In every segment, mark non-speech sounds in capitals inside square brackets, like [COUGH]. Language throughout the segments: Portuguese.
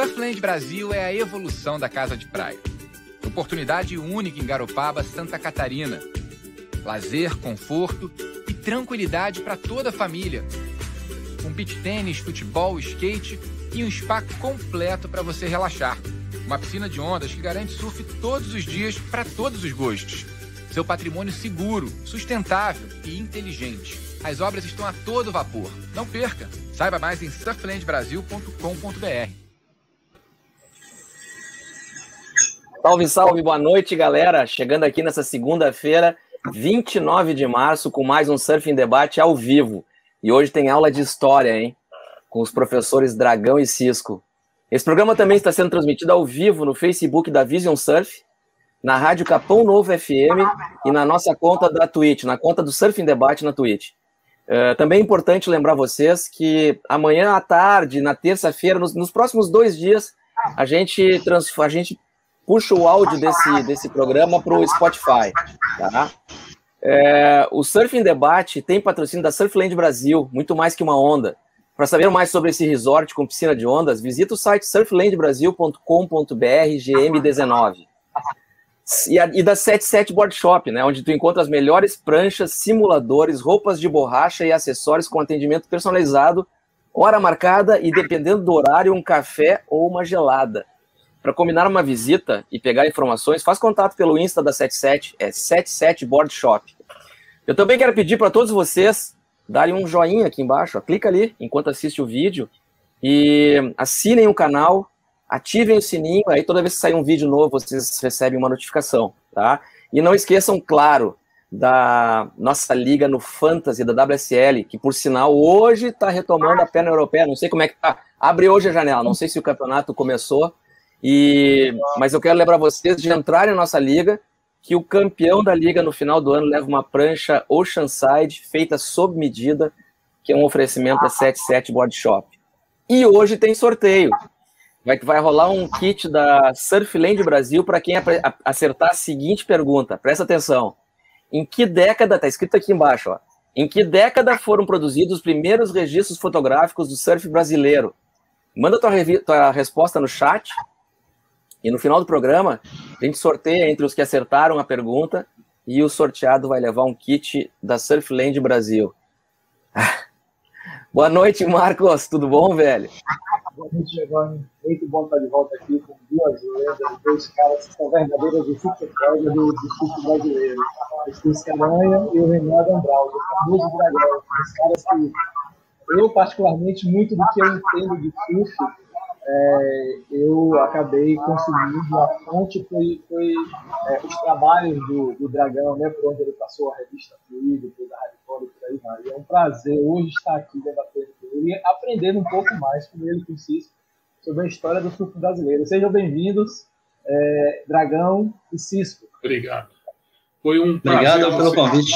Surfland Brasil é a evolução da casa de praia. Oportunidade única em Garopaba, Santa Catarina. Lazer, conforto e tranquilidade para toda a família. Com beach tênis, futebol, skate e um spa completo para você relaxar. Uma piscina de ondas que garante surf todos os dias para todos os gostos. Seu patrimônio seguro, sustentável e inteligente. As obras estão a todo vapor. Não perca! Saiba mais em surflandbrasil.com.br. Salve, salve, boa noite, galera. Chegando aqui nessa segunda-feira, 29 de março, com mais um Surf em Debate ao vivo. E hoje tem aula de história, hein? Com os professores Dragão e Cisco. Esse programa também está sendo transmitido ao vivo no Facebook da Vision Surf, na Rádio Capão Novo FM e na nossa conta da Twitch, na conta do Surf em Debate na Twitch. Uh, também é importante lembrar vocês que amanhã à tarde, na terça-feira, nos, nos, próximos dois dias, a gente, trans, a gente puxa o áudio desse, desse programa para o Spotify. Tá? É, o Surf em Debate tem patrocínio da Surfland Brasil, muito mais que uma onda. Para saber mais sobre esse resort com piscina de ondas, visita o site surflandbrasil.com.br GM19 e, a, e da 77 Board Shop, né, onde tu encontra as melhores pranchas, simuladores, roupas de borracha e acessórios com atendimento personalizado, hora marcada e, dependendo do horário, um café ou uma gelada. Para combinar uma visita e pegar informações, faz contato pelo Insta da 77, é 77 Board Shop. Eu também quero pedir para todos vocês darem um joinha aqui embaixo, ó, clica ali enquanto assiste o vídeo e assinem o canal, ativem o sininho, aí toda vez que sair um vídeo novo, vocês recebem uma notificação, tá? E não esqueçam, claro, da nossa liga no Fantasy da WSL, que por sinal hoje está retomando a perna europeia, não sei como é que tá. Abre hoje a janela, não sei se o campeonato começou, e mas eu quero lembrar vocês de entrarem na nossa liga, que o campeão da liga no final do ano leva uma prancha Oceanside feita sob medida, que é um oferecimento da 77 Board Shop. E hoje tem sorteio vai, vai rolar um kit da Surfland Brasil para quem acertar a seguinte pergunta. Presta atenção. Em que década, tá escrito aqui embaixo, ó. Em que década foram produzidos os primeiros registros fotográficos do surf brasileiro? Manda tua, tua resposta no chat e no final do programa a gente sorteia entre os que acertaram a pergunta e o sorteado vai levar um kit da Surfland Brasil. [LAUGHS] Boa noite, Marcos. Tudo bom, velho? Boa noite, Giovanni. Muito bom estar de volta aqui com duas lendas, dois caras que são verdadeiras enciclopédias do, do surf brasileiro. O Cris Caranha e o Renato Ambral, o famoso dragão. Os caras que eu, particularmente, muito do que eu entendo de surf, é, eu acabei consumindo. A fonte foi, foi é, os trabalhos do, do Dragão, né, por onde ele passou a revista Fluido, depois a Rádio Polo, por aí vai. E é um prazer hoje estar aqui debatendo com ele e aprendendo um pouco mais com ele, com o Cisco, sobre a história do surf brasileiro. Sejam bem-vindos, é, Dragão e Cisco. Obrigado. Foi um prazer. Obrigado pelo convite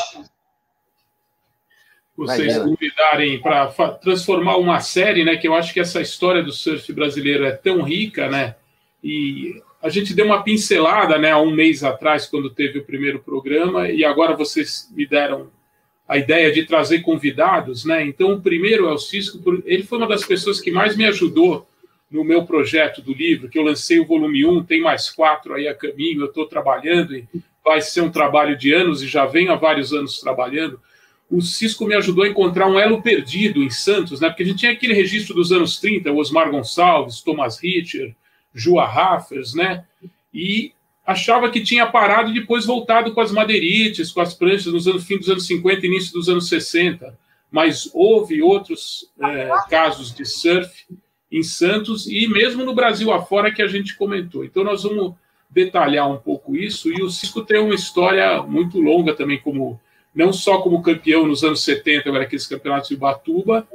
vocês convidarem para transformar uma série, né? Que eu acho que essa história do surf brasileiro é tão rica, né? E a gente deu uma pincelada, né? Há um mês atrás, quando teve o primeiro programa, e agora vocês me deram a ideia de trazer convidados, né? Então, o primeiro é o Cisco, ele foi uma das pessoas que mais me ajudou no meu projeto do livro, que eu lancei o volume 1, tem mais quatro aí a caminho, eu estou trabalhando e vai ser um trabalho de anos e já venho há vários anos trabalhando o Cisco me ajudou a encontrar um elo perdido em Santos, né? Porque a gente tinha aquele registro dos anos 30, o Osmar Gonçalves, Thomas Ritter, Joa Raffers, né? E achava que tinha parado e depois voltado com as madeirites, com as pranchas nos anos fim dos anos 50 início dos anos 60. Mas houve outros é, casos de surf em Santos e mesmo no Brasil afora que a gente comentou. Então nós vamos detalhar um pouco isso e o Cisco tem uma história muito longa também como não só como campeão nos anos 70, agora aqueles campeonatos de Batuba,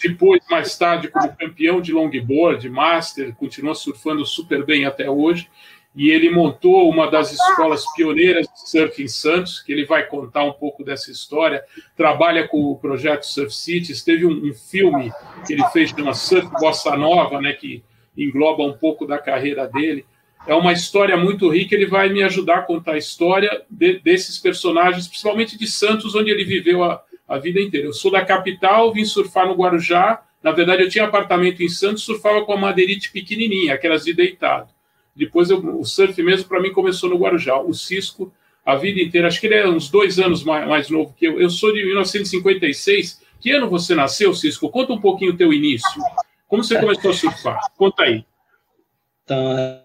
depois, mais tarde, como campeão de longboard, master, continua surfando super bem até hoje, e ele montou uma das escolas pioneiras de surf em Santos, que ele vai contar um pouco dessa história, trabalha com o projeto Surf Cities, teve um, um filme que ele fez chama Surf Bossa Nova, né, que engloba um pouco da carreira dele, é uma história muito rica. Ele vai me ajudar a contar a história de, desses personagens, principalmente de Santos, onde ele viveu a, a vida inteira. Eu sou da capital, vim surfar no Guarujá, Na verdade, eu tinha apartamento em Santos, surfava com a madeirite pequenininha, aquelas de deitado. Depois, eu, o surf mesmo, para mim, começou no Guarujá. O Cisco, a vida inteira, acho que ele é uns dois anos mais, mais novo que eu. Eu sou de 1956. Que ano você nasceu, Cisco? Conta um pouquinho o teu início. Como você começou a surfar? Conta aí. Então,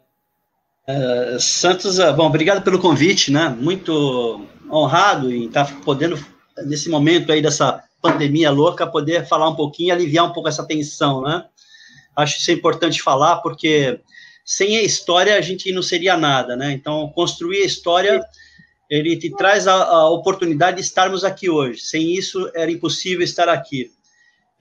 uh, Santos, uh, bom, obrigado pelo convite, né? Muito honrado em estar podendo, nesse momento aí dessa pandemia louca, poder falar um pouquinho, aliviar um pouco essa tensão, né? Acho isso importante falar, porque sem a história a gente não seria nada, né? Então, construir a história, ele te traz a, a oportunidade de estarmos aqui hoje. Sem isso, era impossível estar aqui.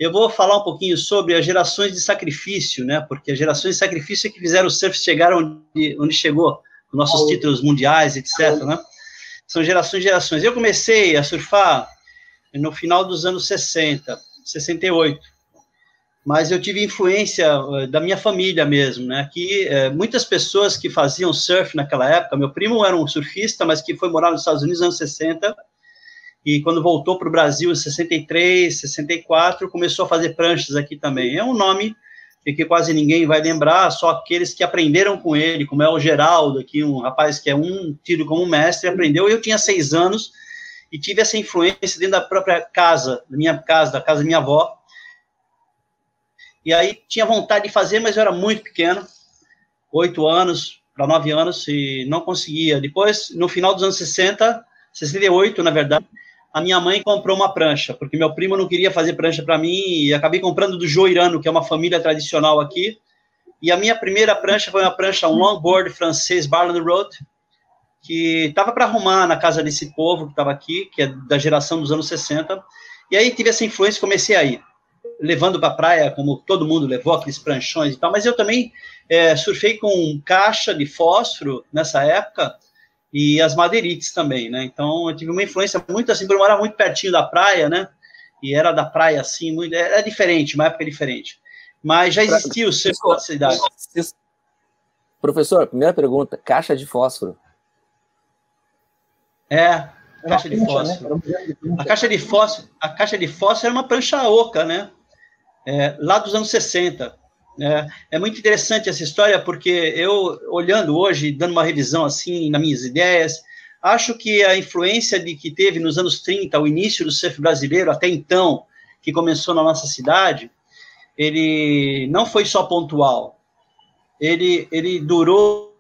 Eu vou falar um pouquinho sobre as gerações de sacrifício, né? Porque as gerações de sacrifício é que fizeram o surf chegar onde, onde chegou, nossos títulos mundiais, etc, né? São gerações e gerações. Eu comecei a surfar no final dos anos 60, 68. Mas eu tive influência eh, da minha família mesmo, né? Que é, muitas pessoas que faziam surf naquela época, meu primo era um surfista, mas que foi morar nos Estados Unidos nos anos 60, e quando voltou para o Brasil em 63, 64, começou a fazer pranchas aqui também. É um nome que quase ninguém vai lembrar, só aqueles que aprenderam com ele, como é o Geraldo, aqui, um rapaz que é um tiro como mestre, aprendeu. Eu tinha seis anos, e tive essa influência dentro da própria casa, da minha casa, da casa da minha avó. E aí tinha vontade de fazer, mas eu era muito pequeno, oito anos para nove anos, e não conseguia. Depois, no final dos anos 60, 68, na verdade, a minha mãe comprou uma prancha, porque meu primo não queria fazer prancha para mim, e acabei comprando do Joirano, que é uma família tradicional aqui. E a minha primeira prancha foi uma prancha, um longboard francês Barland Road, que estava para arrumar na casa desse povo que estava aqui, que é da geração dos anos 60, e aí tive essa influência comecei a ir, levando para a praia, como todo mundo levou, aqueles pranchões e tal, mas eu também é, surfei com caixa de fósforo nessa época, e as madeirites também, né, então eu tive uma influência muito assim, por morar muito pertinho da praia, né, e era da praia assim, muito, era diferente, uma época diferente, mas já existia o surf na cidade. Professor, primeira pergunta, caixa de fósforo. É, caixa de fósforo. Né? A caixa de fósforo, a caixa de fósforo era uma prancha oca, né? É, lá dos anos 60. É, é, muito interessante essa história, porque eu, olhando hoje, dando uma revisão assim nas minhas ideias, acho que a influência de que teve nos anos 30, o início do surf brasileiro, até então, que começou na nossa cidade, ele não foi só pontual. Ele, ele durou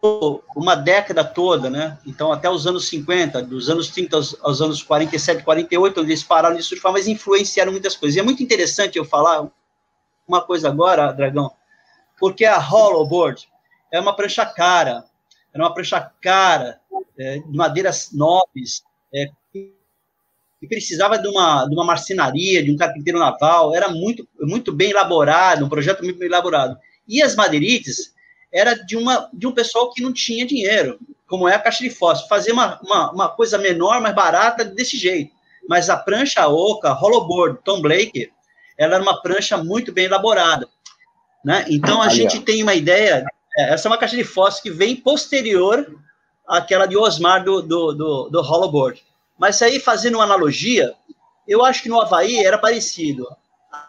uma década toda, né? Então, até os anos 50, dos anos 30 aos, aos anos 47, 48, onde eles pararam de surfar, mas influenciaram muitas coisas. E é muito interessante eu falar uma coisa agora, Dragão, porque a hollowboard é uma prancha cara, era uma prancha cara, é, de madeiras nobres, é, que precisava de uma, de uma marcenaria, de um carpinteiro naval, era muito, muito bem elaborado, um projeto muito bem elaborado. E as madeirites, era de, uma, de um pessoal que não tinha dinheiro, como é a caixa de fósforo. Fazer uma, uma, uma coisa menor, mais barata, desse jeito. Mas a prancha oca, hollowboard, Tom Blake, ela era uma prancha muito bem elaborada. Né? Então, a Ali, gente ó. tem uma ideia... É, essa é uma caixa de fósforo que vem posterior àquela de Osmar do, do, do, do hollowboard. Mas aí, fazendo uma analogia, eu acho que no Havaí era parecido.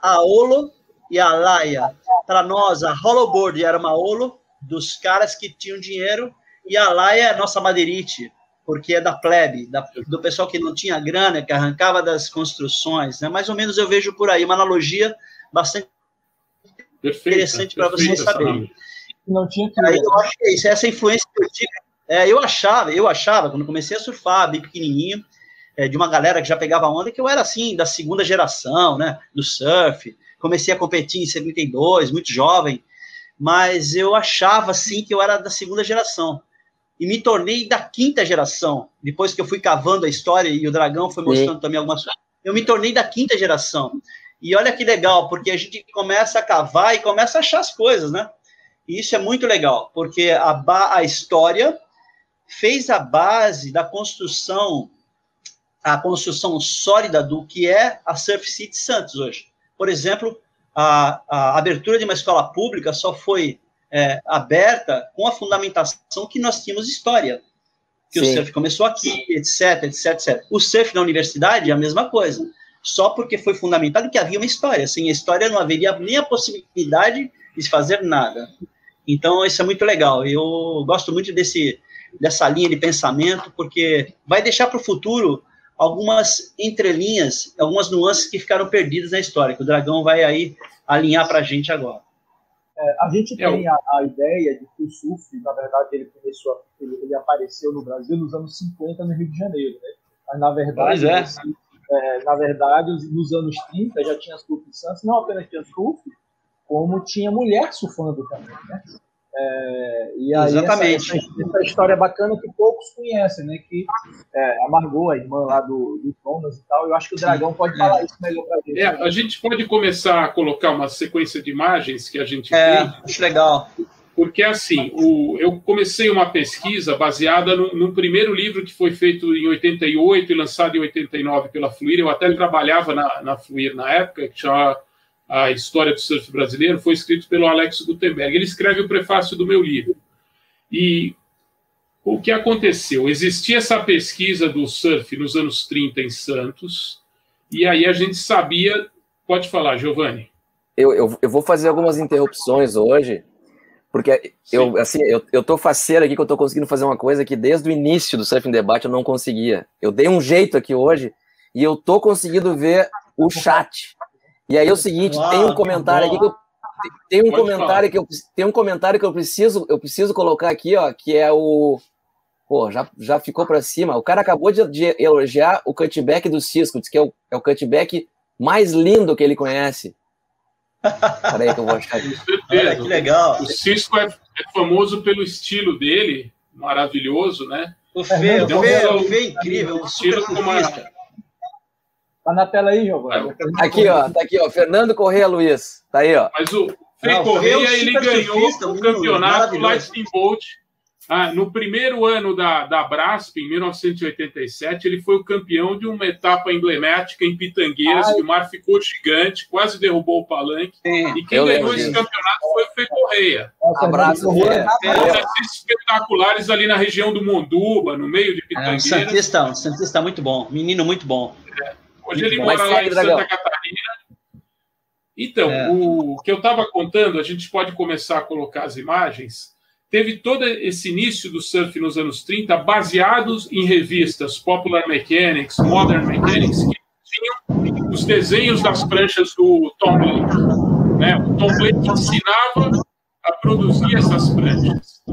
A Olo e a Laia. Para nós, a hollowboard era uma Olo, dos caras que tinham dinheiro, e a lá é a nossa madeirite, porque é da plebe, da, do pessoal que não tinha grana, que arrancava das construções, né? Mais ou menos eu vejo por aí uma analogia bastante perfeita, interessante para vocês saberem. Não tinha que... Aí eu acho que é isso, essa influência que eu tive. É, eu achava, eu achava, quando comecei a surfar, bem pequenininho, é, de uma galera que já pegava onda, que eu era assim, da segunda geração, né, do surf. Comecei a competir em 72, muito jovem, mas eu achava assim que eu era da segunda geração e me tornei da quinta geração. Depois que eu fui cavando a história e o Dragão foi mostrando Sim. também algumas coisas, eu me tornei da quinta geração. E olha que legal, porque a gente começa a cavar e começa a achar as coisas, né? E isso é muito legal, porque a, a história fez a base da construção, a construção sólida do que é a Surf City Santos hoje. Por exemplo, a, a abertura de uma escola pública só foi é, aberta com a fundamentação que nós tínhamos história, que Sim. o surf começou aqui, etc, etc, etc. O surf na universidade é a mesma coisa. Só porque foi fundamentado que havia uma história. Sem a história não haveria nem a possibilidade de se fazer nada. Então, isso é muito legal. Eu gosto muito desse, dessa linha de pensamento, porque vai deixar para o futuro algumas entrelinhas, algumas nuances que ficaram perdidas na história, que o Dragão vai aí alinhar para a gente agora. É, a gente é tem a, a, ideia de que o surf, na verdade, ele começou, ele, ele, apareceu no Brasil nos anos 50 no Rio de Janeiro, né? Mas na verdade, é. É, na verdade, nos anos 30 já tinha surf em Santos, não apenas tinha surf, como tinha mulher surfando também, né? É, e aí Exatamente. Essa, essa, essa, história bacana que poucos conhecem, né? Que é, a Margot, a irmã lá do, do Thomas e tal, eu acho que o Dragão pode falar é. isso melhor pra gente. É, a gente pode começar a colocar uma sequência de imagens que a gente é, tem. Acho legal. Porque assim, o, eu comecei uma pesquisa baseada no, no, primeiro livro que foi feito em 88 e lançado em 89 pela Fluir. Eu até trabalhava na, na Fluir na época, que chama a história do surf brasileiro, foi escrito pelo Alex Gutenberg. Ele escreve o prefácio do meu livro. E o que aconteceu? Existia essa pesquisa do surf nos anos 30 em Santos, e aí a gente sabia. Pode falar, Giovanni. Eu, eu, eu vou fazer algumas interrupções hoje, porque eu, assim, eu, eu tô faceiro aqui que eu tô conseguindo fazer uma coisa que desde o início do Surf Debate eu não conseguia. Eu dei um jeito aqui hoje e eu tô conseguindo ver o chat. E aí é o seguinte, Uau, tem um comentário aqui que eu tem um Pode comentário falar. que eu tem um comentário que eu preciso eu preciso colocar aqui, ó, que é o pô, já, já ficou para cima. O cara acabou de, de, elogiar o cutback do Cisco, diz que é o, é o cutback mais lindo que ele conhece. Peraí que eu vou achar aqui. Olha, que legal. O Cisco é, é, famoso pelo estilo dele, maravilhoso, né? O Fê, o Fê, o Fê é incrível, o estilo como a, Tá na tela aí, Giovanni. Aqui, ó. Tá aqui, ó. Fernando Correia Luiz. Tá aí, ó. Mas o Fê Correia, ele ganhou o campeonato Lightning Bolt. Ah, no primeiro ano da, da Brasp, em 1987, ele foi o campeão de uma etapa emblemática em Pitangueiras, Ai. que o mar ficou gigante, quase derrubou o palanque. Sim, e quem ganhou esse campeonato foi o Fê Correia. Abraço, Fê. espetaculares ali na região do Monduba, no meio de Pitangueiras. É, um Santista, um Santista muito bom, menino muito bom. É. Hoje ele mora lá em Santa Catarina. Então, é. o que eu estava contando, a gente pode começar a colocar as imagens. Teve todo esse início do surf nos anos 30 baseados em revistas Popular Mechanics, Modern Mechanics, que tinham os desenhos das pranchas do Tom Blake. Né? O Tom Blake ensinava a produzir essas pranchas.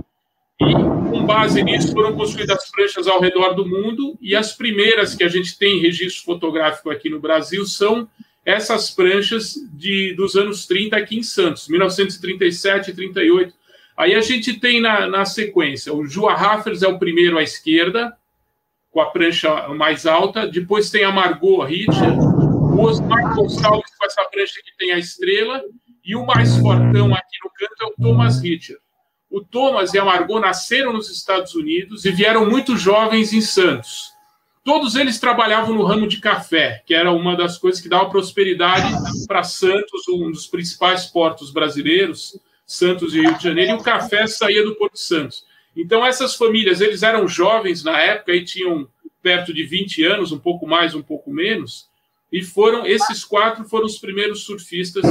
E, com base nisso, foram construídas pranchas ao redor do mundo, e as primeiras que a gente tem registro fotográfico aqui no Brasil são essas pranchas de, dos anos 30 aqui em Santos, 1937 e 38. Aí a gente tem na, na sequência, o Joa Raffers é o primeiro à esquerda, com a prancha mais alta, depois tem a Margot Richter, o Osmar Gonçalves com essa prancha que tem a estrela, e o mais fortão aqui no canto é o Thomas Richter. O Thomas e a Margot nasceram nos Estados Unidos e vieram muito jovens em Santos. Todos eles trabalhavam no ramo de café, que era uma das coisas que dava prosperidade para Santos, um dos principais portos brasileiros, Santos e Rio de Janeiro, e o café saía do Porto Santos. Então, essas famílias, eles eram jovens na época e tinham perto de 20 anos, um pouco mais, um pouco menos, e foram, esses quatro foram os primeiros surfistas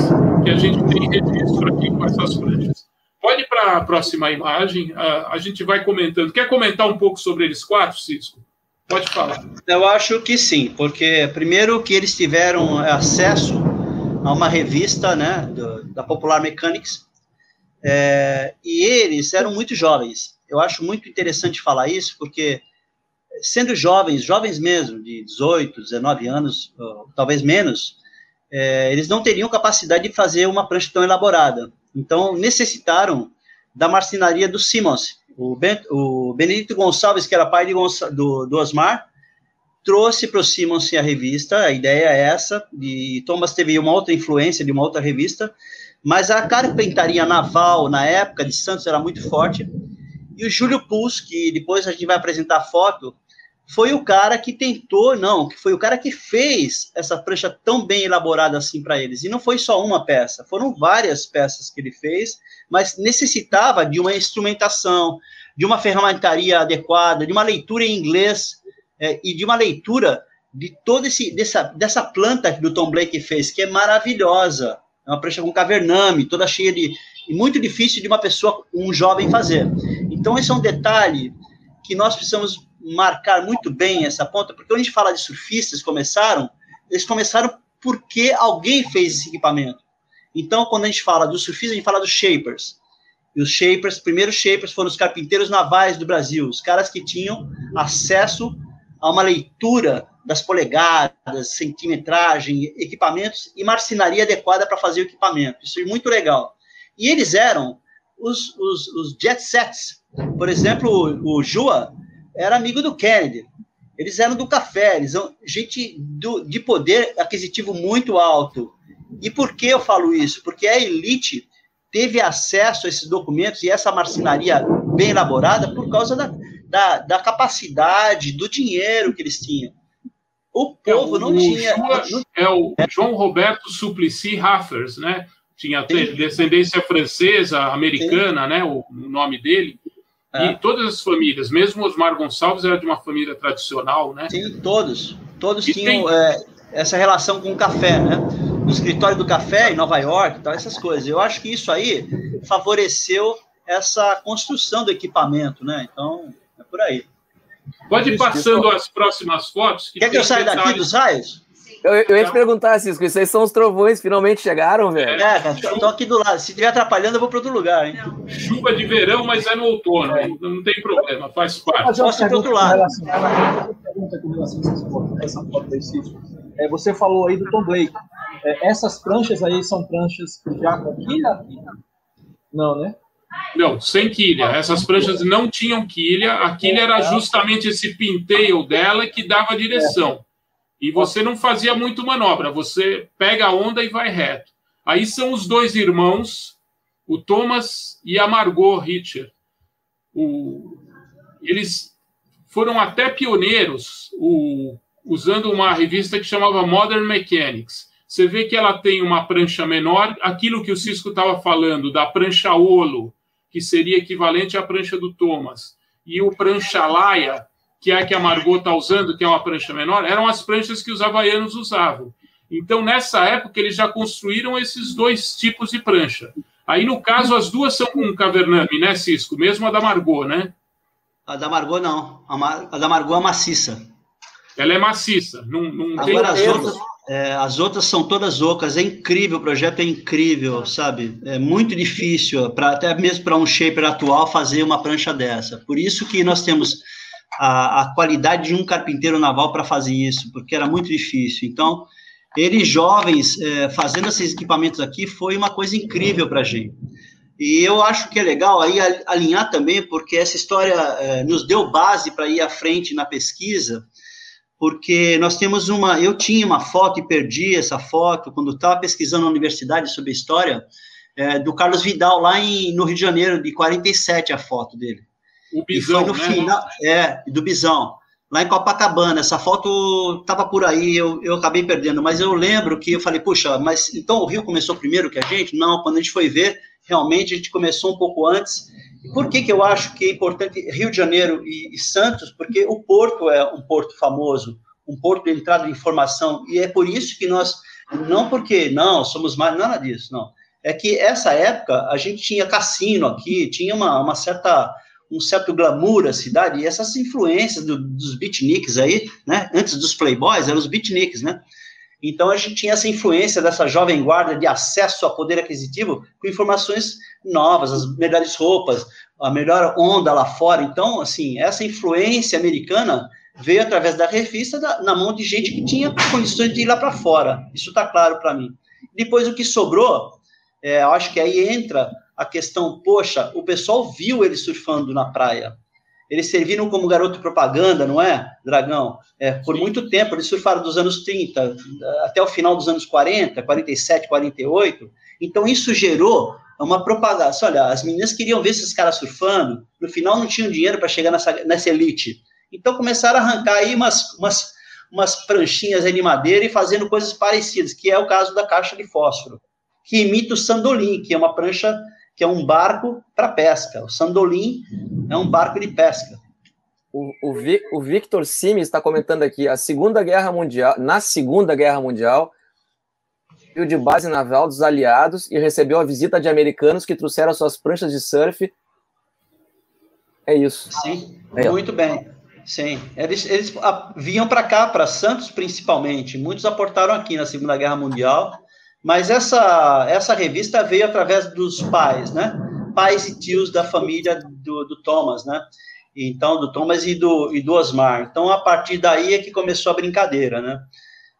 que a gente tem registro aqui com essas pranchas. Pode para a próxima imagem, a, a, gente vai comentando. Quer comentar um pouco sobre eles quatro, Cisco? Pode falar. Eu acho que sim, porque primeiro que eles tiveram acesso a uma revista né, do, da Popular Mechanics, é, e eles eram muito jovens. Eu acho muito interessante falar isso, porque sendo jovens, jovens mesmo, de 18, 19 anos, talvez menos, é, eles não teriam capacidade de fazer uma prancha tão elaborada. Então, necessitaram da marcenaria do Simons. O, ben, o Benedito Gonçalves, que era pai Gonça, do, do Osmar, trouxe para o Simons a revista, a ideia é essa, e Thomas teve uma outra influência de uma outra revista, mas a carpentaria naval, na época de Santos, era muito forte, e o Júlio Pus, que depois a gente vai apresentar a foto, foi o cara que tentou, não, que foi o cara que fez essa prancha tão bem elaborada assim para eles. E não foi só uma peça, foram várias peças que ele fez, mas necessitava de uma instrumentação, de uma ferramentaria adequada, de uma leitura em inglês é, e de uma leitura de toda esse dessa, dessa planta que o Tom Blake fez, que é maravilhosa. É uma prancha com cavername, toda cheia de e muito difícil de uma pessoa, um jovem fazer. Então esse é um detalhe que nós precisamos marcar muito bem essa ponta, porque quando a gente fala de surfistas começaram, eles começaram porque alguém fez esse equipamento. Então, quando a gente fala dos surfistas, a gente fala dos shapers. E os shapers, os primeiros shapers foram os carpinteiros navais do Brasil, os caras que tinham acesso a uma leitura das polegadas, centimetragem, equipamentos e marcenaria adequada para fazer o equipamento. Isso é muito legal. E eles eram os, os, os jet sets. Por exemplo, o, o Jua era amigo do Kennedy. Eles eram do café, eles são gente do, de poder aquisitivo muito alto. E por que eu falo isso? Porque a elite teve acesso a esses documentos e essa marcenaria bem elaborada por causa da, da, da capacidade, do dinheiro que eles tinham. O povo é, o, não tinha. É o João Roberto Suplicy Raffers, né? Tinha Sim. descendência francesa, americana, Sim. né? O, o, nome dele. É. E todas as famílias, mesmo Osmar Gonçalves era de uma família tradicional, né? Sim, todos. Todos e tinham tem... é, essa relação com o café, né? No escritório do café em Nova York, tal, essas coisas. Eu acho que isso aí favoreceu essa construção do equipamento, né? Então, é por aí. Pode ir passando as próximas fotos. Que Quer que eu saia daqui dos raios? Eu, eu ia te perguntar, Cisco, isso aí são os trovões, finalmente chegaram, velho. É, cara, estão aqui do lado. Se estiver atrapalhando, eu vou para outro lugar, hein? Chuva de verão, mas é no outono, é. não tem problema, faz parte. Posso ir para outro lado. pergunta com relação a essa foto aí, Cisco. É, você falou aí do Tom Blake. É, essas pranchas aí são pranchas já com quilha? Não, né? Não, sem quilha. Essas pranchas não tinham quilha. A quilha era justamente esse pintail dela que dava direção. E você não fazia muito manobra. Você pega a onda e vai reto. Aí são os dois irmãos, o Thomas e a Margot Richter. O... Eles foram até pioneiros o... usando uma revista que chamava Modern Mechanics. Você vê que ela tem uma prancha menor, aquilo que o Cisco estava falando, da prancha Olo, que seria equivalente à prancha do Thomas, e o prancha Laia, que é a que a Margot está usando, que é uma prancha menor, eram as pranchas que os havaianos usavam. Então, nessa época, eles já construíram esses dois tipos de prancha. Aí, no caso, as duas são com cavername, né, Cisco? Mesmo a da Margot, né? A da Margot, não. A, Mar... a da Margot é maciça. Ela é maciça. Não, não Agora, tem... as outras, é, as outras são todas ocas, é incrível, o projeto é incrível, sabe? É muito difícil, pra, até mesmo para um shaper atual, fazer uma prancha dessa. Por isso que nós temos a, a qualidade de um carpinteiro naval para fazer isso, porque era muito difícil. Então, eles jovens é, fazendo esses equipamentos aqui foi uma coisa incrível para a gente. E eu acho que é legal aí alinhar também, porque essa história é, nos deu base para ir à frente na pesquisa, porque nós temos uma. Eu tinha uma foto e perdi essa foto quando estava pesquisando na universidade sobre a história é, do Carlos Vidal, lá em, no Rio de Janeiro, de 47, a foto dele. O Bisão, e foi no né? final, é, do Bisão, lá em Copacabana. Essa foto estava por aí, eu, eu acabei perdendo, mas eu lembro que eu falei, puxa, mas então o Rio começou primeiro que a gente? Não, quando a gente foi ver, realmente a gente começou um pouco antes por que, que eu acho que é importante Rio de Janeiro e, e Santos? Porque o porto é um porto famoso, um porto de entrada de informação, e é por isso que nós, não porque, não, somos mais, nada disso, não. É que essa época a gente tinha cassino aqui, tinha uma, uma certa um certo glamour a cidade, e essas influências do, dos beatniks aí, né, antes dos playboys, eram os beatniks, né, então a gente tinha essa influência dessa jovem guarda de acesso a poder aquisitivo com informações novas, as melhores roupas, a melhor onda lá fora. Então, assim, essa influência americana veio através da revista da, na mão de gente que tinha condições de ir lá para fora. Isso está claro para mim. Depois o que sobrou, é, acho que aí entra a questão, poxa, o pessoal viu ele surfando na praia. Eles serviram como garoto propaganda, não é, Dragão? É, por muito tempo, eles surfaram dos anos 30 até o final dos anos 40, 47, 48. Então, isso gerou uma propagação. Olha, as meninas queriam ver esses caras surfando, no final não tinham dinheiro para chegar nessa, nessa elite. Então, começaram a arrancar aí umas, umas, umas pranchinhas de madeira e fazendo coisas parecidas, que é o caso da caixa de fósforo, que imita o sandolim, que é uma prancha que é um barco para pesca. O sandolim é um barco de pesca. O, o, o Victor Simes está comentando aqui, a Segunda Guerra Mundial, na Segunda Guerra Mundial, viu de base naval dos aliados e recebeu a visita de americanos que trouxeram suas pranchas de surf. É isso. Sim, é. muito bem. Sim, eles, eles vinham para cá, para Santos principalmente. Muitos aportaram aqui na Segunda Guerra Mundial, mas essa, essa revista veio através dos pais, né? Pais e tios da família do, do Thomas, né? Então, do Thomas e do, e do Osmar. Então, a partir daí é que começou a brincadeira, né?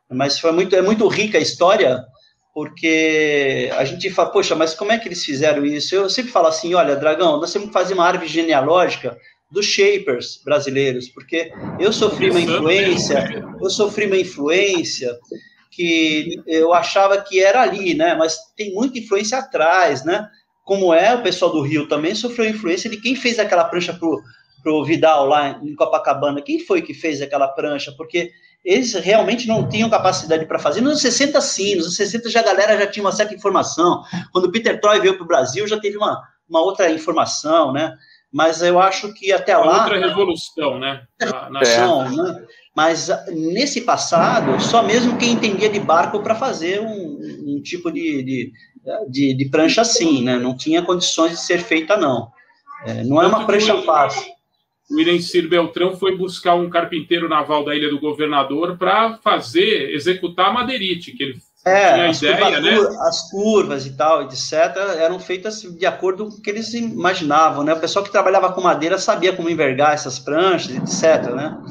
Mas foi muito, é muito rica a história, porque a gente fala, poxa, mas como é que eles fizeram isso? Eu sempre falo assim, olha, Dragão, nós temos que fazer uma árvore genealógica dos shapers brasileiros, porque eu sofri uma influência, eu sofri uma influência que eu achava que era ali, né? Mas tem muita influência atrás, né? Como é o pessoal do Rio também sofreu influência de quem fez aquela prancha pro pro Vidal lá em Copacabana. Quem foi que fez aquela prancha? Porque eles realmente não tinham capacidade para fazer. Nos 60, sim, nos 60 já a galera já tinha uma certa informação. Quando o Peter Troy veio para o Brasil, já teve uma, uma outra informação, né? Mas eu acho que até uma lá. Outra revolução, né? Na, é. né? Mas nesse passado, só mesmo quem entendia de barco para fazer um, um tipo de, de, de, de, prancha assim, né? Não tinha condições de ser feita, não. É, não é uma prancha fácil o Irencir Beltrão foi buscar um carpinteiro naval da Ilha do Governador para fazer, executar a madeirite, que ele é, tinha a ideia, né? As curvas e tal, etc., eram feitas de acordo com o que eles imaginavam, né? O pessoal que trabalhava com madeira sabia como envergar essas pranchas, etc., né?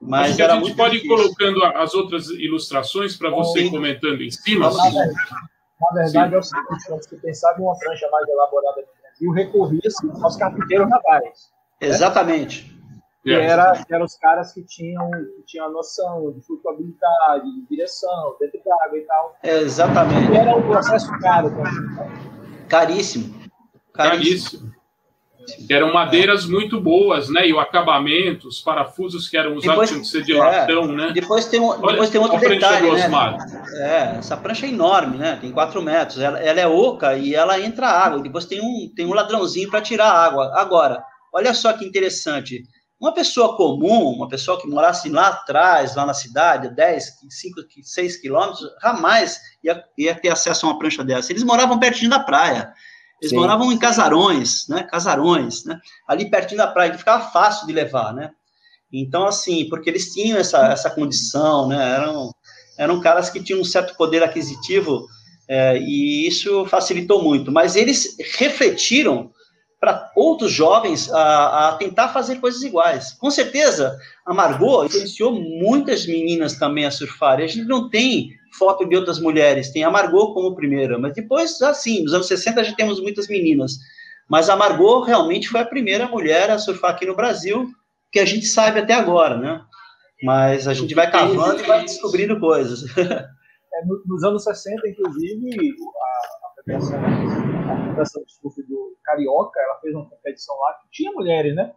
Mas Acho que a gente pode ir colocando as outras ilustrações para você comentando em cima. Na, verdade, na verdade é o seguinte, quando você pensava em uma prancha mais elaborada no Brasil, recorria-se aos carpinteiros navais. Exatamente. Que, era, que eram os caras que tinham, que tinham a noção de flutuabilidade, de direção, dentro da água e tal. Exatamente. E era um processo caro. Caríssimo. Caríssimo. Que eram madeiras muito boas, né? E o acabamento, os parafusos que eram usados depois, tinham que ser de latão, é, né? Depois tem, um, depois tem outro detalhe, né? É, essa prancha é enorme, né? Tem 4 metros. Ela, ela, é oca e ela entra água. Depois tem um, tem um ladrãozinho para tirar a água. Agora, Olha só que interessante. Uma pessoa comum, uma pessoa que morasse lá atrás, lá na cidade, 10, 5, 6 quilômetros, jamais ia, ia, ter acesso a uma prancha dessa. Eles moravam pertinho da praia. Eles Sim. moravam em casarões, né? Casarões, né? Ali pertinho da praia, que ficava fácil de levar, né? Então, assim, porque eles tinham essa, essa condição, né? Eram, eram caras que tinham um certo poder aquisitivo é, e isso facilitou muito. Mas eles refletiram para outros jovens a, a, tentar fazer coisas iguais. Com certeza, a Margot influenciou muitas meninas também a surfar. A gente não tem foto de outras mulheres, tem a Margot como primeira, mas depois, assim, nos anos 60 já temos muitas meninas. Mas a Margot realmente foi a primeira mulher a surfar aqui no Brasil, que a gente sabe até agora, né? Mas a gente vai cavando e vai descobrindo coisas. [LAUGHS] É, nos anos 60, inclusive, a, a, a Fundação de Surf do Carioca, ela fez uma competição lá que tinha mulheres, né?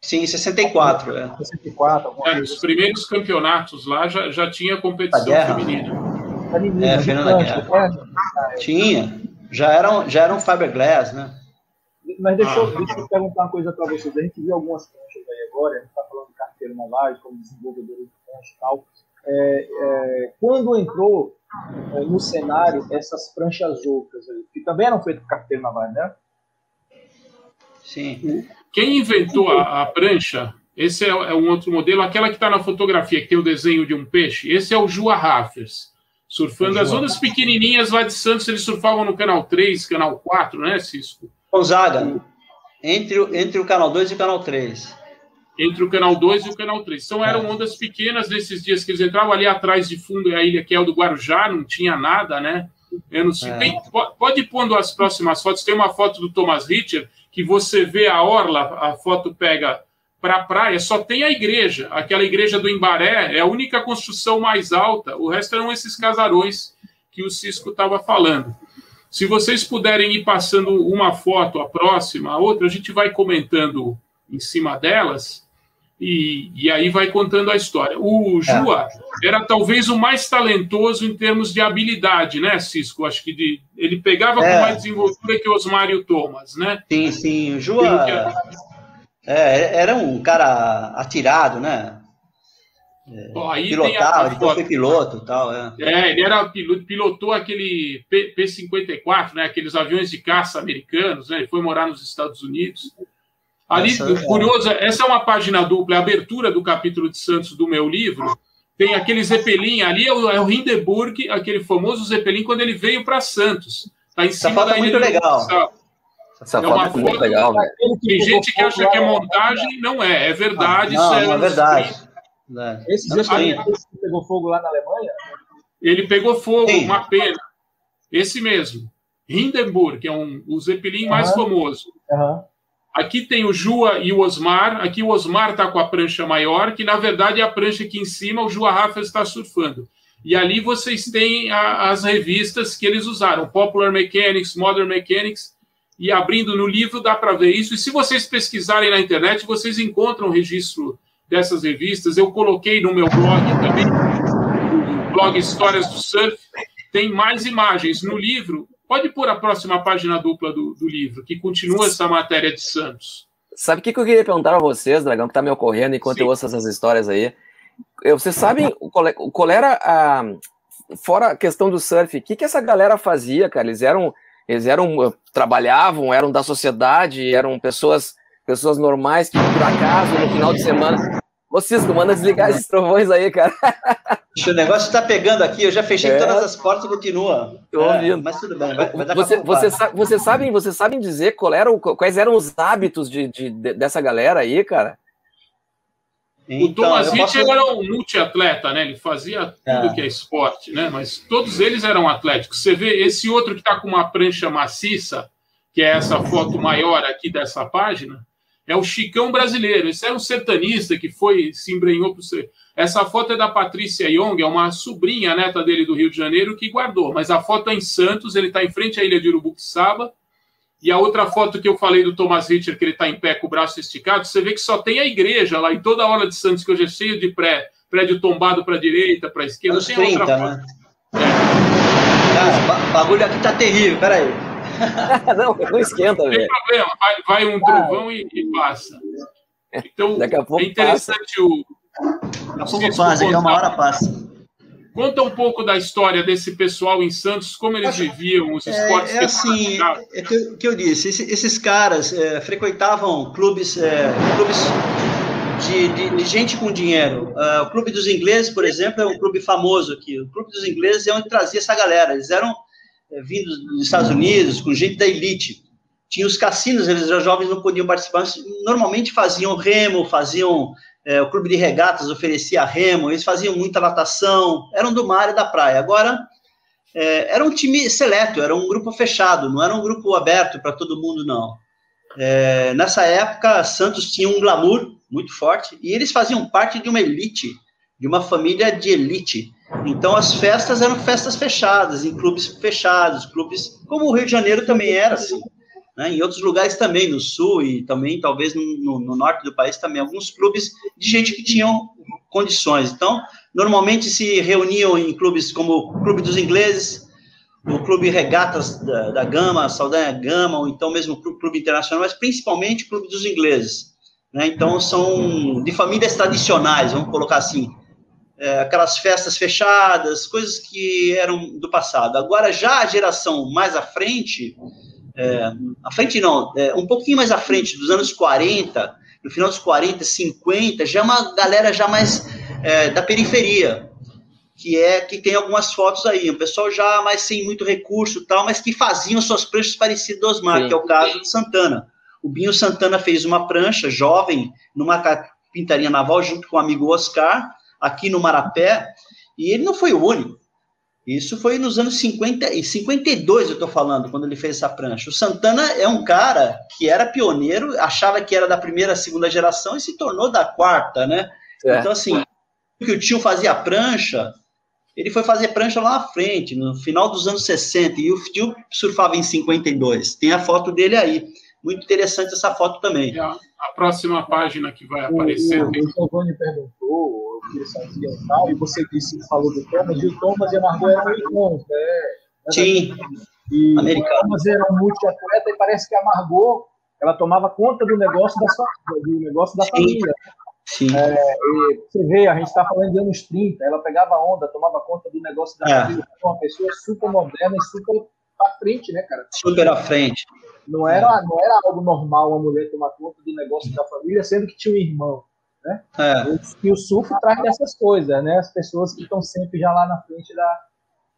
Sim, 64, é. 64, alguma é, Os assim. primeiros campeonatos lá já, já tinha competição feminina. Feminina, é, Fernanda Guerra. Né? Tinha. Já eram, já eram fiberglass, né? Mas deixa, eu, ah. deixa eu perguntar uma coisa para vocês. A gente viu algumas pranchas aí agora, a gente está falando de carteiro na live, como desenvolvedor de prancha e tal. É, é, quando entrou no cenário essas pranchas ocas aí, que também eram feitas por carteiro naval, né? Sim. Quem inventou a, a prancha, esse é, é, um outro modelo, aquela que está na fotografia, que tem o desenho de um peixe, esse é o Jua Raffers, surfando as ondas pequenininhas lá de Santos, eles surfavam no canal 3, canal 4, né, Cisco? Gonzaga, entre, entre o canal 2 e o canal 3 entre o canal 2 e o canal 3. Então eram ondas pequenas nesses dias que eles entravam ali atrás de fundo, a ilha que é o do Guarujá, não tinha nada, né? Eu não sei. É. Tem, pode ir pondo as próximas fotos. Tem uma foto do Thomas Richard que você vê a orla, a foto pega para a praia, só tem a igreja. Aquela igreja do Embaré é a única construção mais alta. O resto eram esses casarões que o Cisco estava falando. Se vocês puderem ir passando uma foto, a próxima, a outra, a gente vai comentando em cima delas. E, e aí vai contando a história. O Jua é. era talvez o mais talentoso em termos de habilidade, né, Cisco? Acho que de, ele pegava é. com mais desenvoltura que o Osmário Thomas, né? Sim, sim. O Jua. É, era um cara atirado, né? É, aí pilotava, ele foi piloto e tal. É. é, ele era piloto, pilotou aquele P-54, né? Aqueles aviões de caça americanos, né? Ele foi morar nos Estados Unidos. Ali, essa, é curioso, é. essa é uma página dupla, a abertura do capítulo de Santos do meu livro. Tem aquele Zeppelin, ali é o, é o Hindenburg, aquele famoso Zeppelin, quando ele veio para Santos. Está em cima da ilha muito legal. Essa é foto é muito legal, velho. Tem gente que acha que é montagem, não é, é verdade. Ah, não, é, não é verdade. É. Esse Zeppelin pegou fogo lá na Alemanha? Ele pegou fogo, Sim. uma pena. Esse mesmo. Hindenburg, que é um, o Zeppelin uhum. mais famoso. Uhum. Aqui tem o Jua e o Osmar. Aqui o Osmar está com a prancha maior, que na verdade é a prancha aqui em cima, o Jua Rafa está surfando. E ali vocês têm a, as revistas que eles usaram: Popular Mechanics, Modern Mechanics. E abrindo no livro dá para ver isso. E se vocês pesquisarem na internet, vocês encontram o registro dessas revistas. Eu coloquei no meu blog também, o blog Histórias do Surf. Tem mais imagens no livro Pode pôr a próxima página dupla do, do livro, que continua essa matéria de Santos. Sabe o que, que eu queria perguntar a vocês, Dragão, que está me ocorrendo enquanto Sim. eu ouço essas histórias aí? Vocês sabem qual era a. Fora a questão do surf, o que, que essa galera fazia, cara? Eles eram. Eles eram. trabalhavam, eram da sociedade, eram pessoas pessoas normais que, por acaso, no final de semana, Ô, Cisco, manda desligar esses trovões aí, cara. O negócio está pegando aqui, eu já fechei é. todas as portas e continua. Estou é, ouvindo. Mas tudo bem, vai, vai dar você, você, você, sabem, você sabem dizer qual era o, quais eram os hábitos de, de, dessa galera aí, cara? Então, o Thomas posso... era um multiatleta, né? Ele fazia tudo é. que é esporte, né? Mas todos eles eram atléticos. Você vê esse outro que está com uma prancha maciça, que é essa foto maior aqui dessa página, é o Chicão brasileiro. Esse é um sertanista que foi, se embrenhou para ser. Essa foto é da Patrícia Young, é uma sobrinha neta dele do Rio de Janeiro que guardou. Mas a foto é em Santos, ele está em frente à ilha de Urubuxaba. E a outra foto que eu falei do Thomas Richter, que ele está em pé com o braço esticado, você vê que só tem a igreja lá, e toda a hora de Santos, que hoje é cheio de pré, prédio tombado para a direita, para a esquerda. Tem 30, outra foto. Né? É. Cara, o bagulho aqui tá terrível, peraí. [LAUGHS] não, não esquenta, velho. Não tem problema, vai, vai um trovão e, e, passa. Então, Daqui a pouco é interessante passa. o. Daqui a pouco passa, é uma hora passa. Conta um pouco da história desse pessoal em Santos, como eles viviam os esportes. É, é assim, é que, que eu disse, esses, esses caras é, frequentavam clubes, é, clubes de, de, de, gente com dinheiro. Uh, o Clube dos Ingleses, por exemplo, é um clube famoso aqui. O Clube dos Ingleses é onde trazia essa galera. Eles eram é, vindos dos Estados Unidos, com gente da elite. Tinha os cassinos, eles já jovens não podiam participar, normalmente faziam remo, faziam. É, o clube de regatas oferecia remo, eles faziam muita natação, eram do mar e da praia. Agora, é, era um time seleto, era um grupo fechado, não era um grupo aberto para todo mundo, não. É, nessa época, Santos tinha um glamour muito forte e eles faziam parte de uma elite, de uma família de elite. Então as festas eram festas fechadas, em clubes fechados, clubes como o Rio de Janeiro também era assim. Né? Em outros lugares também, no sul e também talvez no, no, norte do país também, alguns clubes de gente que tinham condições. Então, normalmente se reuniam em clubes como o Clube dos Ingleses, o Clube Regatas da, da Gama, Saldanha Gama, ou então mesmo o Clube Internacional, mas principalmente o Clube dos Ingleses. Né? Então, são de famílias tradicionais, vamos colocar assim, é, aquelas festas fechadas, coisas que eram do passado. Agora, já a geração mais à frente, é, à frente não, é, um pouquinho mais à frente, dos anos 40, no final dos 40, 50, já é uma galera já mais é, da periferia, que é que tem algumas fotos aí, um pessoal já mais sem muito recurso tal, mas que faziam suas pranchas parecidas do Osmar, Sim. que é o caso de Santana. O Binho Santana fez uma prancha jovem numa pintaria naval junto com o amigo Oscar, aqui no Marapé, e ele não foi o único. Isso foi nos anos 50 e 52, eu estou falando, quando ele fez essa prancha. O Santana é um cara que era pioneiro, achava que era da primeira, segunda geração e se tornou da quarta, né? É. Então, assim, que o tio fazia prancha, ele foi fazer prancha lá na frente, no final dos anos 60, e o tio surfava em 52. Tem a foto dele aí. Muito interessante essa foto também. A, a próxima página que vai aparecer. O, o, o Giovanni perguntou que tal, e você disse, falou do Thomas, e o Thomas e a Margot eram irmãos, né? Sim, e americano. o Thomas era um multiatleta e parece que a Margot ela tomava conta do negócio da, sua, do negócio da família. Sim. É, você vê, a gente está falando de anos 30, ela pegava onda, tomava conta do negócio da é. família, uma pessoa super moderna e super à frente, né, cara? Super à frente. Não era, não era algo normal uma mulher tomar conta do negócio da família, sendo que tinha um irmão. Né? É. E o surf traz dessas coisas, né? As pessoas que estão sempre já lá na frente da,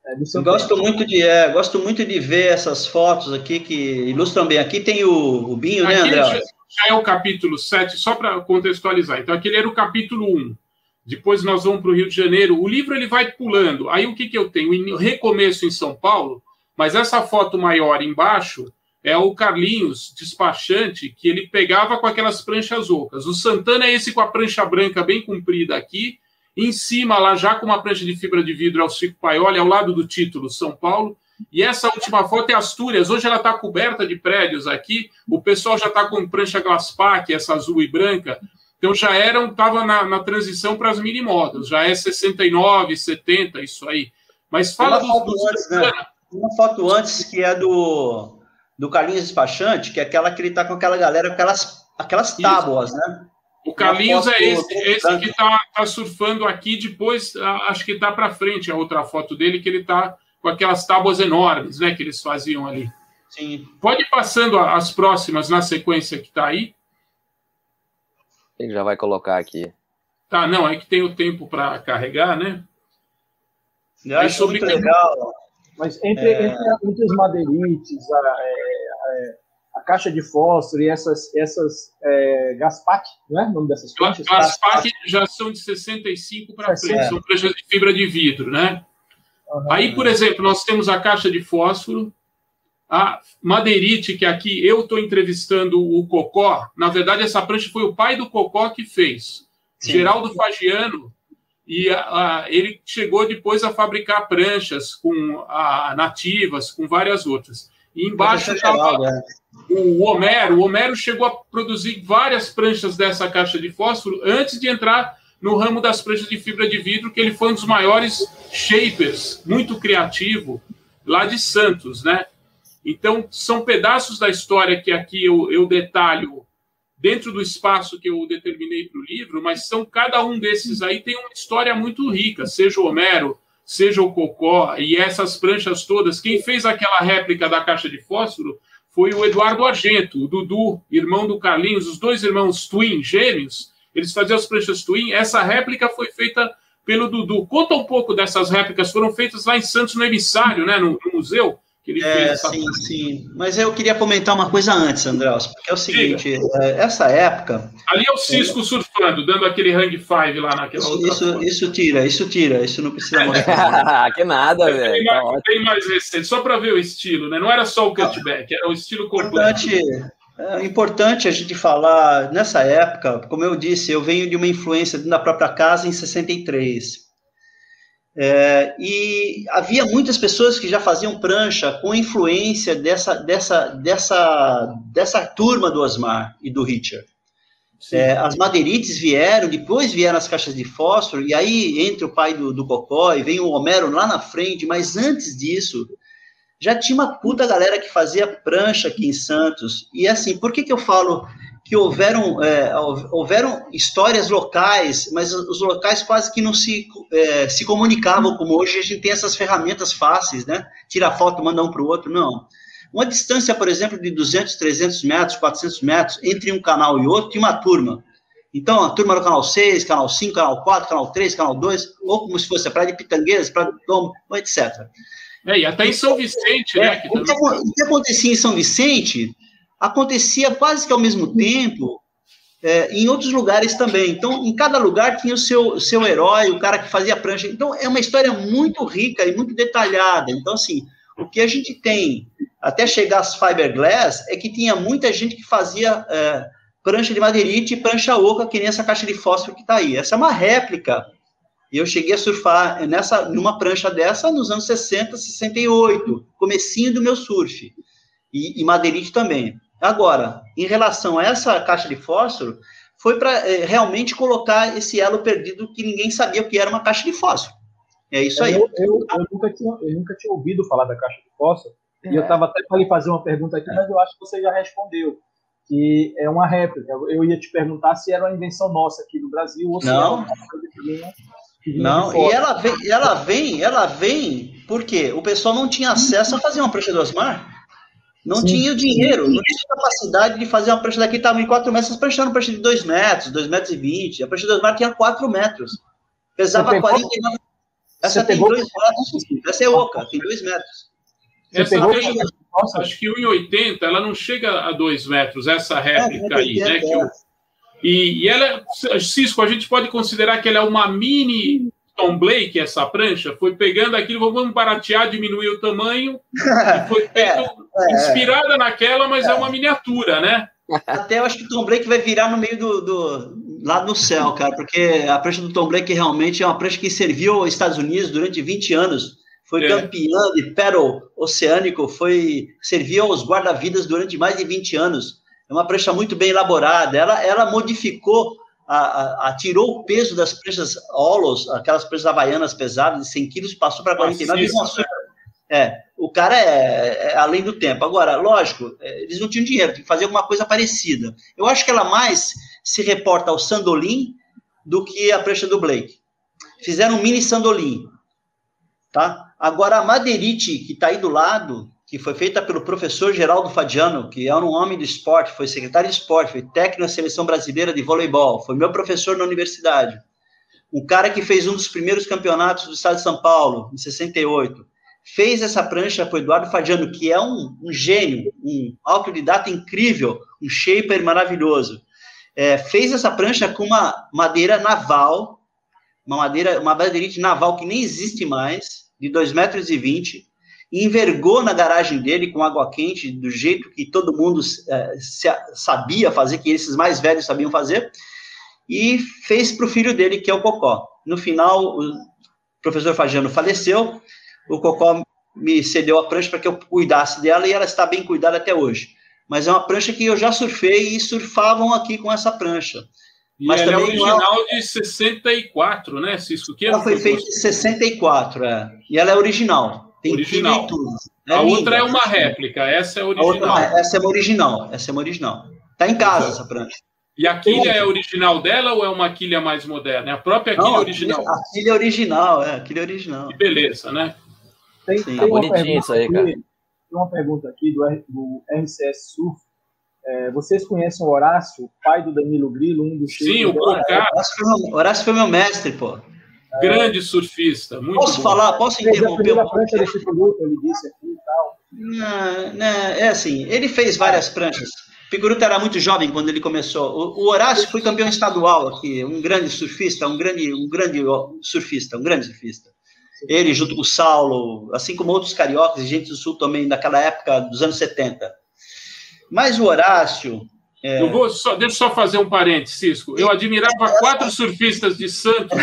é, gosto muito de é, gosto muito de ver essas fotos aqui que ilustram bem. Aqui tem o, o Binho, né, aqui né, André? Já, é o capítulo 7, só para contextualizar. Então, aquele era o capítulo 1. Depois nós vamos para o Rio de Janeiro. O livro ele vai pulando. Aí o que, que eu tenho? O recomeço em São Paulo, mas essa foto maior embaixo é o Carlinhos, despachante, que ele pegava com aquelas pranchas ocas. O Santana é esse com a prancha branca bem comprida aqui, em cima, lá já com uma prancha de fibra de vidro, é o Chico Paioli, ao lado do título, São Paulo. E essa última foto é Astúrias. Hoje ela está coberta de prédios aqui. O pessoal já está com prancha Glaspac, essa azul e branca. Então já eram, estava na, na, transição para as mini modas. Já é 69, 70, isso aí. Mas fala uma dos, foto antes, né? Uma foto antes que é do, do Carlinhos Despachante, que é aquela que ele está com aquela galera, aquelas, aquelas tábuas, isso. né? O Carlinhos é esse, esse que está tá surfando aqui, depois acho que está para frente a outra foto dele, que ele está com aquelas tábuas enormes né, que eles faziam ali. Sim. Pode ir passando as próximas na sequência que está aí. Ele já vai colocar aqui. Tá, não, é que tem o tempo para carregar, né? Eu acho sobre... muito legal. Mas entre, é... entre, entre os madeirites, a, é, é a caixa de fósforo e essas, essas é, Gaspac, não é o nome dessas pranchas? Gaspac já são de 65 para frente, são pranchas de fibra de vidro, né? Uhum. Aí, por exemplo, nós temos a caixa de fósforo, a madeirite, que aqui eu estou entrevistando o Cocó, na verdade essa prancha foi o pai do Cocó que fez, Sim. Geraldo Fagiano, e a, a, ele chegou depois a fabricar pranchas com a, nativas, com várias outras. E embaixo estava né? o Homero. O Homero chegou a produzir várias pranchas dessa caixa de fósforo antes de entrar no ramo das pranchas de fibra de vidro, que ele foi um dos maiores shapers, muito criativo, lá de Santos, né? Então, são pedaços da história que aqui eu, eu detalho dentro do espaço que eu determinei para o livro, mas são cada um desses aí tem uma história muito rica, seja o Homero, seja o Cocó e essas pranchas todas. Quem fez aquela réplica da caixa de fósforo foi o Eduardo Argento, o Dudu, irmão do Carlinhos, os dois irmãos twin, gêmeos. Eles faziam as pranchas twin. Essa réplica foi feita pelo Dudu. Conta um pouco dessas réplicas. Foram feitas lá em Santos, no emissário, né, no, no museu que ele é, fez. Sim, sim. Mas eu queria comentar uma coisa antes, Andrés, porque é o seguinte, é, essa época... Ali é o Cisco é... surfando, dando aquele hang five lá naquela isso, outra isso, isso, tira, isso tira, isso não precisa [LAUGHS] mostrar. [LAUGHS] que nada, velho. Tem, mais, tá tem mais recente, só para ver o estilo, né? Não era só o cutback, era o estilo completo. Importante, é importante a gente falar, nessa época, como eu disse, eu venho de uma influência da própria casa em 63. É, e havia muitas pessoas que já faziam prancha com influência dessa, dessa, dessa, dessa turma do Osmar e do Richard. É, as madeirites vieram, depois vieram as caixas de fósforo, e aí entra o pai do, do Cocó e vem o Homero lá na frente, mas antes disso, já tinha uma puta galera que fazia prancha aqui em Santos. E assim, por que, que eu falo que houveram, é, houveram histórias locais, mas os locais quase que não se, é, se comunicavam como hoje a gente tem essas ferramentas fáceis, né? Tira foto, manda um para o outro, não. Uma distância, por exemplo, de 200, 300 metros, 400 metros entre um canal e outro, tinha uma turma. Então, a turma do canal 6, canal 5, canal 4, canal 3, canal 2, ou como se fosse a Praia de Pitangueiras, Praia de Tomo, etc. É, e até em São Vicente, né? É, o, que, o que acontecia em São Vicente acontecia quase que ao mesmo tempo é, em outros lugares também. Então, em cada lugar tinha o seu, seu herói, o cara que fazia prancha. Então, é uma história muito rica e muito detalhada. Então, assim, o que a gente tem até chegar às fiberglass é que tinha muita gente que fazia é, prancha de madeirite e prancha oca, que nem essa caixa de fósforo que está aí. Essa é uma réplica. Eu cheguei a surfar nessa, numa prancha dessa nos anos 60, 68, comecinho do meu surf. E, e madeirite também. Agora, em relação a essa caixa de fósforo, foi para é, realmente colocar esse elo perdido que ninguém sabia o que era uma caixa de fósforo. É isso aí. Eu, eu, eu, nunca, tinha, eu nunca tinha ouvido falar da caixa de fósforo, é. e eu estava até para lhe fazer uma pergunta aqui, mas eu acho que você já respondeu. que é uma réplica. Eu ia te perguntar se era uma invenção nossa aqui do Brasil ou se não. era uma coisa que vinha, que vinha Não, e ela vem, ela vem, ela vem porque o pessoal não tinha acesso a fazer uma prancha do Osmar. Não Sim. tinha o dinheiro, não tinha capacidade de fazer uma prancha daqui, estava em 4 metros, vocês prancharam prancha de 2 metros, 2 metros e 20. A prancha do Osmar tinha 4 metros. Pesava 49. Essa tem 2 metros. Essa é oca, tem 2 metros. Essa tem, nossa, acho que 1,80 ela não chega a 2 metros, essa réplica é, aí, né? Que o, e, e ela, Cisco, a gente pode considerar que ela é uma mini Tom Blake, essa prancha, foi pegando aquilo, vamos baratear, diminuir o tamanho, e foi [LAUGHS] feito, é, é, inspirada naquela, mas é. é. uma miniatura, né? Até eu acho que o Tom Blake vai virar no meio do, do lá no céu, cara, porque a prancha do Tom Blake realmente é uma prancha que serviu aos Estados Unidos durante 20 anos foi é. campeã de paddle oceânico, foi serviu aos guarda-vidas durante mais de 20 anos. É uma prancha muito bem elaborada. Ela, ela modificou, a, a, a tirou o peso das pranchas Olos, aquelas pranchas havaianas pesadas de 100 quilos, passou para 49 Nossa? É, o cara é, é, além do tempo. Agora, lógico, é, eles não tinham dinheiro, tem que fazer alguma coisa parecida. Eu acho que ela mais se reporta ao Sandolim do que a prancha do Blake. Fizeram um mini Sandolim, tá? Agora, a madeirite que está aí do lado, que foi feita pelo professor Geraldo Fadiano, que é um homem do esporte, foi secretário de esporte, foi técnico da seleção brasileira de voleibol, foi meu professor na universidade. Um cara que fez um dos primeiros campeonatos do estado de São Paulo, em 68. Fez essa prancha o Eduardo Fadiano, que é um, um gênio, um autodidata incrível, um shaper maravilhoso. É, fez essa prancha com uma madeira naval, uma madeira, uma madeirite naval que nem existe mais, de 2,20 metros e 20, envergou na garagem dele com água quente, do jeito que todo mundo é, sabia fazer, que esses mais velhos sabiam fazer, e fez para o filho dele, que é o Cocó. No final, o professor Fagiano faleceu, o Cocó me cedeu a prancha para que eu cuidasse dela, e ela está bem cuidada até hoje. Mas é uma prancha que eu já surfei e surfavam aqui com essa prancha. E Mas ela é original de 64, né, Cisco? Que ela foi feita em 64, é. E ela é original. Tem original. tudo. É a linda, outra é uma réplica, essa é original. Outra, essa é uma original, essa é uma original. Tá em casa essa prancha. E a quilha é original dela ou é uma quilha mais moderna? É a própria quilha Não, original? A quilha é original, é, a quilha é original. Que beleza, né? Tem, Sim, tem, uma, pergunta aí, aqui, tem uma pergunta aqui do, do RCS Surf, é, vocês conhecem o Horácio, pai do Danilo Grilo, um dos Sim, o Porcá. Horácio, foi meu mestre, pô. Grande surfista. Muito posso bom. falar? Posso interromper? A prancha ele disse aqui e tal. Não, não, é assim, ele fez várias pranchas. Picuruta era muito jovem quando ele começou. O, o, Horácio foi campeão estadual aqui, um grande surfista, um grande, um grande surfista, um grande surfista. Ele junto com o Saulo, assim como outros cariocas e gente do sul também daquela época dos anos 70. Mas o Horácio. É... Eu vou só, deixa eu só fazer um parênteses, Cisco. Eu admirava quatro surfistas de Santos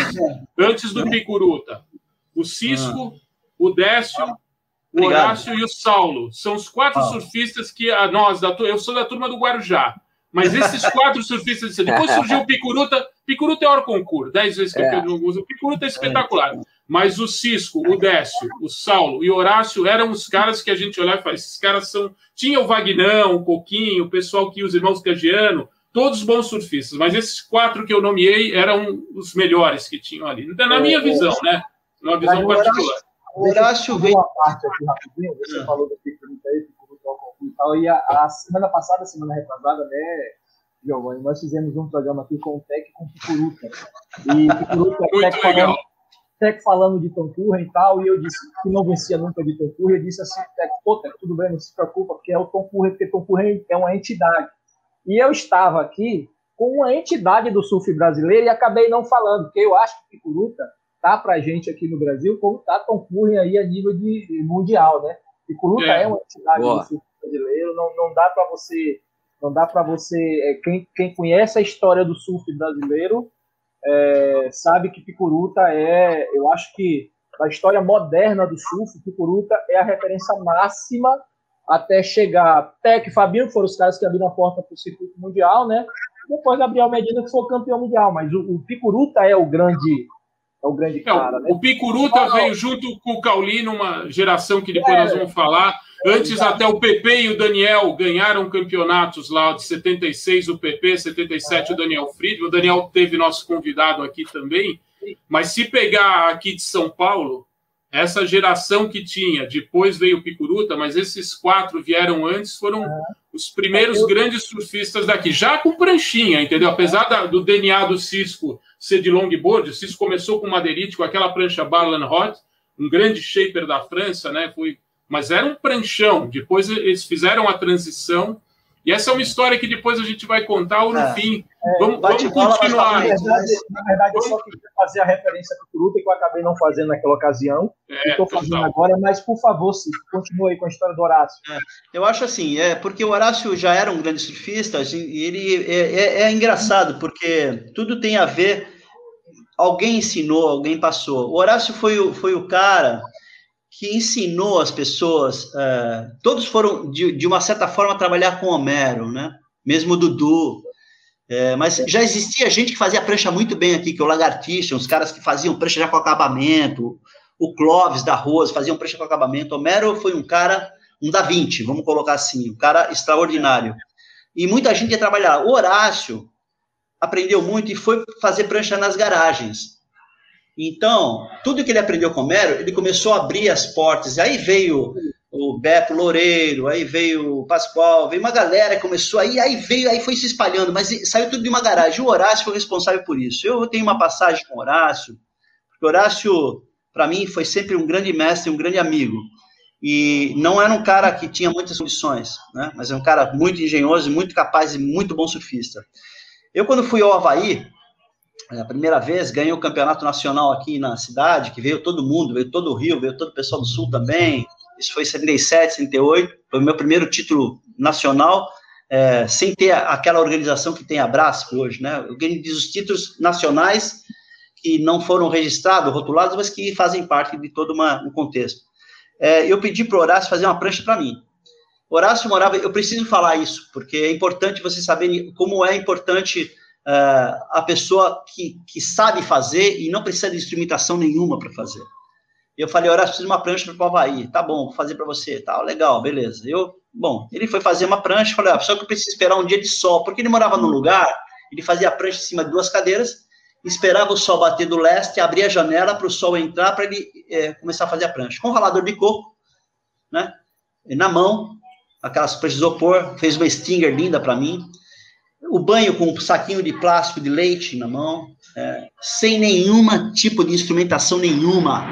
antes do Picuruta: o Cisco, o Décio, o Horácio e o Saulo. São os quatro ah. surfistas que a nós, da, eu sou da turma do Guarujá. Mas esses quatro surfistas de Depois surgiu o Picuruta. Picuruta é hora concurso, dez vezes campeão é. do mundo. O Picuruta é espetacular. Mas o Cisco, o Décio, o Saulo e o Horácio eram os caras que a gente olhava e falava, esses caras são. Tinha o Vagnão, o Coquinho, o pessoal que os irmãos Cagiano, todos bons surfistas, mas esses quatro que eu nomeei eram os melhores que tinham ali. Então, na minha visão, né? Numa visão particular. O Horácio veio uma parte aqui rapidinho, você ah. falou do Picuruta aí, Picuruta e tal, e a, a, semana passada, semana retrasada, né, Giovanni, nós fizemos um programa aqui com o Tec com o Picuruta. E Picuruta, Muito legal. Falando, Tec falando de Tom e tal, e eu disse que não vencia nunca de Tom Curren, eu disse assim, Tec, pô, Tec, tudo bem, não se preocupa, porque é o Tom Curren, porque Tom Curren é uma entidade. E eu estava aqui com uma entidade do surf brasileiro e acabei não falando, porque eu acho que Picuruta tá pra gente aqui no Brasil como tá Tom Curren aí a nível de mundial, né? Picuruta é, é uma entidade Boa. do surf brasileiro, não, não dá para você não dá para você é, quem, quem conhece a história do surf brasileiro é, sabe que Picuruta é, eu acho que a história moderna do surf, Picuruta é a referência máxima até chegar Tec e Fabinho, que foram os caras que abriram a porta para o circuito mundial, né? Depois Gabriel Medina, que foi o campeão mundial, mas o, o Picuruta é o grande é o grande cara, né? O Picuruta veio junto com o Cauli numa geração que depois é, nós vamos falar, Antes até o PP e o Daniel ganharam campeonatos lá de 76 o PP, 77 o Daniel Friedman. O Daniel teve nosso convidado aqui também. Mas se pegar aqui de São Paulo, essa geração que tinha, depois veio o Picuruta, mas esses quatro vieram antes, foram os primeiros grandes surfistas daqui, já com pranchinha, entendeu? Apesar da, do DNA do Cisco ser de longboard, o Cisco começou com madeirite, com aquela prancha Barlan Hot, um grande shaper da França, né? Foi, mas era um pranchão. Depois eles fizeram a transição e essa é uma história que depois a gente vai contar ou no é, fim. É, vamos, vamos continuar. Na verdade, na verdade eu só queria fazer a referência para o que eu acabei não fazendo naquela ocasião. É, Estou fazendo total. agora, mas por favor, Cid, continue aí com a história do Horácio. É, eu acho assim, é porque o Horácio já era um grande surfista e ele é, é, é engraçado, porque tudo tem a ver. Alguém ensinou, alguém passou. O Horácio foi, foi o cara que ensinou as pessoas, uh, todos foram, de, de, uma certa forma, trabalhar com Homero, né? Mesmo Dudu. É, mas já existia gente que fazia prancha muito bem aqui, que é o Lagartixa, os caras que faziam prancha já com acabamento, o Clóvis da Rose faziam prancha com acabamento. Homero foi um cara, um da 20, vamos colocar assim, um cara extraordinário. E muita gente ia trabalhar. O Horácio aprendeu muito e foi fazer prancha nas garagens. Então, tudo que ele aprendeu com Homero, ele começou a abrir as portas. Aí veio o Beto Loureiro, aí veio o Pascoal, veio uma galera começou aí, aí veio, aí foi se espalhando, mas saiu tudo de uma garagem. O Horácio foi responsável por isso. Eu tenho uma passagem com o Horácio, porque o Horácio, para mim, foi sempre um grande mestre, um grande amigo. E não era um cara que tinha muitas condições, né? mas é um cara muito engenhoso, muito capaz e muito bom surfista. Eu, quando fui ao Havaí, a primeira vez, ganhei o campeonato nacional aqui na cidade, que veio todo mundo, veio todo o Rio, veio todo o pessoal do Sul também. Isso foi em 77, 78, foi o meu primeiro título nacional, é, sem ter aquela organização que tem a Brasco hoje, né? Eu ganhei os títulos nacionais que não foram registrados, rotulados, mas que fazem parte de todo uma, um contexto. É, eu pedi para o Horácio fazer uma prancha para mim. Horácio morava, eu preciso falar isso, porque é importante você saber como é importante uh, a pessoa que, que sabe fazer e não precisa de instrumentação nenhuma para fazer. Eu falei, Horácio, preciso de uma prancha para o Havaí. Tá bom, vou fazer para você. Tá, legal, beleza. Eu, bom, ele foi fazer uma prancha, falei, só que eu preciso esperar um dia de sol, porque ele morava num lugar, ele fazia a prancha em cima de duas cadeiras, esperava o sol bater do leste, abria a janela para o sol entrar, para ele é, começar a fazer a prancha. Com um ralador de coco, né, na mão, aquelas pranchas de isopor, fez uma stinger linda para mim, o banho com um saquinho de plástico de leite na mão, é, sem nenhuma tipo de instrumentação nenhuma.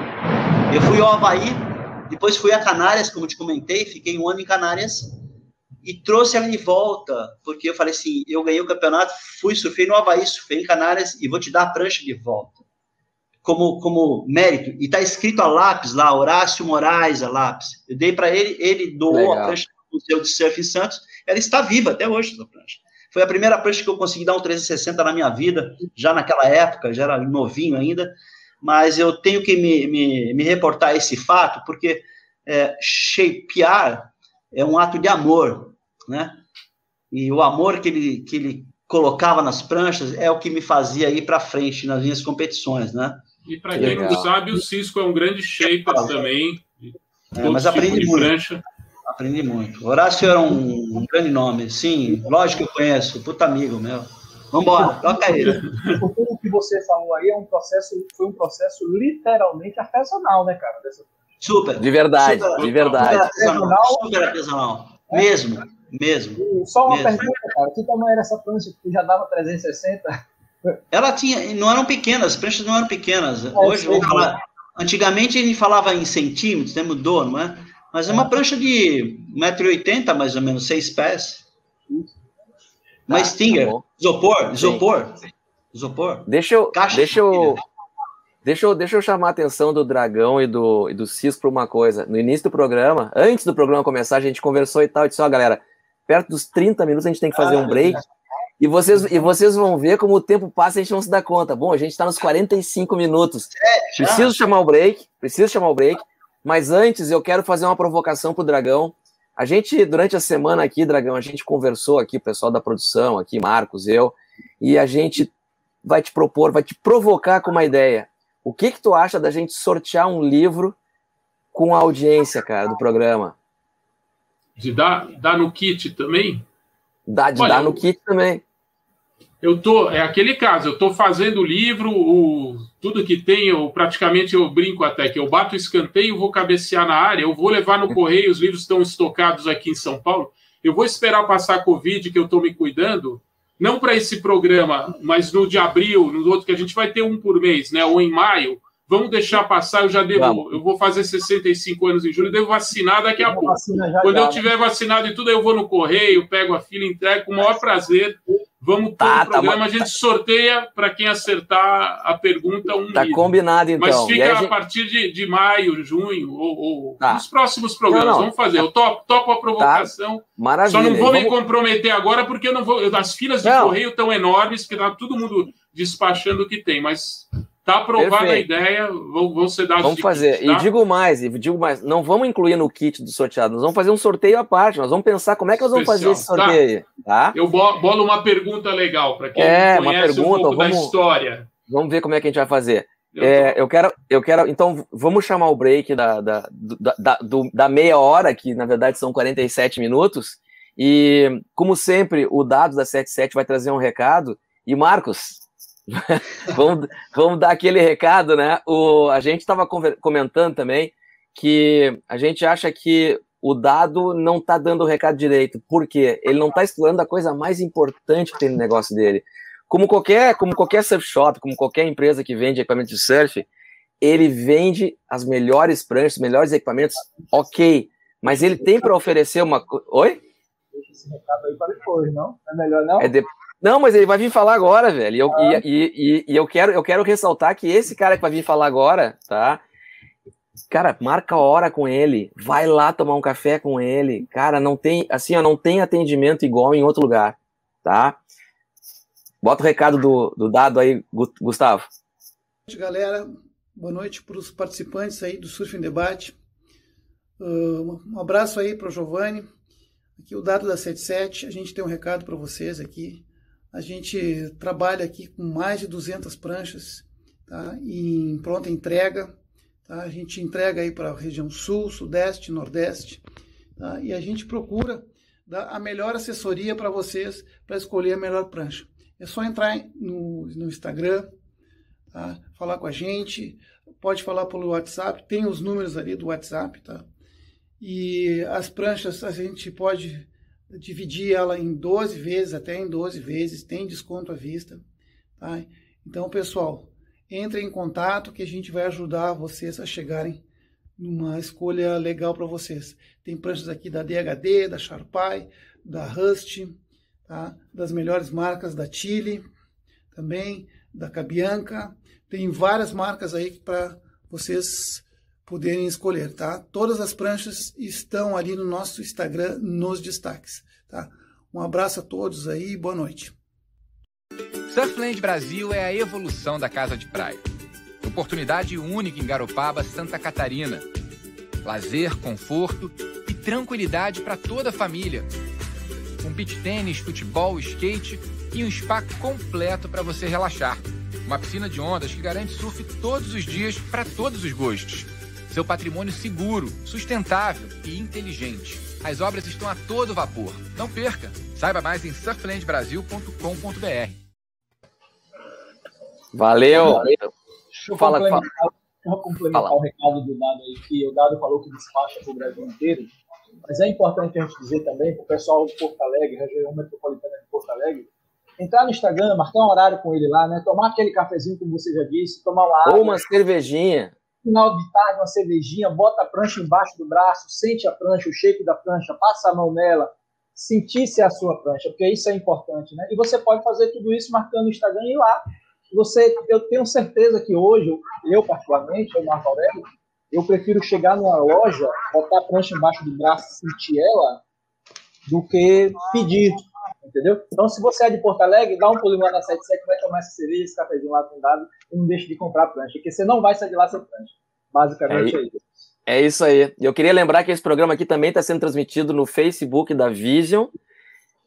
Eu fui ao Havaí, depois fui a Canárias, como te comentei, fiquei um ano em Canárias, e trouxe ela de volta, porque eu falei assim, eu ganhei o campeonato, fui, surfei no Havaí, surfei em Canárias, e vou te dar a prancha de volta. Como, como mérito, e está escrito a lápis lá, Horácio Moraes, a lápis. Eu dei para ele, ele doou Legal. a prancha do Museu de Surf em Santos, ela está viva até hoje, essa prancha. Foi a primeira prancha que eu consegui dar um 360 na minha vida, já naquela época, já era novinho ainda, mas eu tenho que me, me, me reportar esse fato, porque é, shapear é um ato de amor, né? E o amor que ele, que ele colocava nas pranchas é o que me fazia ir para frente nas minhas competições, né? E para quem legal. não sabe, o Cisco é um grande shaper também. É, mas aprendi muito. Prancha. Aprendi muito. Horácio era um, um, grande nome, sim, lógico que eu conheço, puta amigo meu. Vambora, toca ele. Tudo que você falou aí, é um processo, foi um processo literalmente artesanal, né, cara? Dessa... Super. De verdade, super, de verdade. Super artesanal. Super artesanal. É? Mesmo, mesmo. E só uma mesmo. pergunta, cara. Que tamanho era essa prancha que já dava 360? Ela tinha, não eram pequenas, as pranchas não eram pequenas. É, Hoje, vamos falar. Antigamente a gente falava em centímetros, né, mudou, não é? Mas é uma prancha de 1,80m, mais ou menos, 6 pés. Uma tá, Stinger. Tá isopor, isopor. Isopor. Deixa eu, Caixa deixa eu, deixa eu, deixa eu chamar a atenção do Dragão e do, e do Cisco para uma coisa. No início do programa, antes do programa começar, a gente conversou e tal, e disse, ó, galera, perto dos 30 minutos a gente tem que fazer um break. E vocês, e vocês vão ver como o tempo passa e a gente não se dá conta. Bom, a gente está nos 45 minutos. Preciso chamar o break, preciso chamar o break. Mas antes, eu quero fazer uma provocação para o Dragão. A gente, durante a semana aqui, Dragão, a gente conversou aqui, o pessoal da produção, aqui, Marcos, eu, e a gente vai te propor, vai te provocar com uma ideia. O que que tu acha da gente sortear um livro com a audiência, cara, do programa? De dar, dar no kit também? Dá de Olha, dar no kit também. Eu tô, é aquele caso, eu estou fazendo o livro, o, tudo que tem, eu praticamente eu brinco até que eu bato o escanteio, vou cabecear na área, eu vou levar no correio, os livros estão estocados aqui em São Paulo. Eu vou esperar passar a Covid, que eu estou me cuidando, não para esse programa, mas no de abril, no outro que a gente vai ter um por mês, né? Ou em maio, Vamos deixar passar, eu já devo, Vamos. eu vou fazer 65 anos em julho, devo vacinar daqui a pouco. Quando já, eu tiver vacinado e tudo, eu vou no correio, pego a fila, entrego com o maior prazer. Vamos tá, pro tá programa, tá, a gente sorteia para quem acertar a pergunta um Tá livro. combinado, então. Mas fica a, gente... partir de, de, maio, junho, ou, ou tá. nos próximos programas. Não, não. Vamos fazer. Eu topo, topo a tá. provocação. Maravilha. Só não vou Vamos... me comprometer agora, porque eu não vou. As filas de não. correio estão enormes, que tá todo mundo despachando o que tem, mas Está aprovada Perfeito. a ideia, vão, vão ser dados. Vamos fazer. Kit, tá? E digo mais, e digo mais, não vamos incluir no kit do sorteado, nós vamos fazer um sorteio à parte, nós vamos pensar como é que nós vamos Especial. fazer esse tá. sorteio. Tá? tá? Eu bolo uma pergunta legal para quem é, conhece uma pergunta, um pouco vamos, da história. Vamos ver como é que a gente vai fazer. Eu, é, eu, quero, eu quero. Então, vamos chamar o break da, da, da, da, do, da meia hora, que na verdade são 47 minutos. E, como sempre, o Dados da 77 vai trazer um recado. E, Marcos, [LAUGHS] vamos, vamos dar aquele recado, né? O, a gente estava comentando também que a gente acha que o dado não está dando o recado direito. Por quê? Ele não está explorando a coisa mais importante que tem no negócio dele. Como qualquer, como qualquer surf shop, como qualquer empresa que vende equipamento de surf, ele vende as melhores pranchas, os melhores equipamentos, ok. Mas ele tem para oferecer uma. Oi? Deixa esse recado aí para depois, não? É melhor não? É de... Não, mas ele vai vir falar agora, velho. E eu, ah. e, e, e, eu, quero, eu quero ressaltar que esse cara que vai vir falar agora, tá? Cara, marca hora com ele, vai lá tomar um café com ele. Cara, não tem, assim, ó, não tem atendimento igual em outro lugar, tá? Bota o recado do, do dado aí, Gustavo. Boa noite, galera. Boa noite para os participantes aí do Surf em Debate. Uh, um abraço aí para o Giovanni. Aqui o dado da 77. A gente tem um recado para vocês aqui. A gente trabalha aqui com mais de 200 pranchas tá? em pronta entrega. Tá? A gente entrega aí para a região sul, sudeste, nordeste. Tá? E a gente procura dar a melhor assessoria para vocês para escolher a melhor prancha. É só entrar no, no Instagram, tá? falar com a gente, pode falar pelo WhatsApp, tem os números ali do WhatsApp, tá? E as pranchas a gente pode dividir ela em 12 vezes, até em 12 vezes, tem desconto à vista. Tá? Então, pessoal, entre em contato que a gente vai ajudar vocês a chegarem numa escolha legal para vocês. Tem pranchas aqui da DHD, da Sharpai, da Rust, tá? das melhores marcas da Chile, também da Cabianca. Tem várias marcas aí para vocês poderem escolher, tá? Todas as pranchas estão ali no nosso Instagram nos destaques, tá? Um abraço a todos aí, boa noite. Surfland Brasil é a evolução da casa de praia. Oportunidade única em Garopaba, Santa Catarina. Lazer, conforto e tranquilidade para toda a família. Com beach tênis, futebol, skate e um spa completo para você relaxar. Uma piscina de ondas que garante surf todos os dias para todos os gostos seu patrimônio seguro, sustentável e inteligente. As obras estão a todo vapor. Não perca! Saiba mais em surflandbrasil.com.br. Valeu! Valeu. Deixa eu fala, complementar, fala. Deixa eu complementar fala. o recado do Dado aí, que o Dado falou que despacha para o Brasil inteiro. Mas é importante a gente dizer também para o pessoal de Porto Alegre, região metropolitana de Porto Alegre, entrar no Instagram, marcar um horário com ele lá, né? Tomar aquele cafezinho, como você já disse, tomar uma água. Ou uma cervejinha final de tarde, uma cervejinha, bota a prancha embaixo do braço, sente a prancha, o shape da prancha, passa a mão nela, sentir se é a sua prancha, porque isso é importante, né? E você pode fazer tudo isso marcando o Instagram e lá. Você, eu tenho certeza que hoje, eu particularmente, eu Marco Aurélio, eu prefiro chegar numa loja, botar a prancha embaixo do braço, sentir ela, do que pedir entendeu? Então, se você é de Porto Alegre, dá um pulinho lá na 77, vai tomar essa cerveja, esse cafezinho lá com dado e não deixe de comprar prancha, porque você não vai sair de lá sem prancha. Basicamente é, é isso. É isso aí. Eu queria lembrar que esse programa aqui também está sendo transmitido no Facebook da Vision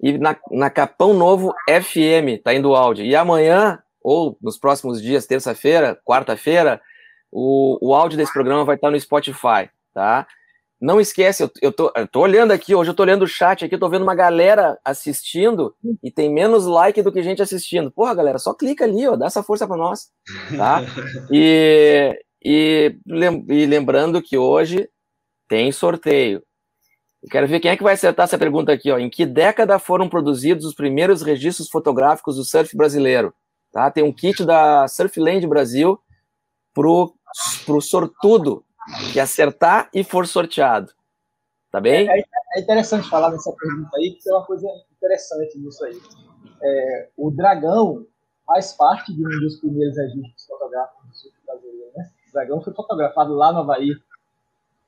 e na, na Capão Novo FM, tá indo o áudio. E amanhã, ou nos próximos dias, terça-feira, quarta-feira, o, o áudio desse programa vai estar no Spotify, tá? Não esquece, eu, eu, tô, eu tô olhando aqui, hoje eu tô olhando o chat aqui, eu tô vendo uma galera assistindo e tem menos like do que gente assistindo. Porra, galera, só clica ali, ó, dá essa força para nós, tá? [LAUGHS] E, e, e lembrando que hoje tem sorteio. Eu quero ver quem é que vai acertar essa pergunta aqui, ó. Em que década foram produzidos os primeiros registros fotográficos do surf brasileiro? Tá? Tem um kit da Surfland Brasil pro, pro sortudo que acertar e for sorteado. Tá bem? É, é, interessante falar nessa pergunta aí, porque tem uma coisa interessante nisso aí. É, o Dragão faz parte de um dos primeiros registros fotográficos do surf brasileiro, né? O Dragão foi fotografado lá no Havaí.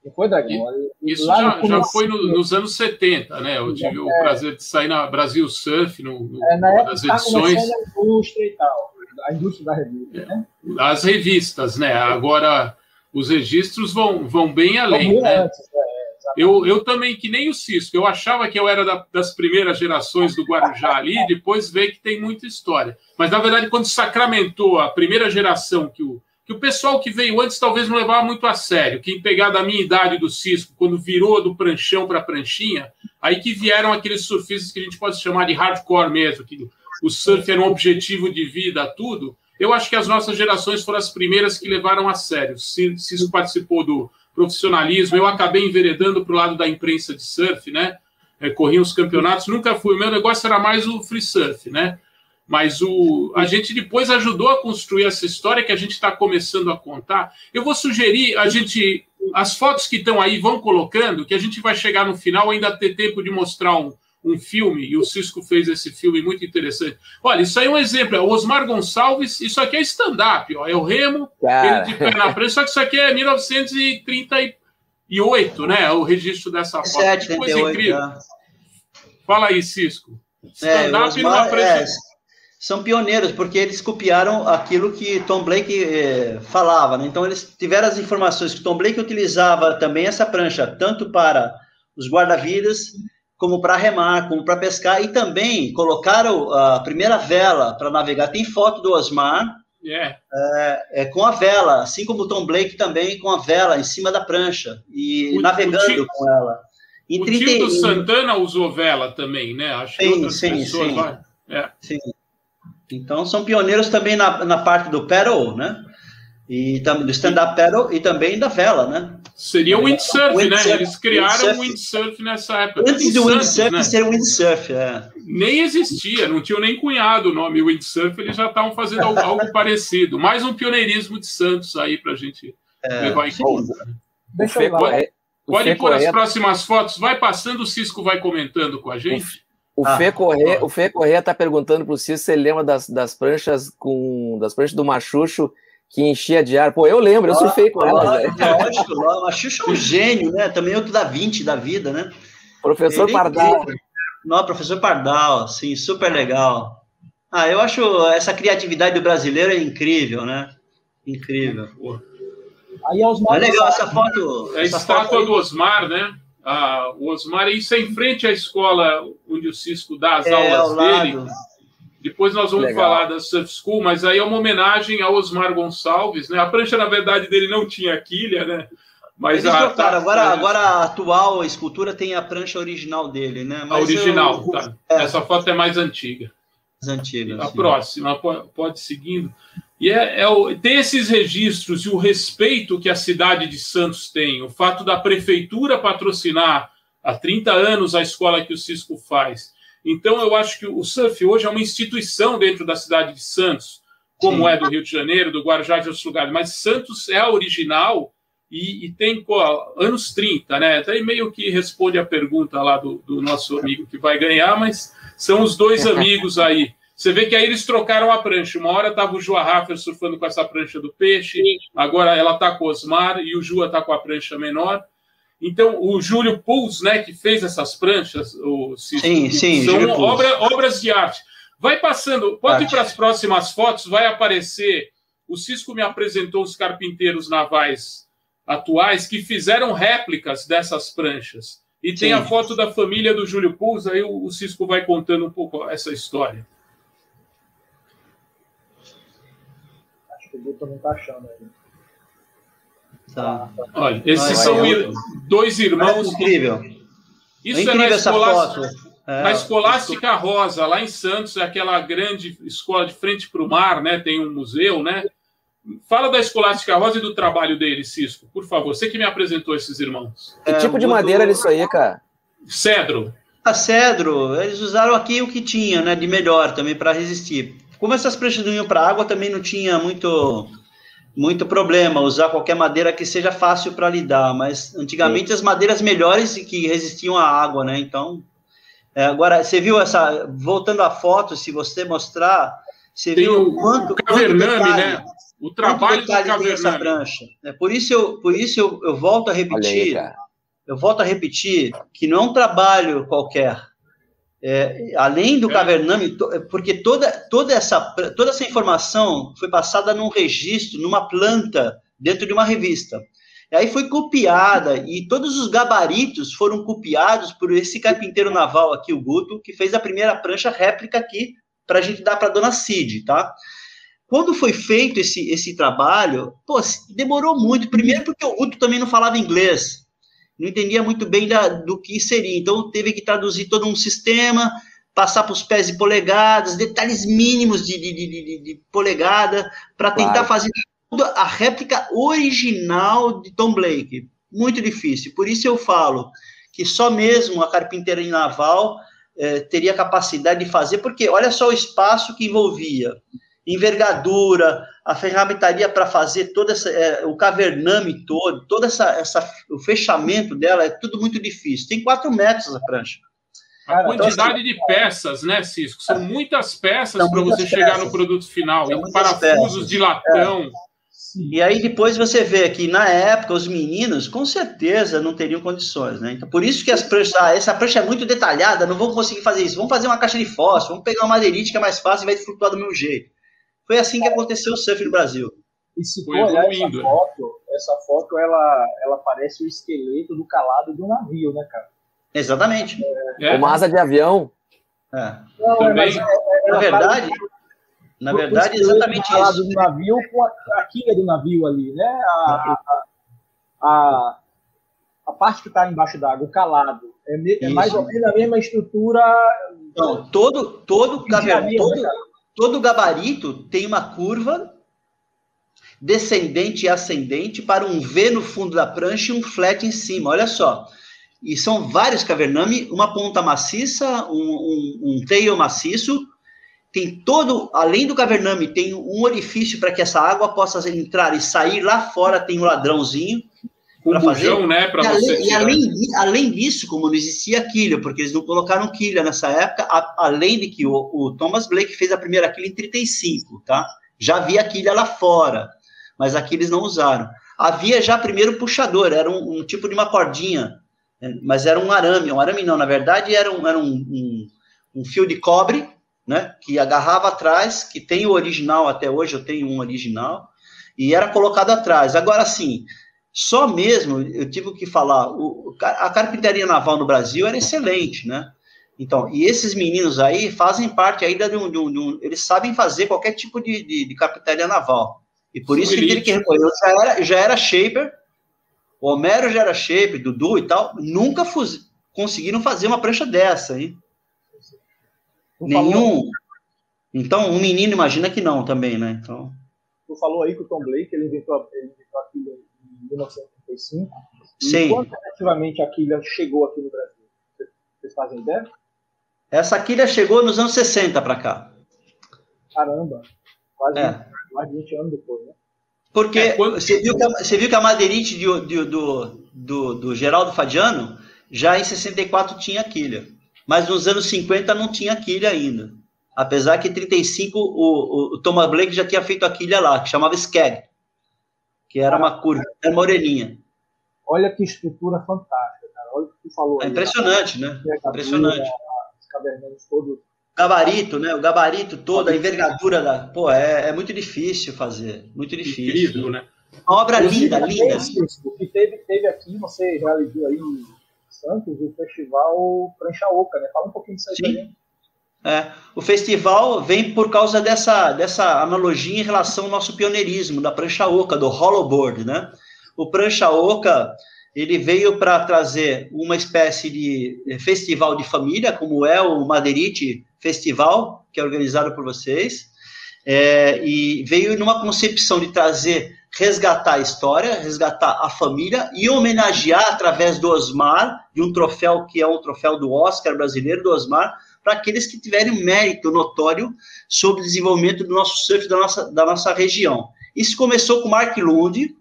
Não foi, Dragão? Isso já, já foi no, nos anos 70, né? Eu tive é, o prazer de sair na Brasil Surf, no, no é, na época, edições. A indústria e tal, a indústria da revista, é, né? As revistas, né? Agora os registros vão, vão bem além. Né? Antes, é, eu, eu também, que nem o Cisco, eu achava que eu era da, das primeiras gerações do Guarujá ali, [LAUGHS] depois veio que tem muita história. Mas, na verdade, quando sacramentou a primeira geração, que o, que o pessoal que veio antes talvez não levava muito a sério, quem pegar da minha idade do Cisco, quando virou do pranchão para pranchinha, aí que vieram aqueles surfistas que a gente pode chamar de hardcore mesmo, que o surf era um objetivo de vida, tudo eu acho que as nossas gerações foram as primeiras que levaram a sério. Isso participou do profissionalismo, eu acabei enveredando para o lado da imprensa de surf, né? É, corri os campeonatos, nunca fui. O meu negócio era mais o free surf, né? Mas o, a gente depois ajudou a construir essa história que a gente está começando a contar. Eu vou sugerir a gente. As fotos que estão aí vão colocando, que a gente vai chegar no final ainda ter tempo de mostrar um, um filme, e o Cisco fez esse filme muito interessante. Olha, isso aí é um exemplo, é o Osmar Gonçalves, isso aqui é stand-up, é o Remo, Cara. ele de pé na frente, só que isso aqui é 1938, né? O registro dessa foto. 7, que coisa incrível. Já. Fala aí, Cisco. É, stand-up é, numa prancha. É, são pioneiros, porque eles copiaram aquilo que Tom Blake eh, falava, né? Então, eles tiveram as informações que Tom Blake utilizava também essa prancha, tanto para os guarda-vidas como para remar, como para pescar, e também colocaram a primeira vela para navegar. Tem foto do Osmar yeah. é, é, com a vela, assim como o Tom Blake também com a vela em cima da prancha e o, navegando o tio, com ela. Em o 30, tio do Santana usou vela também, né? Acho sim, que sim, pessoas sim. É. sim. Então são pioneiros também na, na parte do paddle, né? E do stand-up paddle e também da vela, né? Seria o windsurf, windsurf né? Eles criaram o windsurf nessa época. Antes do windsurf né? ser windsurf, é. Nem existia, não tinham nem cunhado o nome windsurf, eles já estavam fazendo algo, algo [LAUGHS] parecido. Mais um pioneirismo de Santos aí para a gente é, levar em conta. Deixa eu pode, pode pôr as próximas fotos, vai passando, o Cisco vai comentando com a gente. O ah, Fê Corrêa, o Fê Corrêa tá perguntando pro Cisco se ele lembra das, das pranchas com das pranchas do Machucho que enchia de ar. Pô, eu lembro, eu surfei com ela. Lógico. A Xuxa é um gênio, né? Também outro da 20 da vida, né? Professor Ele Pardal. Não, professor Pardal, sim, super legal. Ah, eu acho essa criatividade do brasileiro é incrível, né? Incrível. Aí é, Osmar é legal essa foto. É a estátua do Osmar, né? Ah, o Osmar, isso é em frente à escola onde o Cisco dá as é, aulas dele. Depois nós vamos Legal. falar da Surf School, mas aí é uma homenagem ao Osmar Gonçalves, né? A prancha, na verdade, dele não tinha quilha, né? Mas Eles a, tá, agora, agora a atual escultura tem a prancha original dele, né? Mas a original, eu, tá. É. Essa foto é mais antiga. Mais antiga. A sim. próxima, pode, pode seguindo. E é, é o, tem esses registros e o respeito que a cidade de Santos tem, o fato da prefeitura patrocinar há 30 anos a escola que o Cisco faz então, eu acho que o surf hoje é uma instituição dentro da cidade de Santos, como Sim. é do Rio de Janeiro, do Guarujá e de outros lugares. Mas Santos é a original e, e tem anos 30, né? Até meio que responde a pergunta lá do, do nosso amigo que vai ganhar, mas são os dois [LAUGHS] amigos aí. Você vê que aí eles trocaram a prancha. Uma hora estava o Joa Raffer surfando com essa prancha do peixe, agora ela está com o Osmar e o Jua está com a prancha menor. Então, o Júlio Puls, né, que fez essas pranchas, o, sim, sim, são obra, obras de arte. Vai passando, pode arte. ir para as próximas fotos, vai aparecer. O Cisco me apresentou os carpinteiros navais atuais que fizeram réplicas dessas pranchas. E tem a foto da família do Júlio Puls, aí o, o Cisco vai contando um pouco essa história. Acho que o Guto não está achando aí. Tá. Olha, esses são dois irmãos. É incrível. Isso é, incrível é na essa foto. É, na Escolástica Rosa, lá em Santos, é aquela grande escola de frente para o mar, né? Tem um museu, né? Fala da Escolástica Rosa e do trabalho dele, Cisco, por favor. Você que me apresentou esses irmãos. Que tipo de madeira era isso aí, cara? Cedro. A cedro, eles usaram aqui o que tinha, né, de melhor também para resistir. Como essas pranchas não iam para água, também não tinha muito muito problema usar qualquer madeira que seja fácil para lidar, mas antigamente Sim. as madeiras melhores que resistiam à água, né? Então, é, agora você viu essa voltando à foto, se você mostrar, você Tem viu o quanto o Cavername, né? O trabalho do Cavername. Essa prancha. É, por isso eu, por isso eu, eu volto a repetir. Aí, eu volto a repetir que não é um trabalho qualquer. É, além do é. Cavername, porque toda, toda, essa, toda essa informação foi passada num registro, numa planta, dentro de uma revista. E aí foi copiada, e todos os gabaritos foram copiados por esse carpinteiro naval aqui, o Guto, que fez a primeira prancha réplica aqui, para a gente dar para a dona Cid, tá? Quando foi feito esse, esse trabalho, pô, demorou muito. Primeiro porque o Guto também não falava inglês não entendia muito bem da, do que seria. Então, teve que traduzir todo um sistema, passar para os pés e polegadas, detalhes mínimos de, de, de, de polegada, para tentar claro. fazer a réplica original de Tom Blake. Muito difícil. Por isso eu falo que só mesmo a carpinteira naval eh, teria capacidade de fazer, porque olha só o espaço que envolvia envergadura, a ferramentaria para fazer todo essa, é, o cavername todo, toda essa, essa, o fechamento dela é tudo muito difícil. Tem quatro metros a prancha. A Cara, quantidade então, assim, de peças, né, Cisco? São muitas peças para você peças. chegar no produto final. São parafusos peças. de latão. É. E aí depois você vê que na época os meninos com certeza não teriam condições, né? Então por isso que as pranchas, ah, essa prancha é muito detalhada, não vou conseguir fazer isso. Vamos fazer uma caixa de fósforo, vamos pegar uma madeirite que é mais fácil e vai flutuar do meu jeito. Foi assim que aconteceu o surf no Brasil. E se for olhar essa foto, essa foto ela, ela parece o esqueleto do calado do navio, né, cara? Exatamente. É. Uma asa de avião. É. Não, Também, é, é, na verdade, na verdade, exatamente isso. calado do navio com a, a quilha do navio ali, né? A, a, a, a parte que está embaixo d'água, o calado, é, é mais ou menos a mesma estrutura. Não, todo, todo, caverna, todo, né, Todo gabarito tem uma curva descendente e ascendente para um V no fundo da prancha e um flat em cima. Olha só. E são vários cavername, uma ponta maciça, um, um, um tail maciço. Tem todo, além do cavername, tem um orifício para que essa água possa entrar e sair lá fora. Tem um ladrãozinho para fazer. né? Pra e, além, e além, além, disso, como não existia quilha, porque eles não colocaram quilha nessa época, a, além de que o, o, Thomas Blake fez a primeira quilha em 35, tá? Já havia quilha lá fora, mas aqui eles não usaram. Havia já primeiro puxador, era um, um tipo de uma cordinha, né? mas era um arame, um arame não, na verdade era um, era um, um, um fio de cobre, né? Que agarrava atrás, que tem o original até hoje, eu tenho um original, e era colocado atrás. Agora sim, só mesmo, eu tive que falar, o, a carpintaria naval no Brasil era excelente, né? Então, e esses meninos aí fazem parte ainda de um, de um, de um eles sabem fazer qualquer tipo de, de, de carpintaria naval. E por isso que ele que já era, já era shaper, o Homero já era shaper, Dudu e tal, nunca fuz, conseguiram fazer uma prancha dessa, hein? Nenhum. Então, um menino imagina que não também, né? Então. Tu falou aí que o Tom Blake ele inventou, ele inventou aquilo 1935. Sim. E quando efetivamente a quilha chegou aqui no Brasil? Vocês fazem ideia? Essa quilha chegou nos anos 60 para cá. Caramba, quase, é. quase 20 anos depois, né? Porque é, quando... você, viu que a, você viu que a madeirite de, de, do, do, do Geraldo Fadiano já em 64 tinha quilha. Mas nos anos 50 não tinha quilha ainda. Apesar que em 35 o, o, o Thomas Blake já tinha feito a quilha lá, que chamava Skeg que era uma curva, era uma orelhinha. Olha que estrutura fantástica, cara. Olha o que tu falou. É impressionante, aí, né? Impressionante. Os todos. Gabarito, né? O gabarito todo, a envergadura da. Pô, é, é muito difícil fazer. Muito difícil. Incrível, né? Uma obra linda, linda. O que teve, teve aqui, você realizou aí em Santos, o festival Prancha Oca, né? Fala um pouquinho disso aí Sim. também. É, o festival vem por causa dessa, dessa analogia em relação ao nosso pioneirismo, da prancha oca, do hollowboard, né? o Prancha Oca ele veio para trazer uma espécie de eh, festival de família, como é o Madeirite Festival, que é organizado por vocês, é, e veio numa concepção de trazer, resgatar a história, resgatar a família e homenagear através do Osmar, de um troféu que é um troféu do Oscar brasileiro do Osmar, para aqueles que tiverem mérito notório sobre o desenvolvimento do nosso surf da nossa, da nossa região. Isso começou com Mark Lund,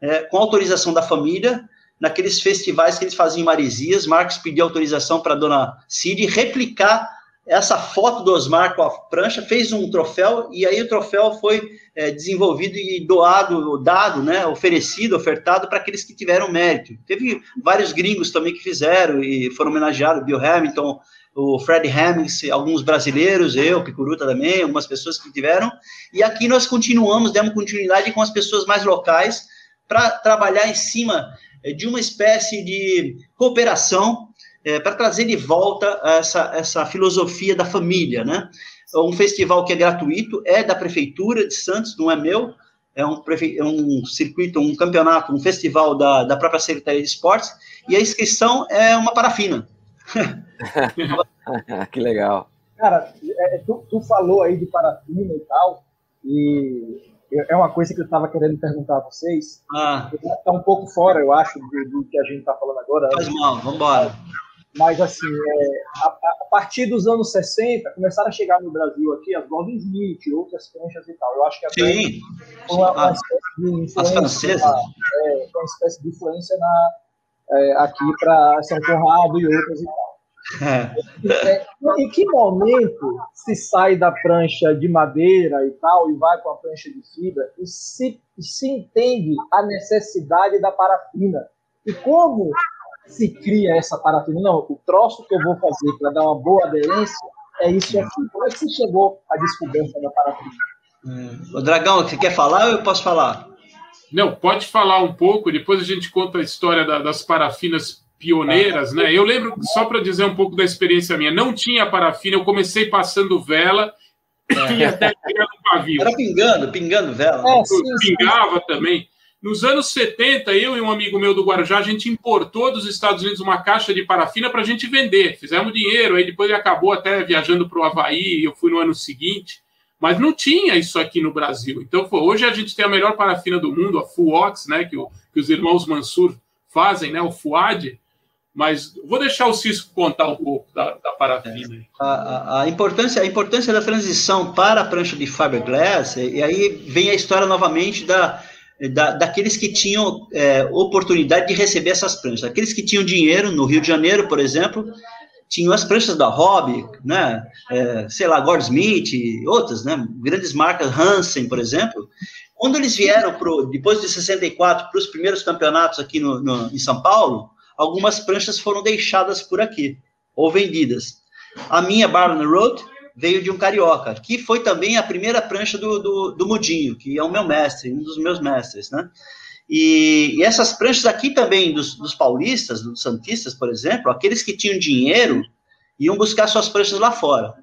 é, com autorização da família, naqueles festivais que eles faziam em Maresias. Marcos pediu autorização para a dona Cid replicar essa foto do Osmar com a prancha, fez um troféu, e aí o troféu foi é, desenvolvido e doado, dado, né, oferecido, ofertado para aqueles que tiveram mérito. Teve vários gringos também que fizeram e foram homenageados, Bill Hamilton, o Fred Hemmings, alguns brasileiros, eu, Picuruta também, algumas pessoas que tiveram, e aqui nós continuamos, demos continuidade com as pessoas mais locais para trabalhar em cima é, de uma espécie de cooperação é, para trazer de volta essa, essa filosofia da família, né? Um festival que é gratuito, é da Prefeitura de Santos, não é meu, é um, é um circuito, um campeonato, um festival da, da própria Secretaria de Esportes, e a inscrição é uma parafina. [LAUGHS] que legal. Cara, é, tu, tu falou aí de parafina e tal, e é uma coisa que eu estava querendo perguntar a vocês. Ah. Está um pouco fora, eu acho, do, do que a gente está falando agora. Faz mal, vamos embora. Mas, assim, é, a, a, partir dos anos 60, começaram a chegar no Brasil aqui as Golden Smith, outras pranchas e tal. Eu acho que a Sim. uma, uma espécie de influência. As francesas? Na, é, uma espécie de influência na, é, aqui para São Conrado e outras e tal. É, em que momento se sai da prancha de madeira e tal e vai com a prancha de fibra e se, se entende a necessidade da parafina? E como se cria essa parafina? Não, o troço que eu vou fazer para dar uma boa aderência é isso aqui. Como é que você chegou à descoberta da parafina? Hum. O Dragão, você quer falar ou eu posso falar? Não, pode falar um pouco, depois a gente conta a história da, das parafinas pioneiras, né? Eu lembro, só para dizer um pouco da experiência minha, não tinha parafina, eu comecei passando vela é. e até no pavio. Era pingando, pingando vela. É, sim, pingava sim. também. Nos anos 70, eu e um amigo meu do Guarujá, a gente importou dos Estados Unidos uma caixa de parafina para a gente vender. Fizemos dinheiro, aí depois ele acabou até viajando para o Havaí, eu fui no ano seguinte. Mas não tinha isso aqui no Brasil. Então, pô, hoje a gente tem a melhor parafina do mundo, a Fuox, né, que, o, que os irmãos Mansur fazem, né, o Fuad. Mas vou deixar o Cisco contar um pouco da, da parafina. A, a, a, importância, a importância da transição para a prancha de fiberglass, e aí vem a história novamente da, da, daqueles que tinham é, oportunidade de receber essas pranchas. Aqueles que tinham dinheiro, no Rio de Janeiro, por exemplo, tinham as pranchas da Hobby, né, é, sei lá, Gordsmith e outras, né, grandes marcas, Hansen, por exemplo. Quando eles vieram, pro, depois de 64, para os primeiros campeonatos aqui no, no, em São Paulo, algumas pranchas foram deixadas por aqui, ou vendidas. A minha Barlon Road veio de um carioca, que foi também a primeira prancha do, do, do Mudinho, que é o meu mestre, um dos meus mestres, né? E, e essas pranchas aqui também, dos, dos, paulistas, dos santistas, por exemplo, aqueles que tinham dinheiro, iam buscar suas pranchas lá fora.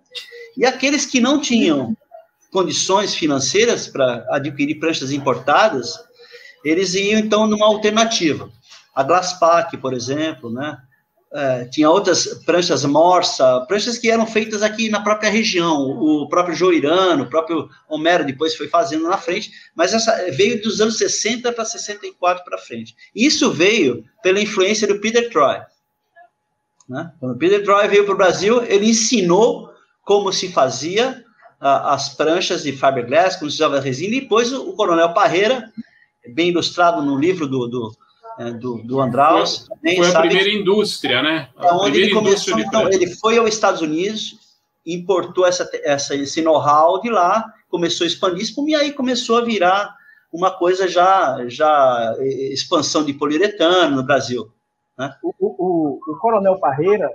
E aqueles que não tinham condições financeiras para adquirir pranchas importadas, eles iam, então, numa alternativa a Glasspack, por exemplo, né? É, tinha outras pranchas morsa, pranchas que eram feitas aqui na própria região, o próprio Joirano, o próprio Homero depois foi fazendo na frente, mas essa veio dos anos 60 para 64 para frente. Isso veio pela influência do Peter Troy. Né? Quando o Peter Troy veio para o Brasil, ele ensinou como se fazia as pranchas de fiberglass, como se usava resina, e depois o, o Coronel Parreira, bem ilustrado no livro do, do é, do, do Andraus. Foi, foi a primeira que, indústria, né? A onde ele começou, então, ele foi aos Estados Unidos, importou essa, essa, esse know-how de lá, começou a expandir, e aí começou a virar uma coisa já, já expansão de poliuretano no Brasil. Né? O, o, o, Coronel Parreira,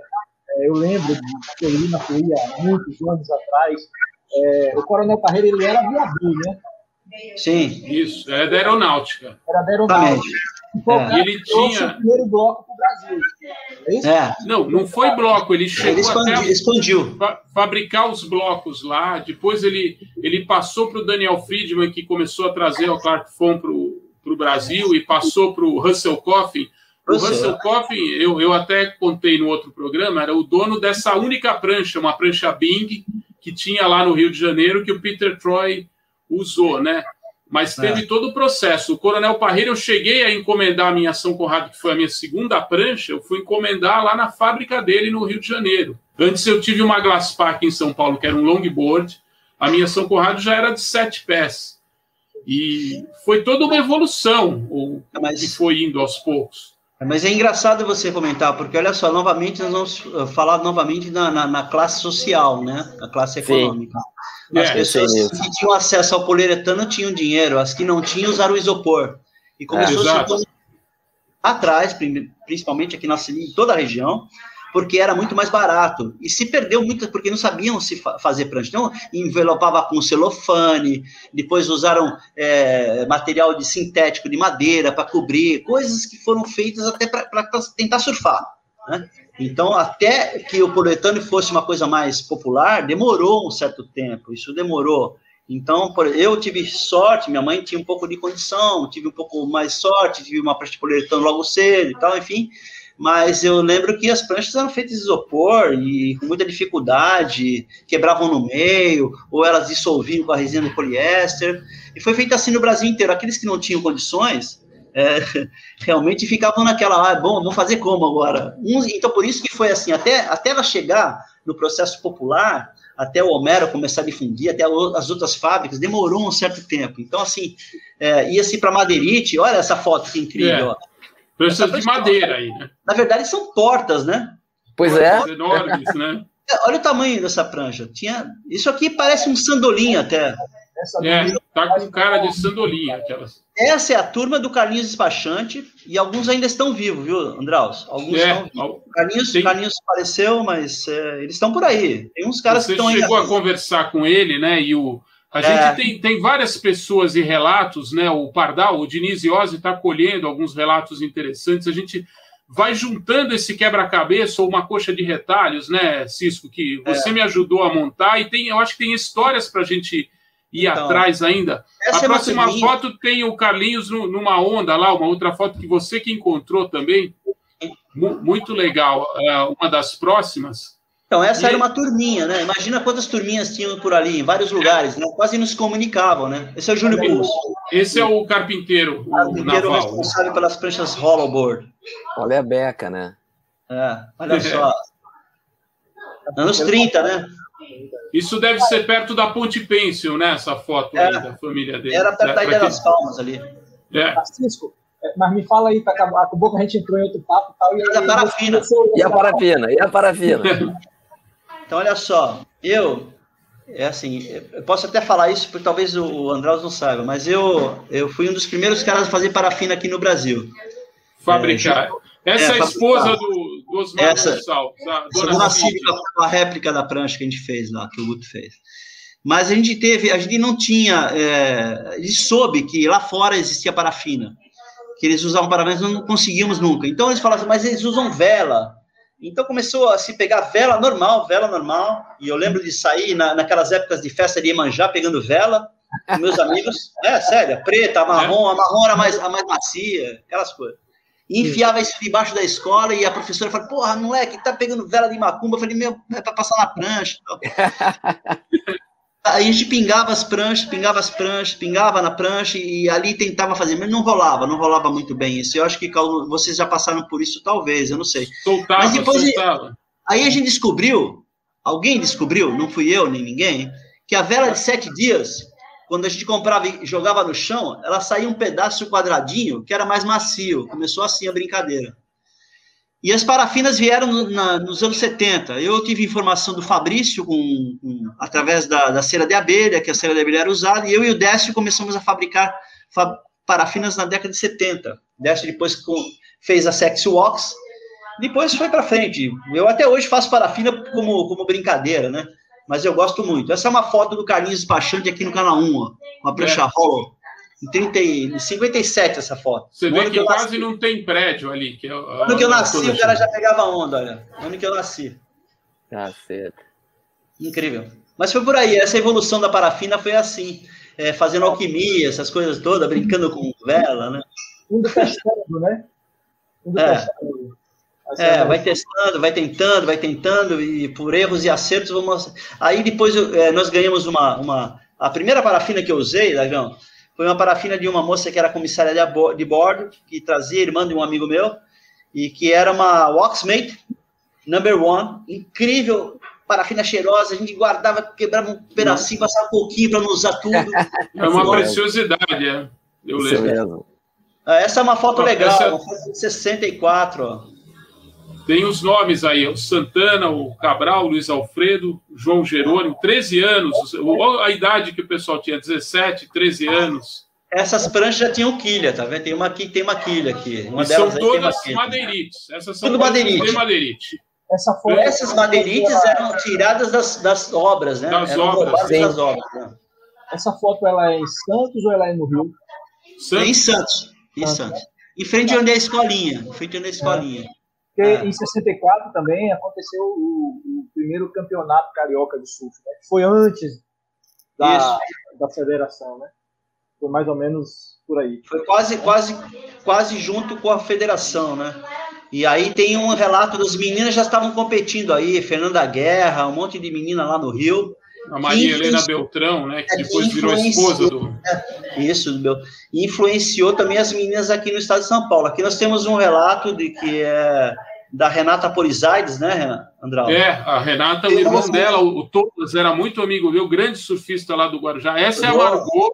é, eu lembro de ir na Coia há muitos anos atrás, é, o Coronel Parreira ele era aviador, né? Sim. Isso, é da aeronáutica. Era da aeronáutica. É. Ele tinha. o primeiro bloco para o Brasil. É isso? É. Não, não foi bloco, ele chegou ele expandiu, até expandiu. Fa fabricar os blocos lá. Depois ele, ele passou para o Daniel Friedman, que começou a trazer o Clark Fon para o o Brasil e passou para o Russell Coffin. O Russell Coffin, eu, eu até contei no outro programa, era o dono dessa única prancha, uma prancha Bing, que tinha lá no Rio de Janeiro, que o Peter Troy usou, né? Mas teve é. todo o processo. O Coronel Parreira, eu cheguei a encomendar a minha São Conrado, que foi a minha segunda prancha, eu fui encomendar lá na fábrica dele no Rio de Janeiro. Antes eu tive uma Glasspack em São Paulo, que era um longboard. A minha São Conrado já era de sete pés. E foi toda uma evolução o Mas... que foi indo aos poucos. Mas é engraçado você comentar, porque olha só, novamente nós vamos uh, falar novamente na, na, na classe social, né? A classe econômica. Sim. As é, pessoas que tinham acesso ao poliuretano tinham dinheiro, as que não tinham usaram o isopor. E começou é, a se atrás, principalmente aqui na em toda a região, porque era muito mais barato. E se perdeu muito porque não sabiam se fa fazer prancha. Então, envelopava com celofane, depois usaram é, material de sintético de madeira para cobrir, coisas que foram feitas até para tentar surfar. Né? Então, até que o poliuretano fosse uma coisa mais popular, demorou um certo tempo. Isso demorou. Então, eu tive sorte, minha mãe tinha um pouco de condição, tive um pouco mais sorte, tive uma prancha de poliuretano logo cedo e tal, enfim mas eu lembro que as pranchas eram feitas de isopor e com muita dificuldade, quebravam no meio, ou elas dissolviam com a resina de poliéster, e foi feito assim no Brasil inteiro. Aqueles que não tinham condições, é, [LAUGHS] realmente ficavam naquela, ah, bom, vamos fazer como agora? então, por isso que foi assim, até, até ela chegar no processo popular, até o Homero começar a difundir, até as outras fábricas, demorou um certo tempo. Então, assim, é, ia-se para Madeirite, olha essa foto que incrível, é. Precisa de madeira aí, né? Na verdade, são tortas, né? Pois é. enormes, né? É, olha o tamanho dessa prancha. Tinha... Isso aqui parece um sandolim até. É, tá com cara de sandolinha. Aquelas. Essa é a turma do Carlinhos Despachante, e alguns ainda estão vivos, viu, Andraus? Alguns é, estão Carlinhos, tem... Carlinhos faleceu, mas é, eles estão por aí. Tem uns caras Você que estão aí. Você chegou a conversar com ele, né? E o, a gente é. tem, tem várias pessoas e relatos, né? O Pardal, o Diniz Iose está colhendo alguns relatos interessantes. A gente vai juntando esse quebra-cabeça ou uma coxa de retalhos, né, Cisco, que você é. me ajudou a montar e tem, eu acho que tem histórias para a gente ir então, atrás ainda. A é próxima foto tem o Carlinhos numa onda lá, uma outra foto que você que encontrou também. Muito legal. É, uma das próximas então, essa e... era uma turminha, né? Imagina quantas turminhas tinham por ali, em vários lugares, né? Quase não se comunicavam, né? Esse é o Júlio Pulso. Esse é o carpinteiro, o carpinteiro naval. responsável pelas pranchas hollowboard. Olha a beca, né? É, olha só. Anos 30, né? Isso deve ser perto da Ponte Pêncil, né? Essa foto é, da família dele. Era perto da Ilha das Palmas ali. É. Francisco, é, mas me fala aí, tá, acabou que a gente entrou em outro papo e tal. E, e a parafina. E a parafina, e a parafina. Então, olha só, eu, é assim, eu posso até falar isso, porque talvez o Andraus não saiba, mas eu, eu fui um dos primeiros caras a fazer parafina aqui no Brasil. Fabricar. É, Essa é, a esposa do, do Osmar Essa, Gonçalves, a dona Cívica, a réplica da prancha que a gente fez lá, que o Guto fez. Mas a gente teve, a gente não tinha, é, a gente soube que lá fora existia parafina, que eles usavam parafina, nós não conseguimos nunca. Então eles falavam, mas eles usam vela. Então começou a se pegar vela normal, vela normal. E eu lembro de sair na, naquelas épocas de festa de Iemanjá pegando vela com meus amigos. É, sério, preta, a marrom, a marrom era mais, a mais macia, aquelas coisas. E enfiava isso debaixo da escola e a professora falou, porra, moleque, tá pegando vela de macumba. Eu falei, meu, é pra passar na prancha. [LAUGHS] Aí a gente pingava as pranchas, pingava as pranchas, pingava na prancha e ali tentava fazer, mas não rolava, não rolava muito bem isso. Eu acho que vocês já passaram por isso, talvez, eu não sei. Soltava, mas depois, soltava. Aí a gente descobriu, alguém descobriu, não fui eu nem ninguém, que a vela de sete dias, quando a gente comprava e jogava no chão, ela saía um pedaço quadradinho que era mais macio. Começou assim a brincadeira. E as parafinas vieram no, na, nos anos 70. Eu tive informação do Fabrício com, com, através da, da, cera de abelha, que a cera de abelha era usada, e eu e o Décio começamos a fabricar fa parafinas na década de 70. Décio depois com, fez a Sexy Wax, depois foi para frente. Eu até hoje faço parafina como, como brincadeira, né? Mas eu gosto muito. Essa é uma foto do Carlinhos Despachante aqui no canal 1, ó, uma prancha é. hollow em, 30, em 57 essa foto. Você vê que, que quase nasci. não tem prédio ali. Que é, o ano que eu nasci, o cara já pegava onda, olha. O ano que eu nasci. Caceta. Incrível. Mas foi por aí, essa evolução da parafina foi assim. é, fazendo alquimia, essas coisas todas, brincando com vela, né? Indo testando, né? Indo É. testando. É, vai testando, vai tentando, vai tentando, e por erros e acertos vamos. Aí depois eu- é, nós ganhamos uma, uma. A primeira parafina que eu usei, Dragão, foi uma parafina de uma moça que era comissária de, bordo, que trazia irmã de um amigo meu, e que era uma Waxmate number one, incrível, parafina cheirosa, a gente guardava, quebrava um pedacinho, passava um pouquinho para não usar tudo. [LAUGHS] É uma preciosidade, é. Eu lembro. Ah, Essa é uma foto legal, essa- uma foto de 64, ó. Tem os nomes aí, o Santana, o Cabral, o Luiz Alfredo, João Jerônimo, 13 anos. A idade que o pessoal tinha, 17, 13 anos. Essas pranchas já tinham quilha, tá vendo? Tem uma aqui, tem uma quilha aqui. Uma E são todas madeirites. Essas são Tudo madeirite. de madeirite. Essa foto, Essas madeirites eram tiradas das, das obras, né? Das eram obras, das obras. Né? essa foto ela é em Santos ou ela é no Rio? Santos, Em Santos. Em Santos. Em frente onde é a escolinha. Em frente onde é a escolinha. Porque É. em 64 também aconteceu o, o primeiro campeonato carioca de surf, né? que foi antes da, da federação, né? Foi mais ou menos por aí. Foi quase, quase, quase junto com a federação, né? E aí tem um relato das meninas já estavam competindo aí, Fernanda Guerra, um monte de menina lá no Rio. A Maria Helena Beltrão, né, que É, depois virou esposa do. Isso, meu. Influenciou também as meninas aqui no estado de São Paulo. Aqui nós temos um relato de que é da Renata Polizides, né, Andrade? É, a Renata, o irmão dela, o, o Thomas, era muito amigo meu, grande surfista lá do Guarujá. Essa é a Margot,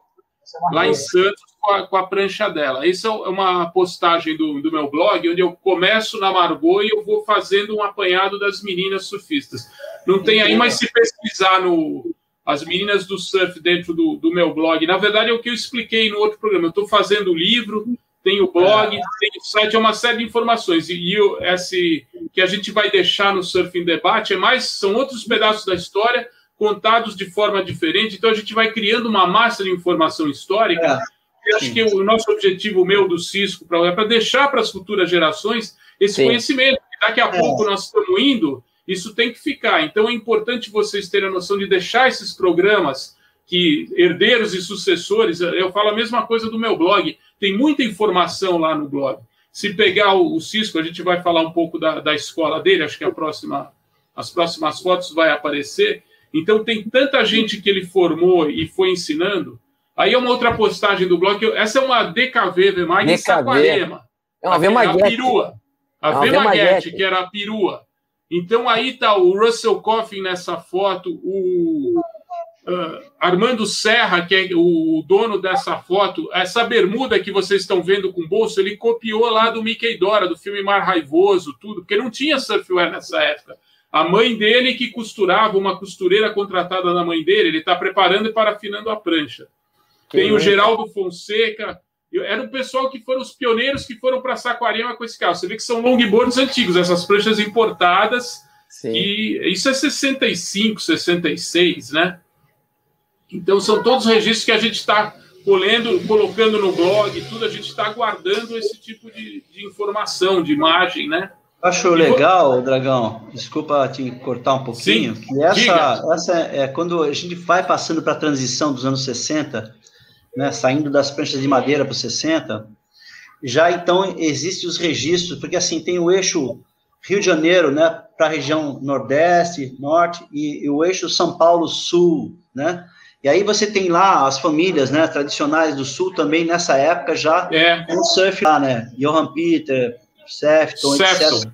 é uma lá em. Santos, com a, com a prancha dela. Isso é uma postagem do, do meu blog, onde eu começo na Margot e eu vou fazendo um apanhado das meninas surfistas. Não tem aí, mas se pesquisar no as meninas do surf dentro do, do meu blog, na verdade é o que eu expliquei no outro programa. Eu estou fazendo o livro, tem o blog, tem o site, é uma série de informações. E, e esse que a gente vai deixar no Surf em Debate é mais, são outros pedaços da história contados de forma diferente. Então a gente vai criando uma massa de informação histórica. É. Eu acho que o nosso objetivo, o meu, do Cisco, pra, é para deixar para as futuras gerações esse Sim. conhecimento. Daqui a É. pouco nós estamos indo, isso tem que ficar. Então é importante vocês terem a noção de deixar esses programas que herdeiros e sucessores, eu falo a mesma coisa do meu blog, tem muita informação lá no blog. Se pegar o, o Cisco, a gente vai falar um pouco da, da escola dele, acho que a próxima, as próximas fotos vai aparecer. Então tem tanta gente que ele formou e foi ensinando. Aí é uma outra postagem do blog. Essa é uma DKV Vemag em DKV. Saquarema. É uma A Vemaguete. perua. A É Vemaguete, que era a perua. Então aí tá o Russell Coffin nessa foto, o ah, Armando Serra, que é o dono dessa foto, essa bermuda que vocês estão vendo com bolso, ele copiou lá do Mickey Dora, do filme Mar Raivoso, tudo, porque não tinha surfwear nessa época. A mãe dele que costurava, uma costureira contratada da mãe dele, ele está preparando e parafinando a prancha. Tem o Geraldo Fonseca. Eu- Era o pessoal que foram os pioneiros que foram para Saquarema com esse carro. Você vê que são longboards antigos, essas pranchas importadas. Sim. E isso é 65, 66, né? Então são todos registros que a gente está colhendo, colocando no blog, tudo, a gente está guardando esse tipo de, de informação, de imagem, né? Acho legal, Dragão, desculpa te cortar um pouquinho, Sim, que essa, diga. essa é quando a gente vai passando para a transição dos anos 60, né, saindo das pranchas de madeira para os 60, já então existem os registros, porque assim, tem o eixo Rio de Janeiro, né, para a região Nordeste, Norte, e, e o eixo São Paulo Sul, né, e aí você tem lá as famílias, né, tradicionais do Sul também, nessa época já, É, com o surf lá, né, Johan Peter, Sefton, etc. Sefton.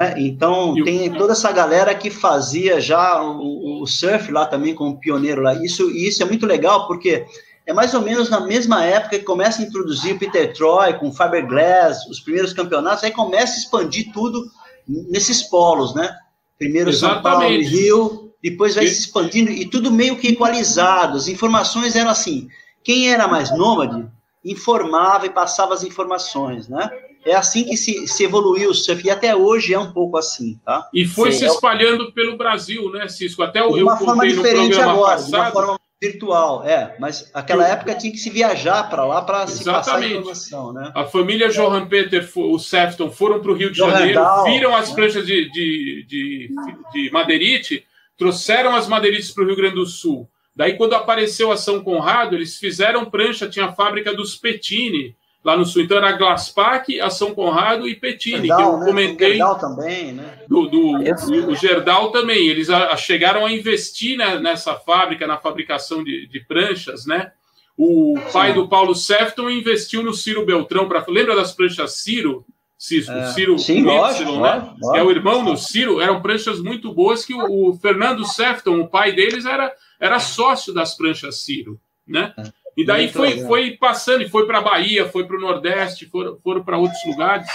É, então, E o- tem toda essa galera que fazia já o, o surf lá também como pioneiro lá. Isso, e isso é muito legal, porque é mais ou menos na mesma época que começa a introduzir o Peter Troy com Fiberglass, os primeiros campeonatos, aí começa a expandir tudo nesses polos, né? Primeiro São Paulo e Exatamente. Rio, depois vai E- se expandindo e tudo meio que equalizado. As informações eram assim: quem era mais nômade informava e passava as informações, né? É assim que se, se evoluiu o surf, e até hoje é um pouco assim, tá? E foi Sim, se é o- espalhando pelo Brasil, né, Cisco? Até o De eu uma forma diferente agora, de uma passado. forma virtual, é. Mas aquela Eu- época tinha que se viajar para lá para se passar a Exatamente. informação, né? A família Johan Peter, o Sefton, foram para o Rio de Johan Janeiro, Dahl, viram as né? pranchas de, de, de, de madeirite, trouxeram as madeirites para o Rio Grande do Sul. Daí, quando apareceu a São Conrado, eles fizeram prancha, tinha a fábrica dos Petini, lá no sul. Então era Glaspac, a São Conrado e Petini, Gerdau, que eu né? comentei. O Gerdau também, né? Do, do, do, o Gerdau também. Eles a, a chegaram a investir né, nessa fábrica, na fabricação de, de pranchas, né? O pai Sim. do Paulo Sefton investiu no Ciro Beltrão. Pra, lembra das pranchas Ciro? Ciro, é. Ciro Sim, lógico, y, né? Lógico. É o irmão do Ciro. Eram pranchas muito boas que o, o Fernando Sefton, o pai deles, era era sócio das pranchas Ciro, né? É. E daí foi, foi passando, e foi para a Bahia, foi para o Nordeste, foram, foram para outros lugares.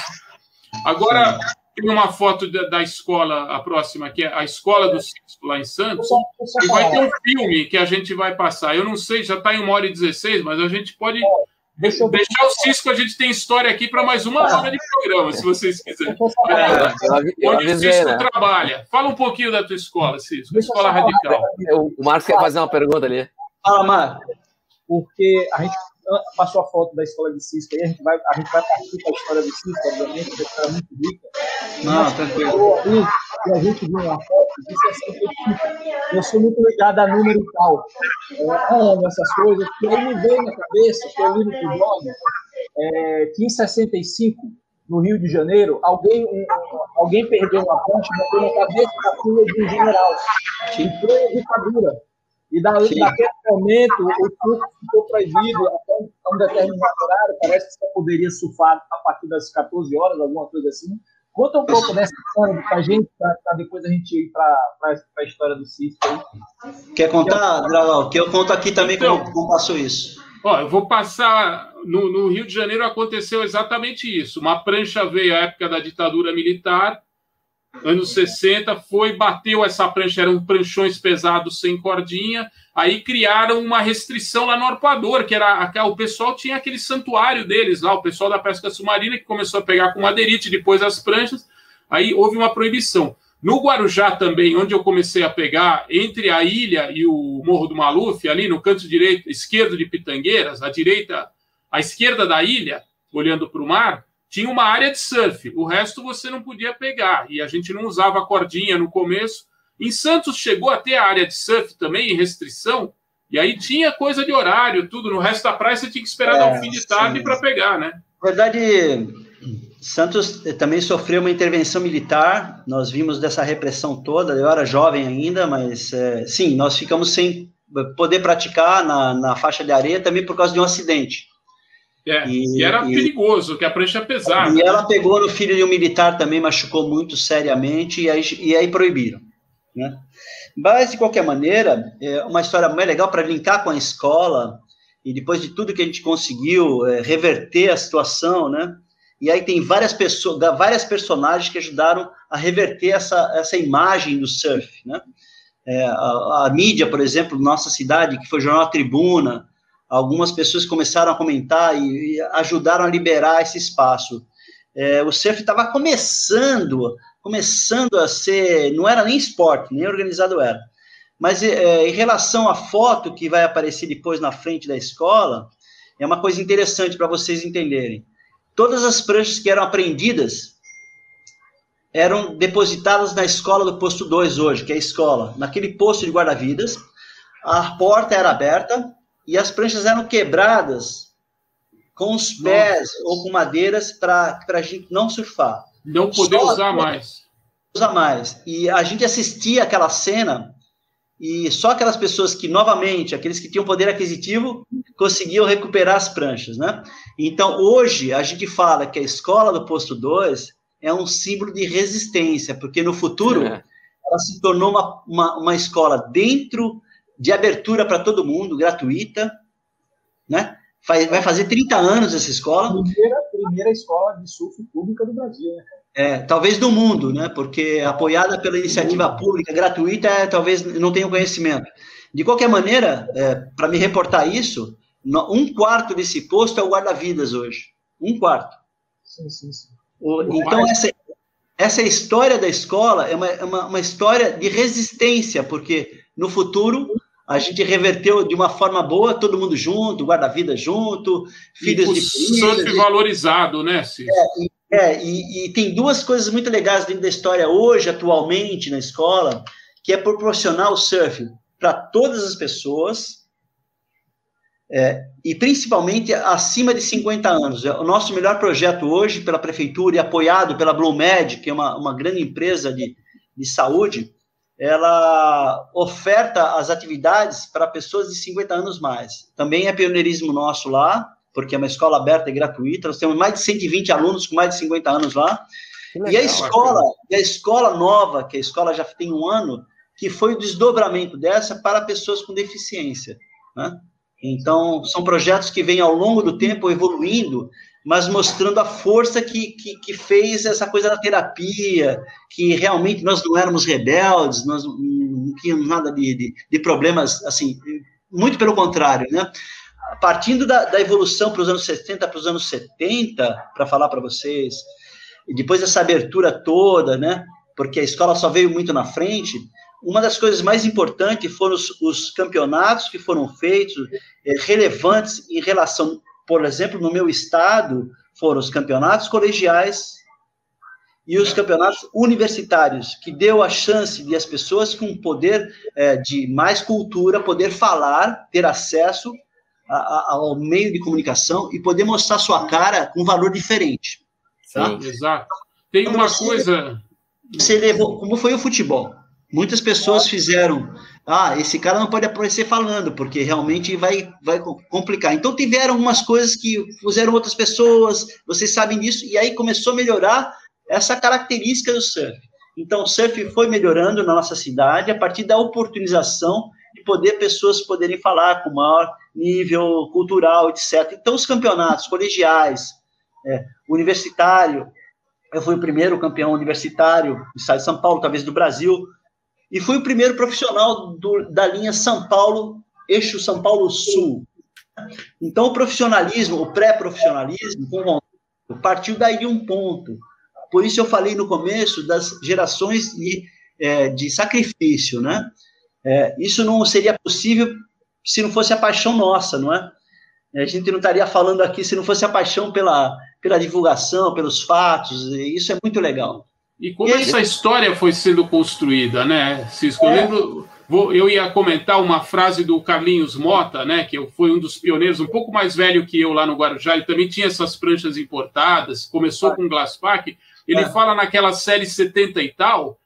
Agora, tem uma foto da, da, escola, a próxima, que é a Escola do Cisco, lá em Santos, e vai ter um filme que a gente vai passar. Eu não sei, já está em uma hora e 16, mas a gente pode Deixa eu... Deixar o Cisco, a gente tem história aqui para mais uma hora de programa, se vocês quiserem. É, onde o Cisco né? trabalha. Fala um pouquinho da tua escola, Cisco, escola radical. O Marcos quer fazer uma pergunta ali. Fala, Marcos. Porque a gente passou a foto da escola de Cisco aí, a gente vai, a gente vai partir para a história do Cisco, obviamente, que é muito rica. Não, tranquilo. E a gente viu uma foto, disse assim, eu sou muito ligado a número e tal. É, amo essas coisas, que aí me veio na cabeça, que eu li no blog, é, que em 65, no Rio de Janeiro, alguém, um, alguém perdeu uma ponte, bateu na cabeça da filha de um general, em plena ditadura. E daí, naquele momento, o curso ficou proibido até um, determinado horário, parece que só poderia surfar a partir das 14 horas, alguma coisa assim. Conta um pouco dessa história para a gente, para depois a gente ir para a história do Cisco. Quer contar, Dragão? Que eu conto aqui também então, como, como passou isso. Ó, eu vou passar. No, no, Rio de Janeiro aconteceu exatamente isso. Uma prancha veio à época da ditadura militar, anos 60, foi, bateu essa prancha, eram pranchões pesados sem cordinha, aí criaram uma restrição lá no arpoador, que era o pessoal tinha aquele santuário deles lá, o pessoal da pesca submarina que começou a pegar com madeirite depois as pranchas, aí houve uma proibição. No Guarujá também, onde eu comecei a pegar, entre a ilha e o Morro do Maluf, ali no canto direito, esquerdo de Pitangueiras, à direita, à esquerda da ilha, olhando para o mar, tinha uma área de surf, o resto você não podia pegar, e a gente não usava cordinha no começo. Em Santos chegou a ter a área de surf também, em restrição, e aí tinha coisa de horário, tudo. No resto da praia você tinha que esperar é, dar um é, fim de tarde para pegar, né? Na verdade, Santos também sofreu uma intervenção militar, nós vimos dessa repressão toda, eu era jovem ainda, mas é, sim, nós ficamos sem poder praticar na, na faixa de areia também por causa de um acidente. É, e, e, era e, perigoso, que a prancha é pesada. E ela pegou no filho de um militar também, machucou muito seriamente, e aí, e aí proibiram. Né? Mas, de qualquer maneira, é uma história mais legal para linkar com a escola, e depois de tudo que a gente conseguiu é, reverter a situação, né? E aí tem várias pessoas, várias personagens que ajudaram a reverter essa, essa imagem do surf, né? É, a, a, mídia, por exemplo, nossa cidade, que foi o Jornal Tribuna, algumas pessoas começaram a comentar e, e ajudaram a liberar esse espaço. É, o surf estava começando, começando a ser, não era nem esporte, nem organizado era. Mas é, em relação à foto que vai aparecer depois na frente da escola, é uma coisa interessante para vocês entenderem. Todas as pranchas que eram apreendidas eram depositadas na escola do posto 2 hoje, que é a escola, naquele posto de guarda-vidas. A porta era aberta, e as pranchas eram quebradas com os pés Nossa. ou com madeiras para a gente não surfar. Não poder Só usar mais. Usar mais. E a gente assistia aquela cena e só aquelas pessoas que, novamente, aqueles que tinham poder aquisitivo, conseguiam recuperar as pranchas, né? Então, hoje, a gente fala que a escola do posto 2 é um símbolo de resistência, porque no futuro é. ela se tornou uma, uma, uma escola dentro de abertura para todo mundo, gratuita, né? vai fazer 30 anos essa escola. Primeira, primeira escola de surf pública do Brasil, né? É, talvez do mundo, né? Porque apoiada pela iniciativa pública, gratuita, é, talvez não tenha conhecimento. De qualquer maneira, é, para me reportar isso, um quarto desse posto é o guarda-vidas hoje. Um quarto. Sim, sim, sim. O, então, essa, essa história da escola é uma, é uma, uma história de resistência, porque no futuro a gente reverteu de uma forma boa, todo mundo junto, guarda-vida junto, filhos de surf e... valorizado, né, Cícero? É, é e, e, tem duas coisas muito legais dentro da história hoje, atualmente, na escola, que é proporcionar o surf para todas as pessoas, é, e principalmente acima de 50 anos. É o nosso melhor projeto hoje, pela prefeitura e apoiado pela Blue Med, que é uma, uma grande empresa de, de saúde, ela oferta as atividades para pessoas de 50 anos mais. Também é pioneirismo nosso lá, porque é uma escola aberta e gratuita. Nós temos mais de 120 alunos com mais de 50 anos lá. Legal, e a escola, e a escola nova, que a escola já tem um ano, que foi o desdobramento dessa para pessoas com deficiência. Né? Então, são projetos que vêm ao longo do tempo evoluindo, mas mostrando a força que, que, que, fez essa coisa da terapia, que realmente nós não éramos rebeldes, nós não tínhamos nada de, de, de problemas, assim, muito pelo contrário, né? Partindo da, da evolução para os anos 60 para os anos 70, para falar para vocês, e depois dessa abertura toda, né? Porque a escola só veio muito na frente, uma das coisas mais importantes foram os, os campeonatos que foram feitos, é, relevantes em relação, por exemplo, no meu estado, foram os campeonatos colegiais e os campeonatos universitários, que deu a chance de as pessoas com poder é, de mais cultura poder falar, ter acesso a, a, ao meio de comunicação e poder mostrar sua cara com um valor diferente. Tá? Sim, exato. Tem uma você, coisa. Você levou, como foi o futebol? Muitas pessoas fizeram, ah, esse cara não pode aparecer falando, porque realmente vai, vai complicar. Então tiveram algumas coisas que fizeram outras pessoas, vocês sabem disso, e aí começou a melhorar essa característica do surf. Então o surf foi melhorando na nossa cidade a partir da oportunização de poder pessoas poderem falar com maior nível cultural, etc. Então os campeonatos colegiais, é, universitário, eu fui o primeiro campeão universitário do estado de São Paulo, talvez do Brasil, e fui o primeiro profissional do, da linha São Paulo, eixo São Paulo Sul. Então, o profissionalismo, o pré-profissionalismo, partiu daí um ponto. Por isso eu falei no começo das gerações de, é, de sacrifício, né? É, isso não seria possível se não fosse a paixão nossa, não é? A gente não estaria falando aqui se não fosse a paixão pela, pela divulgação, pelos fatos, isso é muito legal. E como e essa história foi sendo construída, né, Cisco? É. Eu lembro, vou, eu ia comentar uma frase do Carlinhos Mota, né, que foi um dos pioneiros, um pouco mais velho que eu lá no Guarujá, ele também tinha essas pranchas importadas, começou com Glasspack, ele é. fala naquela série 70 e tal,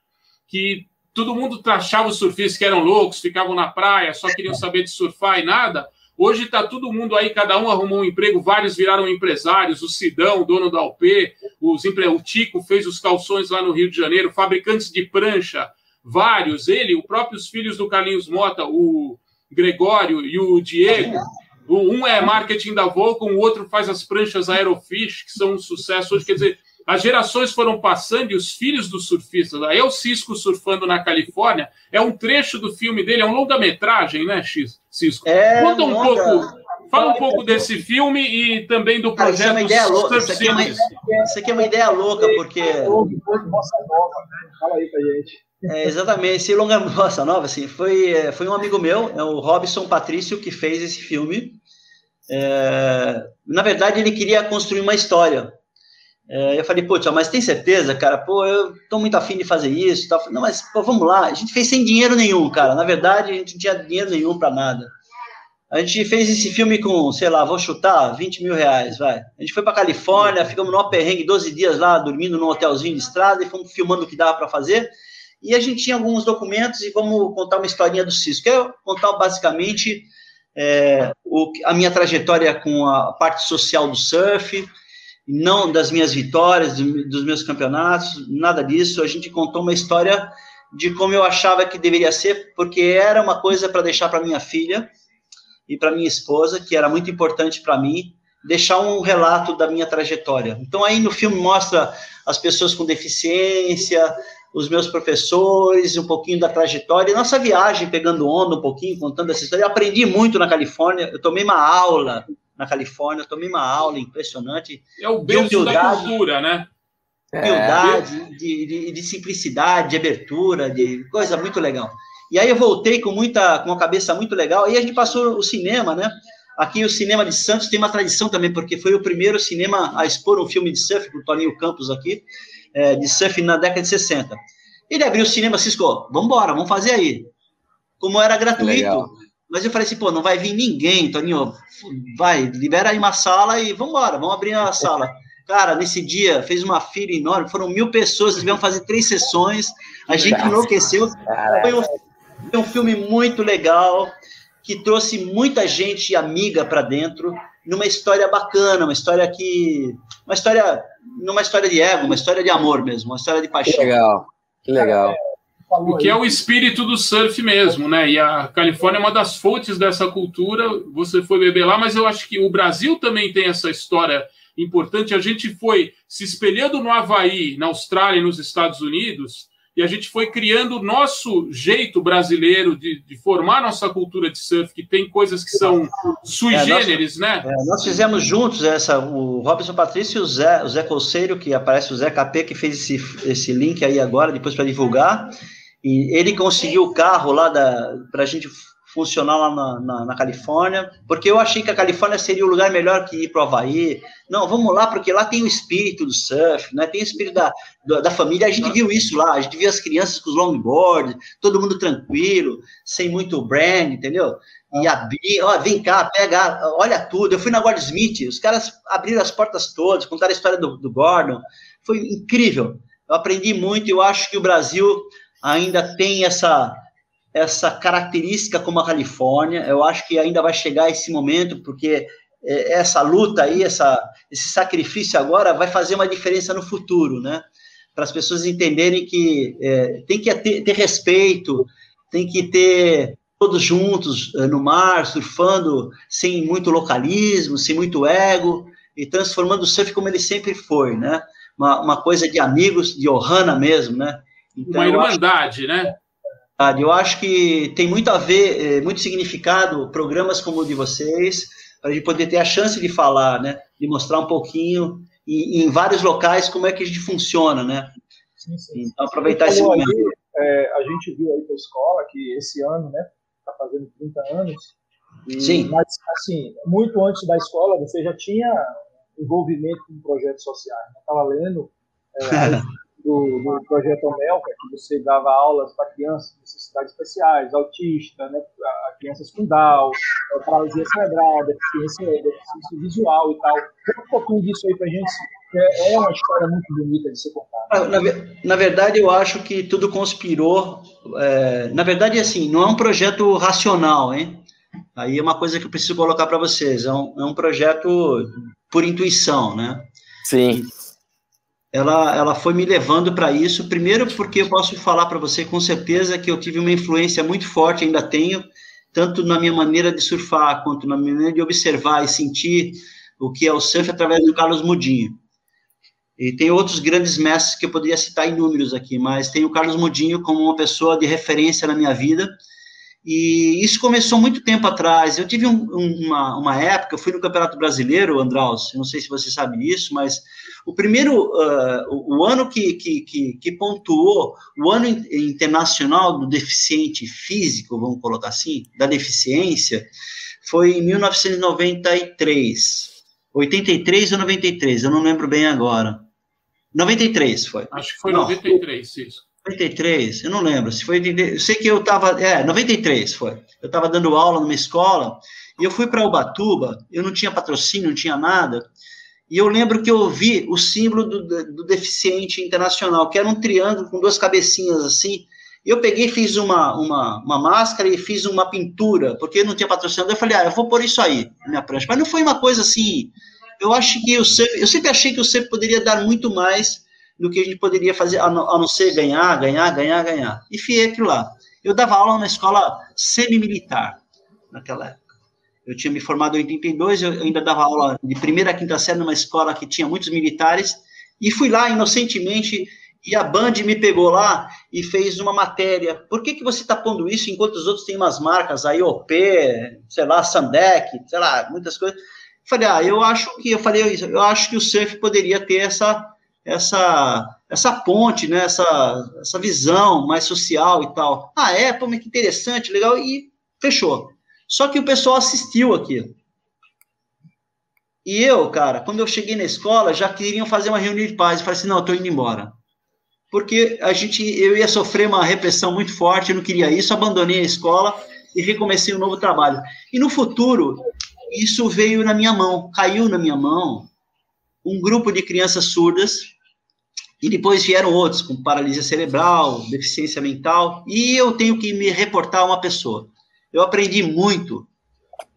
que todo mundo achava os surfistas que eram loucos, ficavam na praia, só queriam saber de surfar e nada, Hoje está todo mundo aí, cada um arrumou um emprego, vários viraram empresários. O Sidão, dono da UP, os o Tico fez os calções lá no Rio de Janeiro, fabricantes de prancha, vários. Ele, os próprios filhos do Carlinhos Mota, o Gregório e o Diego. Um é marketing da Volcom, o outro faz as pranchas Aerofish, que são um sucesso hoje. Quer dizer, as gerações foram passando e os filhos dos surfistas, aí é o Cisco surfando na Califórnia, é um trecho do filme dele, é um longa-metragem, né, X, Cisco? É Conta um longa... pouco, fala um pouco desse filme e também do projeto Cara, isso, é louca, isso, aqui é uma, isso aqui é uma ideia louca, porque... Fala aí pra gente. É, exatamente, esse longa [LAUGHS] bossa nova, assim, foi, é, foi um amigo meu, é o Robson Patrício, que fez esse filme. É, na verdade, ele queria construir uma história. É, eu falei, pô, mas tem certeza, cara? Pô, eu tô muito afim de fazer isso. Tal. Não, mas pô, vamos lá. A gente fez sem dinheiro nenhum, cara. Na verdade, a gente não tinha dinheiro nenhum para nada. A gente fez esse filme com, sei lá, vou chutar, 20 mil reais, vai. A gente foi para Califórnia, ficamos no perrengue 12 dias lá, dormindo num hotelzinho de estrada e fomos filmando o que dava para fazer. E a gente tinha alguns documentos e vamos contar uma historinha do Cisco. Quero contar basicamente é, o, a minha trajetória com a parte social do surf, não das minhas vitórias, dos meus campeonatos, nada disso. A gente contou uma história de como eu achava que deveria ser, porque era uma coisa para deixar para minha filha e para minha esposa, que era muito importante para mim, deixar um relato da minha trajetória. Então aí no filme mostra as pessoas com deficiência, os meus professores, um pouquinho da trajetória, nossa viagem pegando onda um pouquinho, contando essa história. Eu aprendi muito na Califórnia, eu tomei uma aula na Califórnia, tomei uma aula impressionante. É o berço da cultura, né? Humildade, é. de, de, de, simplicidade, de abertura, de coisa muito legal. E aí eu voltei com muita, com uma cabeça muito legal. E a gente passou o cinema, né? Aqui o cinema de Santos tem uma tradição também, porque foi o primeiro cinema a expor um filme de surf para o Toninho Campos aqui, é, de surf na década de 60. Ele abriu o cinema, Cisco, vamos embora, vamos fazer aí. como era gratuito. Mas eu falei assim, pô, não vai vir ninguém, Toninho, vai, libera aí uma sala e vamos embora, vamos abrir a sala. Cara, nesse dia fez uma fila enorme, foram mil pessoas, tivemos fazer três sessões, a gente enlouqueceu. Foi um, foi um filme muito legal, que trouxe muita gente amiga para dentro, numa história bacana, uma história que. Uma história. Numa história de ego, uma história de amor mesmo, uma história de paixão. Que legal, que legal. O que é o espírito do surf mesmo, né? E a Califórnia é uma das fontes dessa cultura. Você foi beber lá, mas eu acho que o Brasil também tem essa história importante. A gente foi se espelhando no Havaí, na Austrália e nos Estados Unidos, e a gente foi criando o nosso jeito brasileiro de, de, formar nossa cultura de surf, que tem coisas que são sui é, generis, né? É, nós fizemos juntos essa, o Robson Patrício e o Zé, o Zé Colseiro, que aparece o Zé KP, que fez esse, esse link aí agora, depois para divulgar, e ele conseguiu o carro lá para a gente funcionar lá na, na, na, Califórnia, porque eu achei que a Califórnia seria o lugar melhor que ir para o Havaí. Não, vamos lá, porque lá tem o espírito do surf, né? tem o espírito da, da, da, família. A gente viu isso lá, a gente viu as crianças com os longboards, todo mundo tranquilo, sem muito brand, entendeu? E abrir, ó, vem cá, pega, olha tudo. Eu fui na Gordon Smith, os caras abriram as portas todas, contaram a história do, do Gordon. Foi incrível. Eu aprendi muito e eu acho que o Brasil ainda tem essa essa característica como a Califórnia. Eu acho que ainda vai chegar esse momento, porque é, essa luta aí, essa, esse sacrifício agora vai fazer uma diferença no futuro, né? Para as pessoas entenderem que é, tem que ter, ter, respeito, tem que ter todos juntos é, no mar, surfando sem muito localismo, sem muito ego, e transformando o surf como ele sempre foi, né? Uma, uma coisa de amigos, de Ohana mesmo, né? Então, uma irmandade, né? Eu acho que tem muito a ver, é, muito significado, programas como o de vocês, para a gente poder ter a chance de falar, né? De mostrar um pouquinho e, em vários locais como é que a gente funciona, né? Sim, sim. Então, aproveitar esse momento. Aí, é, a gente viu aí para a escola que esse ano, né? Está fazendo 30 anos. E, sim. Mas, assim, muito antes da escola, você já tinha envolvimento com projetos sociais. Eu estava lendo é, [LAUGHS] do, do projeto Omelca, que você dava aulas para crianças com necessidades especiais, autistas, né, crianças com Down, paralisia cerebral, deficiência, deficiência visual e tal. Conta um pouquinho disso aí para a gente. É, é uma história muito bonita de ser contada. Ah, na, na, verdade, eu acho que tudo conspirou. É, na verdade, assim, não é um projeto racional, hein? Aí é uma coisa que eu preciso colocar para vocês. É um, é um projeto por intuição, né? Sim ela, ela foi me levando para isso. Primeiro, porque eu posso falar para você com certeza que eu tive uma influência muito forte, ainda tenho, tanto na minha maneira de surfar, quanto na minha maneira de observar e sentir o que é o surf através do Carlos Mudinho. E tem outros grandes mestres que eu poderia citar inúmeros aqui, mas tem o Carlos Mudinho como uma pessoa de referência na minha vida e isso começou muito tempo atrás. Eu tive um, uma, uma época, eu fui no Campeonato Brasileiro, Andraus, não sei se você sabe disso, mas o primeiro, uh, o, o, ano que, que, que, que, pontuou, o ano internacional do deficiente físico, vamos colocar assim, da deficiência, foi em 1993. 83 ou 93, eu não lembro bem agora. 93 foi. Acho que foi não, 93, isso. 93, eu não lembro, se foi, eu sei que eu estava, é, 93 foi, eu estava dando aula numa escola, e eu fui para Ubatuba, eu não tinha patrocínio, não tinha nada, e eu lembro que eu vi o símbolo do, do deficiente internacional, que era um triângulo com duas cabecinhas assim, eu peguei fiz uma, uma, uma máscara e fiz uma pintura, porque eu não tinha patrocinador, eu falei, ah, eu vou pôr isso aí na minha prancha, mas não foi uma coisa assim, eu acho que eu sempre, eu sempre achei que o sempre poderia dar muito mais do que a gente poderia fazer, a não, a não ser ganhar, ganhar, ganhar, ganhar. E fiquei aquilo lá. Eu dava aula na escola semi-militar, naquela época. Eu tinha me formado em 82, eu ainda dava aula de primeira a quinta série numa escola que tinha muitos militares, e fui lá inocentemente, e a Band me pegou lá e fez uma matéria. Por que, que você está pondo isso enquanto os outros têm umas marcas, aí OP, sei lá, Sandec, sei lá, muitas coisas. Falei, ah, eu acho que, eu falei, eu acho que o surf poderia ter essa, essa essa ponte, né, essa, essa visão mais social e tal. Ah, é? Pô, mas que interessante, legal, e fechou. Só que o pessoal assistiu aquilo. E eu, cara, quando eu cheguei na escola, já queriam fazer uma reunião de paz. Eu falei assim, não, eu tô indo embora. porque a gente, eu ia sofrer uma repressão muito forte, eu não queria isso, abandonei a escola e recomecei um novo trabalho. E no futuro, isso veio na minha mão, caiu na minha mão um grupo de crianças surdas e depois vieram outros com paralisia cerebral, deficiência mental, e eu tenho que me reportar a uma pessoa. Eu aprendi muito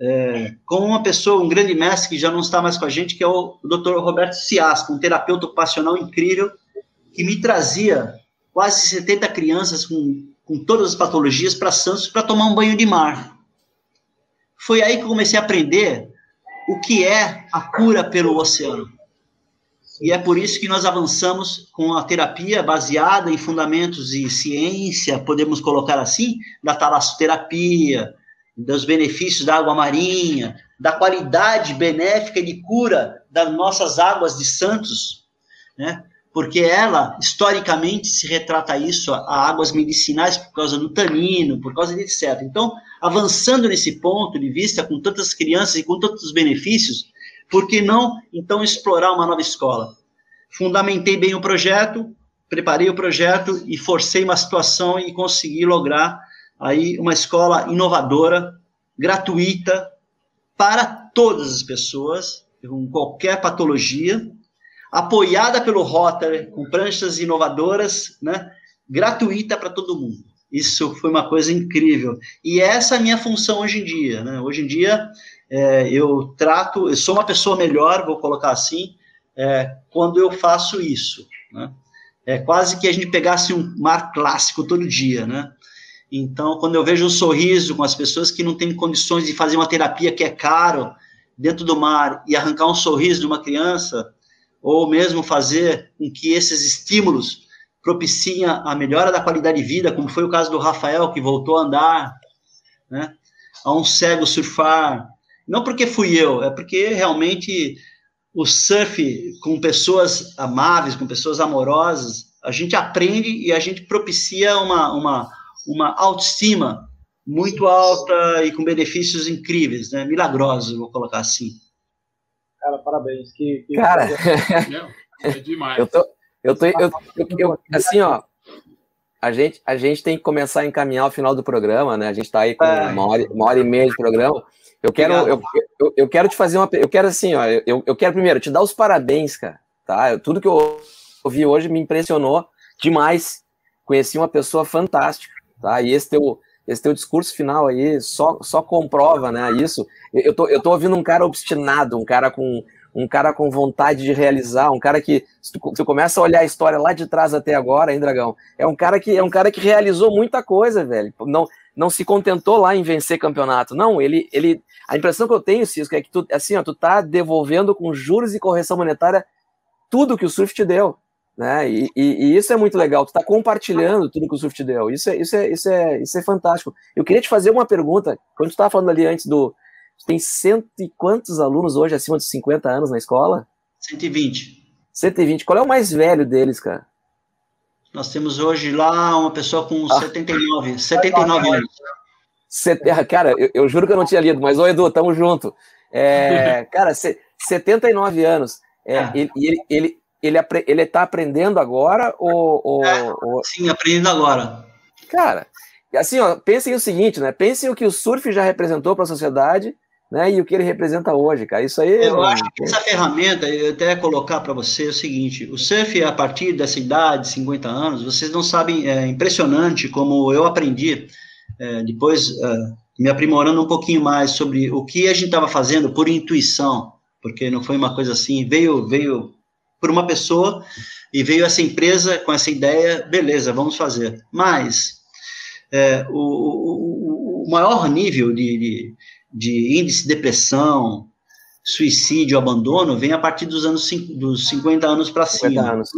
é, com uma pessoa, um grande mestre que já não está mais com a gente, que é o Dr. Roberto Ciasco, um terapeuta ocupacional incrível, que me trazia quase 70 crianças com, com todas as patologias para Santos para tomar um banho de mar. Foi aí que eu comecei a aprender o que é a cura pelo oceano. E é por isso que nós avançamos com a terapia baseada em fundamentos e ciência, podemos colocar assim, da talassoterapia, dos benefícios da água marinha, da qualidade benéfica de cura das nossas águas de Santos, né? Porque ela, historicamente, se retrata isso a águas medicinais por causa do tanino, por causa de etc. Então, avançando nesse ponto de vista, com tantas crianças e com tantos benefícios, por que não, então, explorar uma nova escola? Fundamentei bem o projeto, preparei o projeto e forcei uma situação e consegui lograr aí uma escola inovadora, gratuita, para todas as pessoas, com qualquer patologia, apoiada pelo Rotary, com pranchas inovadoras, né, gratuita para todo mundo. Isso foi uma coisa incrível. E essa é a minha função hoje em dia. Né? Hoje em dia, é, eu trato, eu sou uma pessoa melhor, vou colocar assim, é, quando eu faço isso. Né? É quase que a gente pegasse um mar clássico todo dia, né? Então, quando eu vejo um sorriso com as pessoas que não têm condições de fazer uma terapia que é caro dentro do mar e arrancar um sorriso de uma criança, ou mesmo fazer com que esses estímulos propiciem a melhora da qualidade de vida, como foi o caso do Rafael, que voltou a andar, né? A um cego surfar, não porque fui eu, é porque realmente o surf com pessoas amáveis, com pessoas amorosas, a gente aprende e a gente propicia uma, uma, uma autoestima muito alta e com benefícios incríveis, né? Milagrosos, vou colocar assim. Cara, parabéns. Que, que... Cara, [LAUGHS] é demais. Eu tô, eu tô, eu, eu, eu, assim, ó, a gente, a gente tem que começar a encaminhar o final do programa, né? A gente está aí com é. uma, hora, uma hora e meia de programa. Eu quero, eu, eu, eu, quero te fazer uma. Eu quero assim, ó. Eu, eu quero primeiro te dar os parabéns, cara. Tá? Tudo que eu ouvi hoje me impressionou demais. Conheci uma pessoa fantástica, tá? E esse teu, esse teu discurso final aí só, só comprova, né? Isso. Eu tô, eu tô ouvindo um cara obstinado, um cara com um cara com vontade de realizar, um cara que se tu, tu começa a olhar a história lá de trás até agora, hein, Dragão? É um cara que é um cara que realizou muita coisa, velho. Não não se contentou lá em vencer campeonato. Não, ele, ele a impressão que eu tenho, Cisco, é que tu, assim, ó, tu tá devolvendo com juros e correção monetária tudo que o Surf te deu, né? E, e, e isso é muito legal. Tu tá compartilhando tudo que o Surf te deu. Isso é, isso é, isso é, isso é fantástico. Eu queria te fazer uma pergunta. Quando tu tava falando ali antes do tem cento e quantos alunos hoje acima de 50 anos na escola? 120. 120. Qual é o mais velho deles, cara? Nós temos hoje lá uma pessoa com ah. 79, 79 anos. [LAUGHS] Cara, eu, eu, juro que eu não tinha lido, mas ô Edu, tamo junto. É, [LAUGHS] cara, 79 anos. É, é. Ele, ele, ele, ele, ele tá aprendendo agora ou, ou, é, ou, Sim, aprendendo agora. Cara, assim, ó, pensem o seguinte, né? Pensem o que o surf já representou para a sociedade né? E o que ele representa hoje, cara. Isso aí. Eu acho que essa ferramenta, eu até colocar para você o seguinte: o surf, a partir dessa idade, 50 anos, vocês não sabem, é impressionante como eu aprendi, é, depois é, me aprimorando um pouquinho mais sobre o que a gente estava fazendo por intuição, porque não foi uma coisa assim, veio, veio por uma pessoa e veio essa empresa com essa ideia, beleza, vamos fazer. Mas é, o, o, o, maior nível de, de de índice de depressão, suicídio, abandono, vem a partir dos anos dos 50 anos para cima. Anos.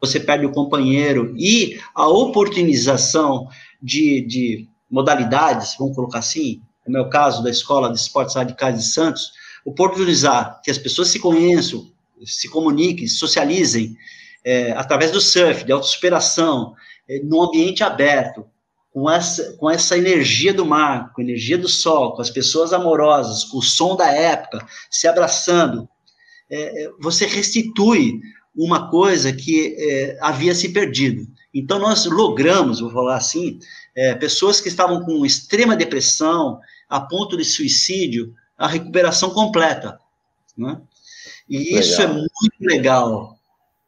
Você perde o companheiro e a oportunização de, de modalidades, vamos colocar assim, no meu caso da Escola de Esportes Radicais de Santos, oportunizar que as pessoas se conheçam, se comuniquem, socializem, é, através do surf, de autossuperação, é, num ambiente aberto, com essa, com essa energia do mar, com a energia do sol, com as pessoas amorosas, com o som da época, se abraçando, é, é você restitui uma coisa que é, havia se perdido. Então, nós logramos, vou falar assim, é, pessoas que estavam com extrema depressão, a ponto de suicídio, a recuperação completa. Né? E legal. isso é muito legal,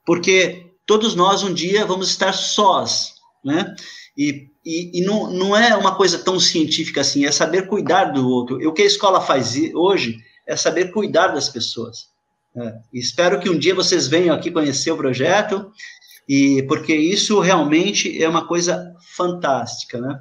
porque todos nós um dia vamos estar sós, né? E, e, e, não, não é uma coisa tão científica assim, é saber cuidar do outro. E o que a escola faz hoje é saber cuidar das pessoas. É, espero que um dia vocês venham aqui conhecer o projeto, e porque isso realmente é uma coisa fantástica, né?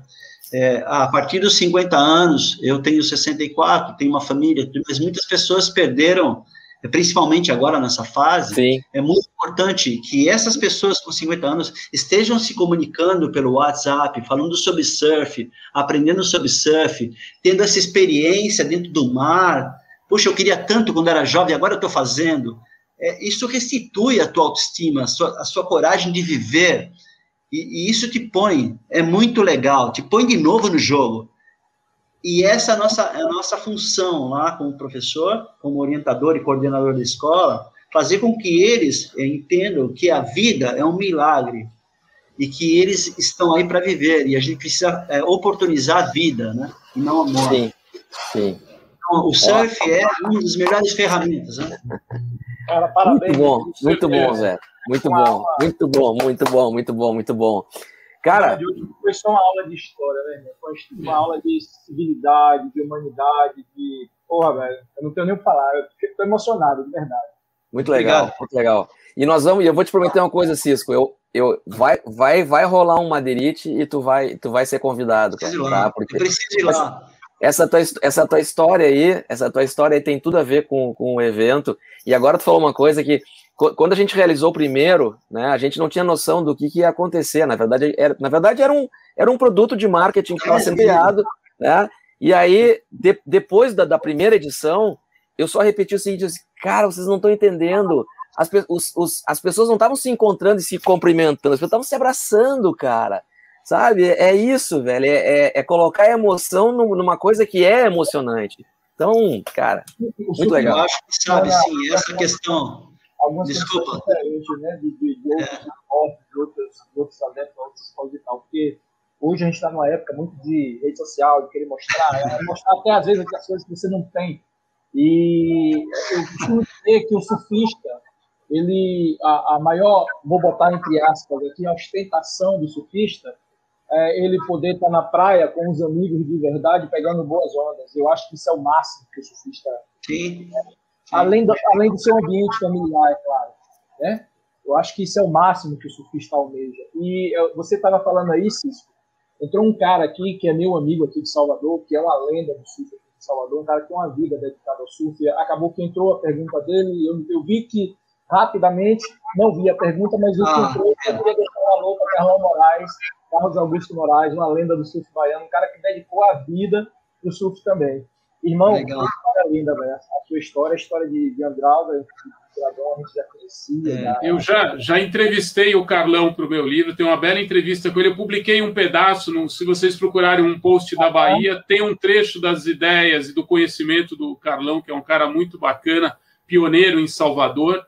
É, a partir dos 50 anos, eu tenho 64, tenho uma família, mas muitas pessoas perderam, principalmente agora nessa fase. Sim. É muito importante que essas pessoas com 50 anos estejam se comunicando pelo WhatsApp, falando sobre surf, aprendendo sobre surf, tendo essa experiência dentro do mar, Puxa, eu queria tanto quando era jovem, agora eu estou fazendo. É, isso restitui a tua autoestima, a sua, a sua coragem de viver. E, e, isso te põe, é muito legal, te põe de novo no jogo. E essa é a nossa, é a nossa função lá como professor, como orientador e coordenador da escola, fazer com que eles entendam que a vida é um milagre e que eles estão aí para viver e a gente precisa é, oportunizar a vida, né? E não a morte. Sim, sim. Então, o surf é uma das melhores ferramentas. Né? Cara, parabéns. Muito bom, muito bom, Zé. Muito bom, muito bom, muito bom, muito bom, muito bom. Cara. Foi só uma aula de história, né? Foi uma aula de civilidade, de humanidade, de. Porra, velho, eu não tenho nem o que falar, eu fico emocionado, de verdade. Muito legal, Obrigado. muito legal. E nós vamos, e eu vou te prometer uma coisa, Cisco. Eu, eu vai, vai, vai rolar um Madeirite e tu vai, tu vai ser convidado, cara. Tá? Porque, eu preciso ir lá essa tua, essa tua história aí, essa tua história aí tem tudo a ver com, com o evento. E agora tu falou uma coisa que quando a gente realizou o primeiro, né, a gente não tinha noção do que, que ia acontecer. Na verdade, era, na verdade era, um, era um produto de marketing que estava sendo criado, né? E aí, de, depois da, da, primeira edição, eu só repeti o seguinte: assim, cara, vocês não estão entendendo. As, os, os, as pessoas não estavam se encontrando e se cumprimentando, as pessoas estavam se abraçando, cara. Sabe? É, é isso, velho. É, é, é colocar emoção numa coisa que é emocionante. Então, cara, muito legal. Eu acho que, sabe, sim, essa questão. Algumas Desculpa. diferentes, né? De, de, de outros esportes, de outros, de outros talentos, outros esportes e tal. Porque hoje a gente está numa época muito de rede social, de querer mostrar, é, mostrar até às vezes as coisas que você não tem. E eu costumo dizer que o surfista, ele, a, a maior, vou botar entre aspas aqui, a ostentação do surfista é, ele poder estar na praia com os amigos de verdade, pegando boas ondas. Eu acho que isso é o máximo que o surfista. Sim. É. Além, do, além do seu ambiente familiar, é claro. Né? Eu acho que isso é o máximo que o surfista almeja. E você estava falando aí, Cisco, entrou um cara aqui que é meu amigo aqui de Salvador, que é uma lenda do surf aqui de Salvador, um cara que tem uma vida dedicada ao surf. Acabou que entrou a pergunta dele, eu, eu vi que rapidamente, não vi a pergunta, mas o ah, entrou, eu queria deixar uma louca para Carlão Moraes, Carlos Augusto Moraes, uma lenda do surf baiano, um cara que dedicou a vida pro surf também. Irmão, Legal. que história linda, velho. A sua história, a história de, de Andrada, a gente já conhecia. É. Eu já, já entrevistei o Carlão para o meu livro, tem uma bela entrevista com ele. Eu publiquei um pedaço, no, se vocês procurarem um post da Bahia, tem um trecho das ideias e do conhecimento do Carlão, que é um cara muito bacana, pioneiro em Salvador.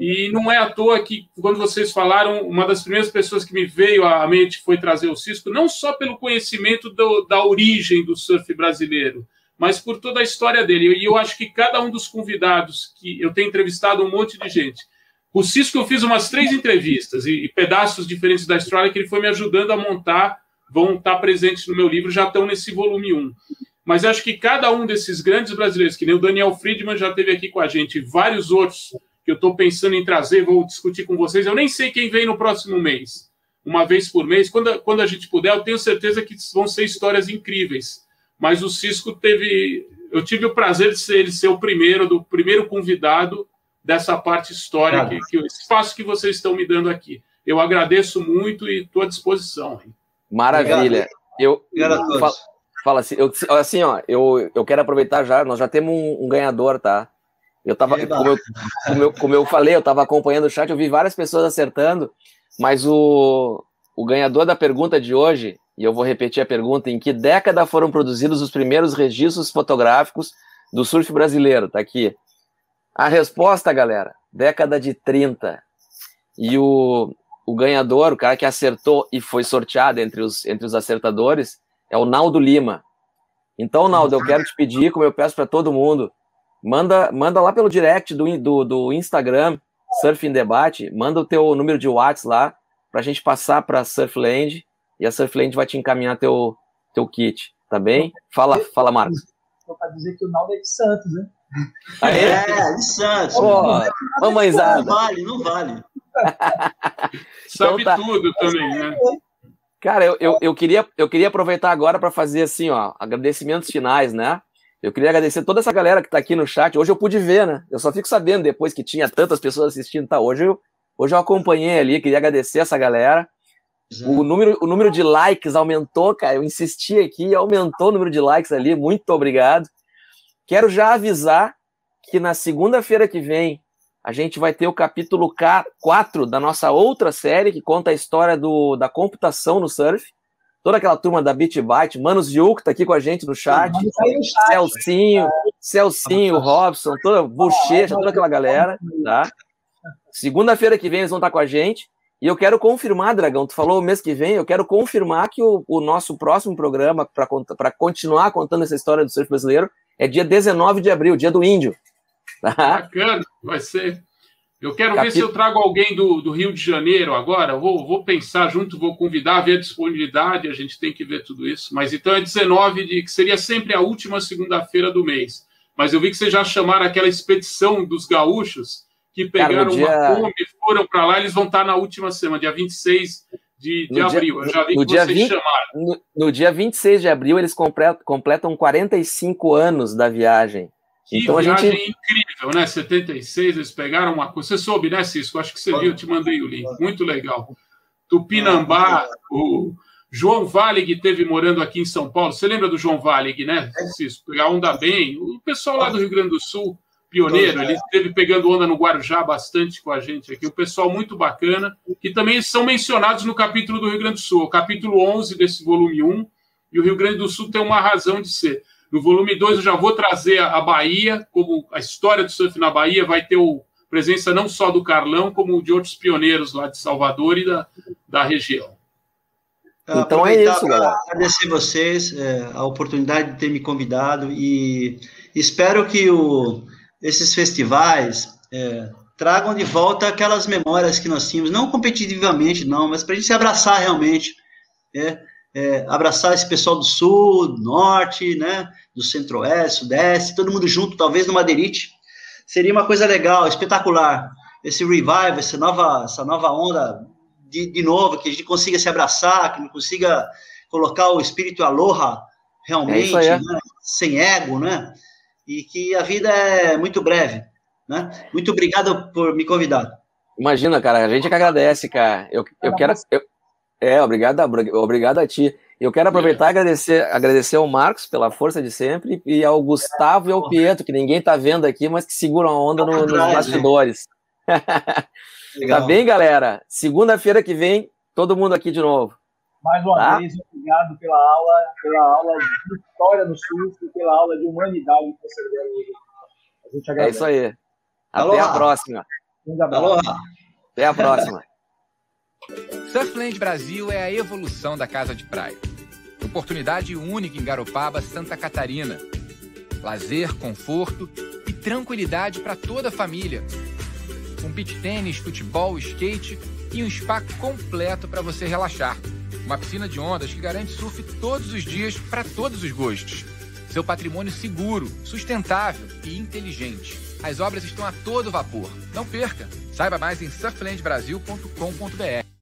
E não é à toa que, quando vocês falaram, uma das primeiras pessoas que me veio à mente foi trazer o Cisco, não só pelo conhecimento do, da origem do surf brasileiro, mas por toda a história dele. E eu acho que cada um dos convidados, que eu tenho entrevistado um monte de gente. O Cisco, eu fiz umas três entrevistas e, e pedaços diferentes da história que ele foi me ajudando a montar, vão estar presentes no meu livro, já estão nesse volume 1 mas acho que cada um desses grandes brasileiros, que nem o Daniel Friedman já teve aqui com a gente, vários outros que eu estou pensando em trazer, vou discutir com vocês. Eu nem sei quem vem no próximo mês, uma vez por mês. Quando, quando a gente puder, eu tenho certeza que vão ser histórias incríveis. Mas o Cisco teve. Eu tive o prazer de ser, ele ser o primeiro, do primeiro convidado dessa parte histórica, que, que, o espaço que vocês estão me dando aqui. Eu agradeço muito e estou à disposição. Maravilha. Eu, fala, fala assim, eu, assim, ó, eu, eu quero aproveitar já, nós já temos um, um ganhador, tá? Eu tava, como eu, como, eu, como eu falei, eu estava acompanhando o chat, eu vi várias pessoas acertando, mas o, o ganhador da pergunta de hoje, e eu vou repetir a pergunta, em que década foram produzidos os primeiros registros fotográficos do surf brasileiro? Tá aqui. A resposta, galera, década de 30. E o, o ganhador, o cara que acertou e foi sorteado entre os, entre os acertadores, é o Naldo Lima. Então, Naldo, eu quero te pedir, como eu peço para todo mundo, manda, manda lá pelo direct do, do, do Instagram, Surf em Debate, manda o teu número de WhatsApp lá, para a gente passar para Surfland, e a Surfland vai te encaminhar teu, teu kit, tá bem? Fala, fala Marcos. Só para dizer que o Naldo é de Santos, né? Ah, é? é, de Santos. Pô, mamãezada. Não vale, não vale. [LAUGHS] Sabe então, tá. tudo também, né? Cara, eu, eu, eu, queria, eu queria aproveitar agora para fazer assim, ó, agradecimentos finais, né? Eu queria agradecer toda essa galera que está aqui no chat. Hoje eu pude ver, né? Eu só fico sabendo depois que tinha tantas pessoas assistindo. Tá, hoje eu, hoje eu acompanhei ali, queria agradecer essa galera. O número, o número de likes aumentou, cara. Eu insisti aqui, aumentou o número de likes ali. Muito obrigado. Quero já avisar que na segunda-feira que vem a gente vai ter o capítulo 4 da nossa outra série, que conta a história do, da computação no surf. Toda aquela turma da BitByte, Manos Yu, que tá aqui com a gente no chat, chat Celcinho, Celcinho, Robson, toda Bochecha, toda aquela galera, tá? Segunda-feira que vem eles vão estar com a gente. E eu quero confirmar, Dragão, tu falou o mês que vem, eu quero confirmar que o, o nosso próximo programa, para continuar contando essa história do surf brasileiro, é dia 19 de abril, dia do índio. [LAUGHS] Tá? Bacana, vai ser. Eu quero Capit... ver se eu trago alguém do, do Rio de Janeiro agora. Vou, vou pensar junto, vou convidar, ver a disponibilidade, a gente tem que ver tudo isso. Mas então é 19 de que seria sempre a última segunda-feira do mês. Mas eu vi que vocês já chamaram aquela expedição dos gaúchos que pegaram Cara, dia... uma Kombi foram para lá, eles vão estar na última semana, dia 26 de, de abril. Dia, eu já vi no que vocês 20, chamaram. No, no, dia 26 de abril, eles completam 45 anos da viagem. Que então, viagem gente... incrível, né? 76, eles pegaram uma coisa. Você soube, né, Cisco? Acho que você viu, eu te mandei o link. Muito legal. Tupinambá, o João Valig teve morando aqui em São Paulo. Você lembra do João Valig, né, Cisco? Pegar onda bem. O pessoal lá do Rio Grande do Sul, pioneiro, ele esteve pegando onda no Guarujá bastante com a gente aqui. O pessoal muito bacana, que também são mencionados no capítulo do Rio Grande do Sul, o capítulo 11 desse volume 1. E o Rio Grande do Sul tem uma razão de ser. No volume 2 eu já vou trazer a Bahia, como a história do surf na Bahia, vai ter o, presença não só do Carlão, como de outros pioneiros lá de Salvador e da, da região. Então é isso, galera. Agradecer vocês é, a oportunidade de ter me convidado e espero que o, esses festivais é, tragam de volta aquelas memórias que nós tínhamos, não competitivamente, não, mas para a gente se abraçar realmente. É, é, abraçar esse pessoal do sul, do norte, né, do centro-oeste, sudeste, todo mundo junto, talvez no Madeirite. Seria uma coisa legal, espetacular. Esse revival, essa nova, essa nova onda de, de novo, que a gente consiga se abraçar, que a gente consiga colocar o espírito aloha realmente, é né, sem ego, né? E que a vida é muito breve, né? Muito obrigado por me convidar. Imagina, cara, a gente que agradece, cara. Eu, eu quero. Eu, é, obrigado, obrigado a ti. Eu quero aproveitar e agradecer, agradecer ao Marcos pela força de sempre e ao Gustavo e ao Pietro, que ninguém está vendo aqui, mas que seguram a onda no, nos bastidores. [LAUGHS] tá bem, galera? Segunda-feira que vem, todo mundo aqui de novo. Mais uma tá? vez, obrigado pela aula, pela aula de história do surf e pela aula de humanidade que você deu hoje. A gente agradece. É isso aí. Até Aloha. a próxima. Um abraço. Até a próxima. [LAUGHS] Surfland Brasil é a evolução da casa de praia. Oportunidade única em Garopaba, Santa Catarina. Lazer, conforto e tranquilidade para toda a família. Com beach tênis, futebol, skate e um spa completo para você relaxar. Uma piscina de ondas que garante surf todos os dias para todos os gostos. Seu patrimônio seguro, sustentável e inteligente. As obras estão a todo vapor. Não perca! Saiba mais em surflandbrasil.com.br.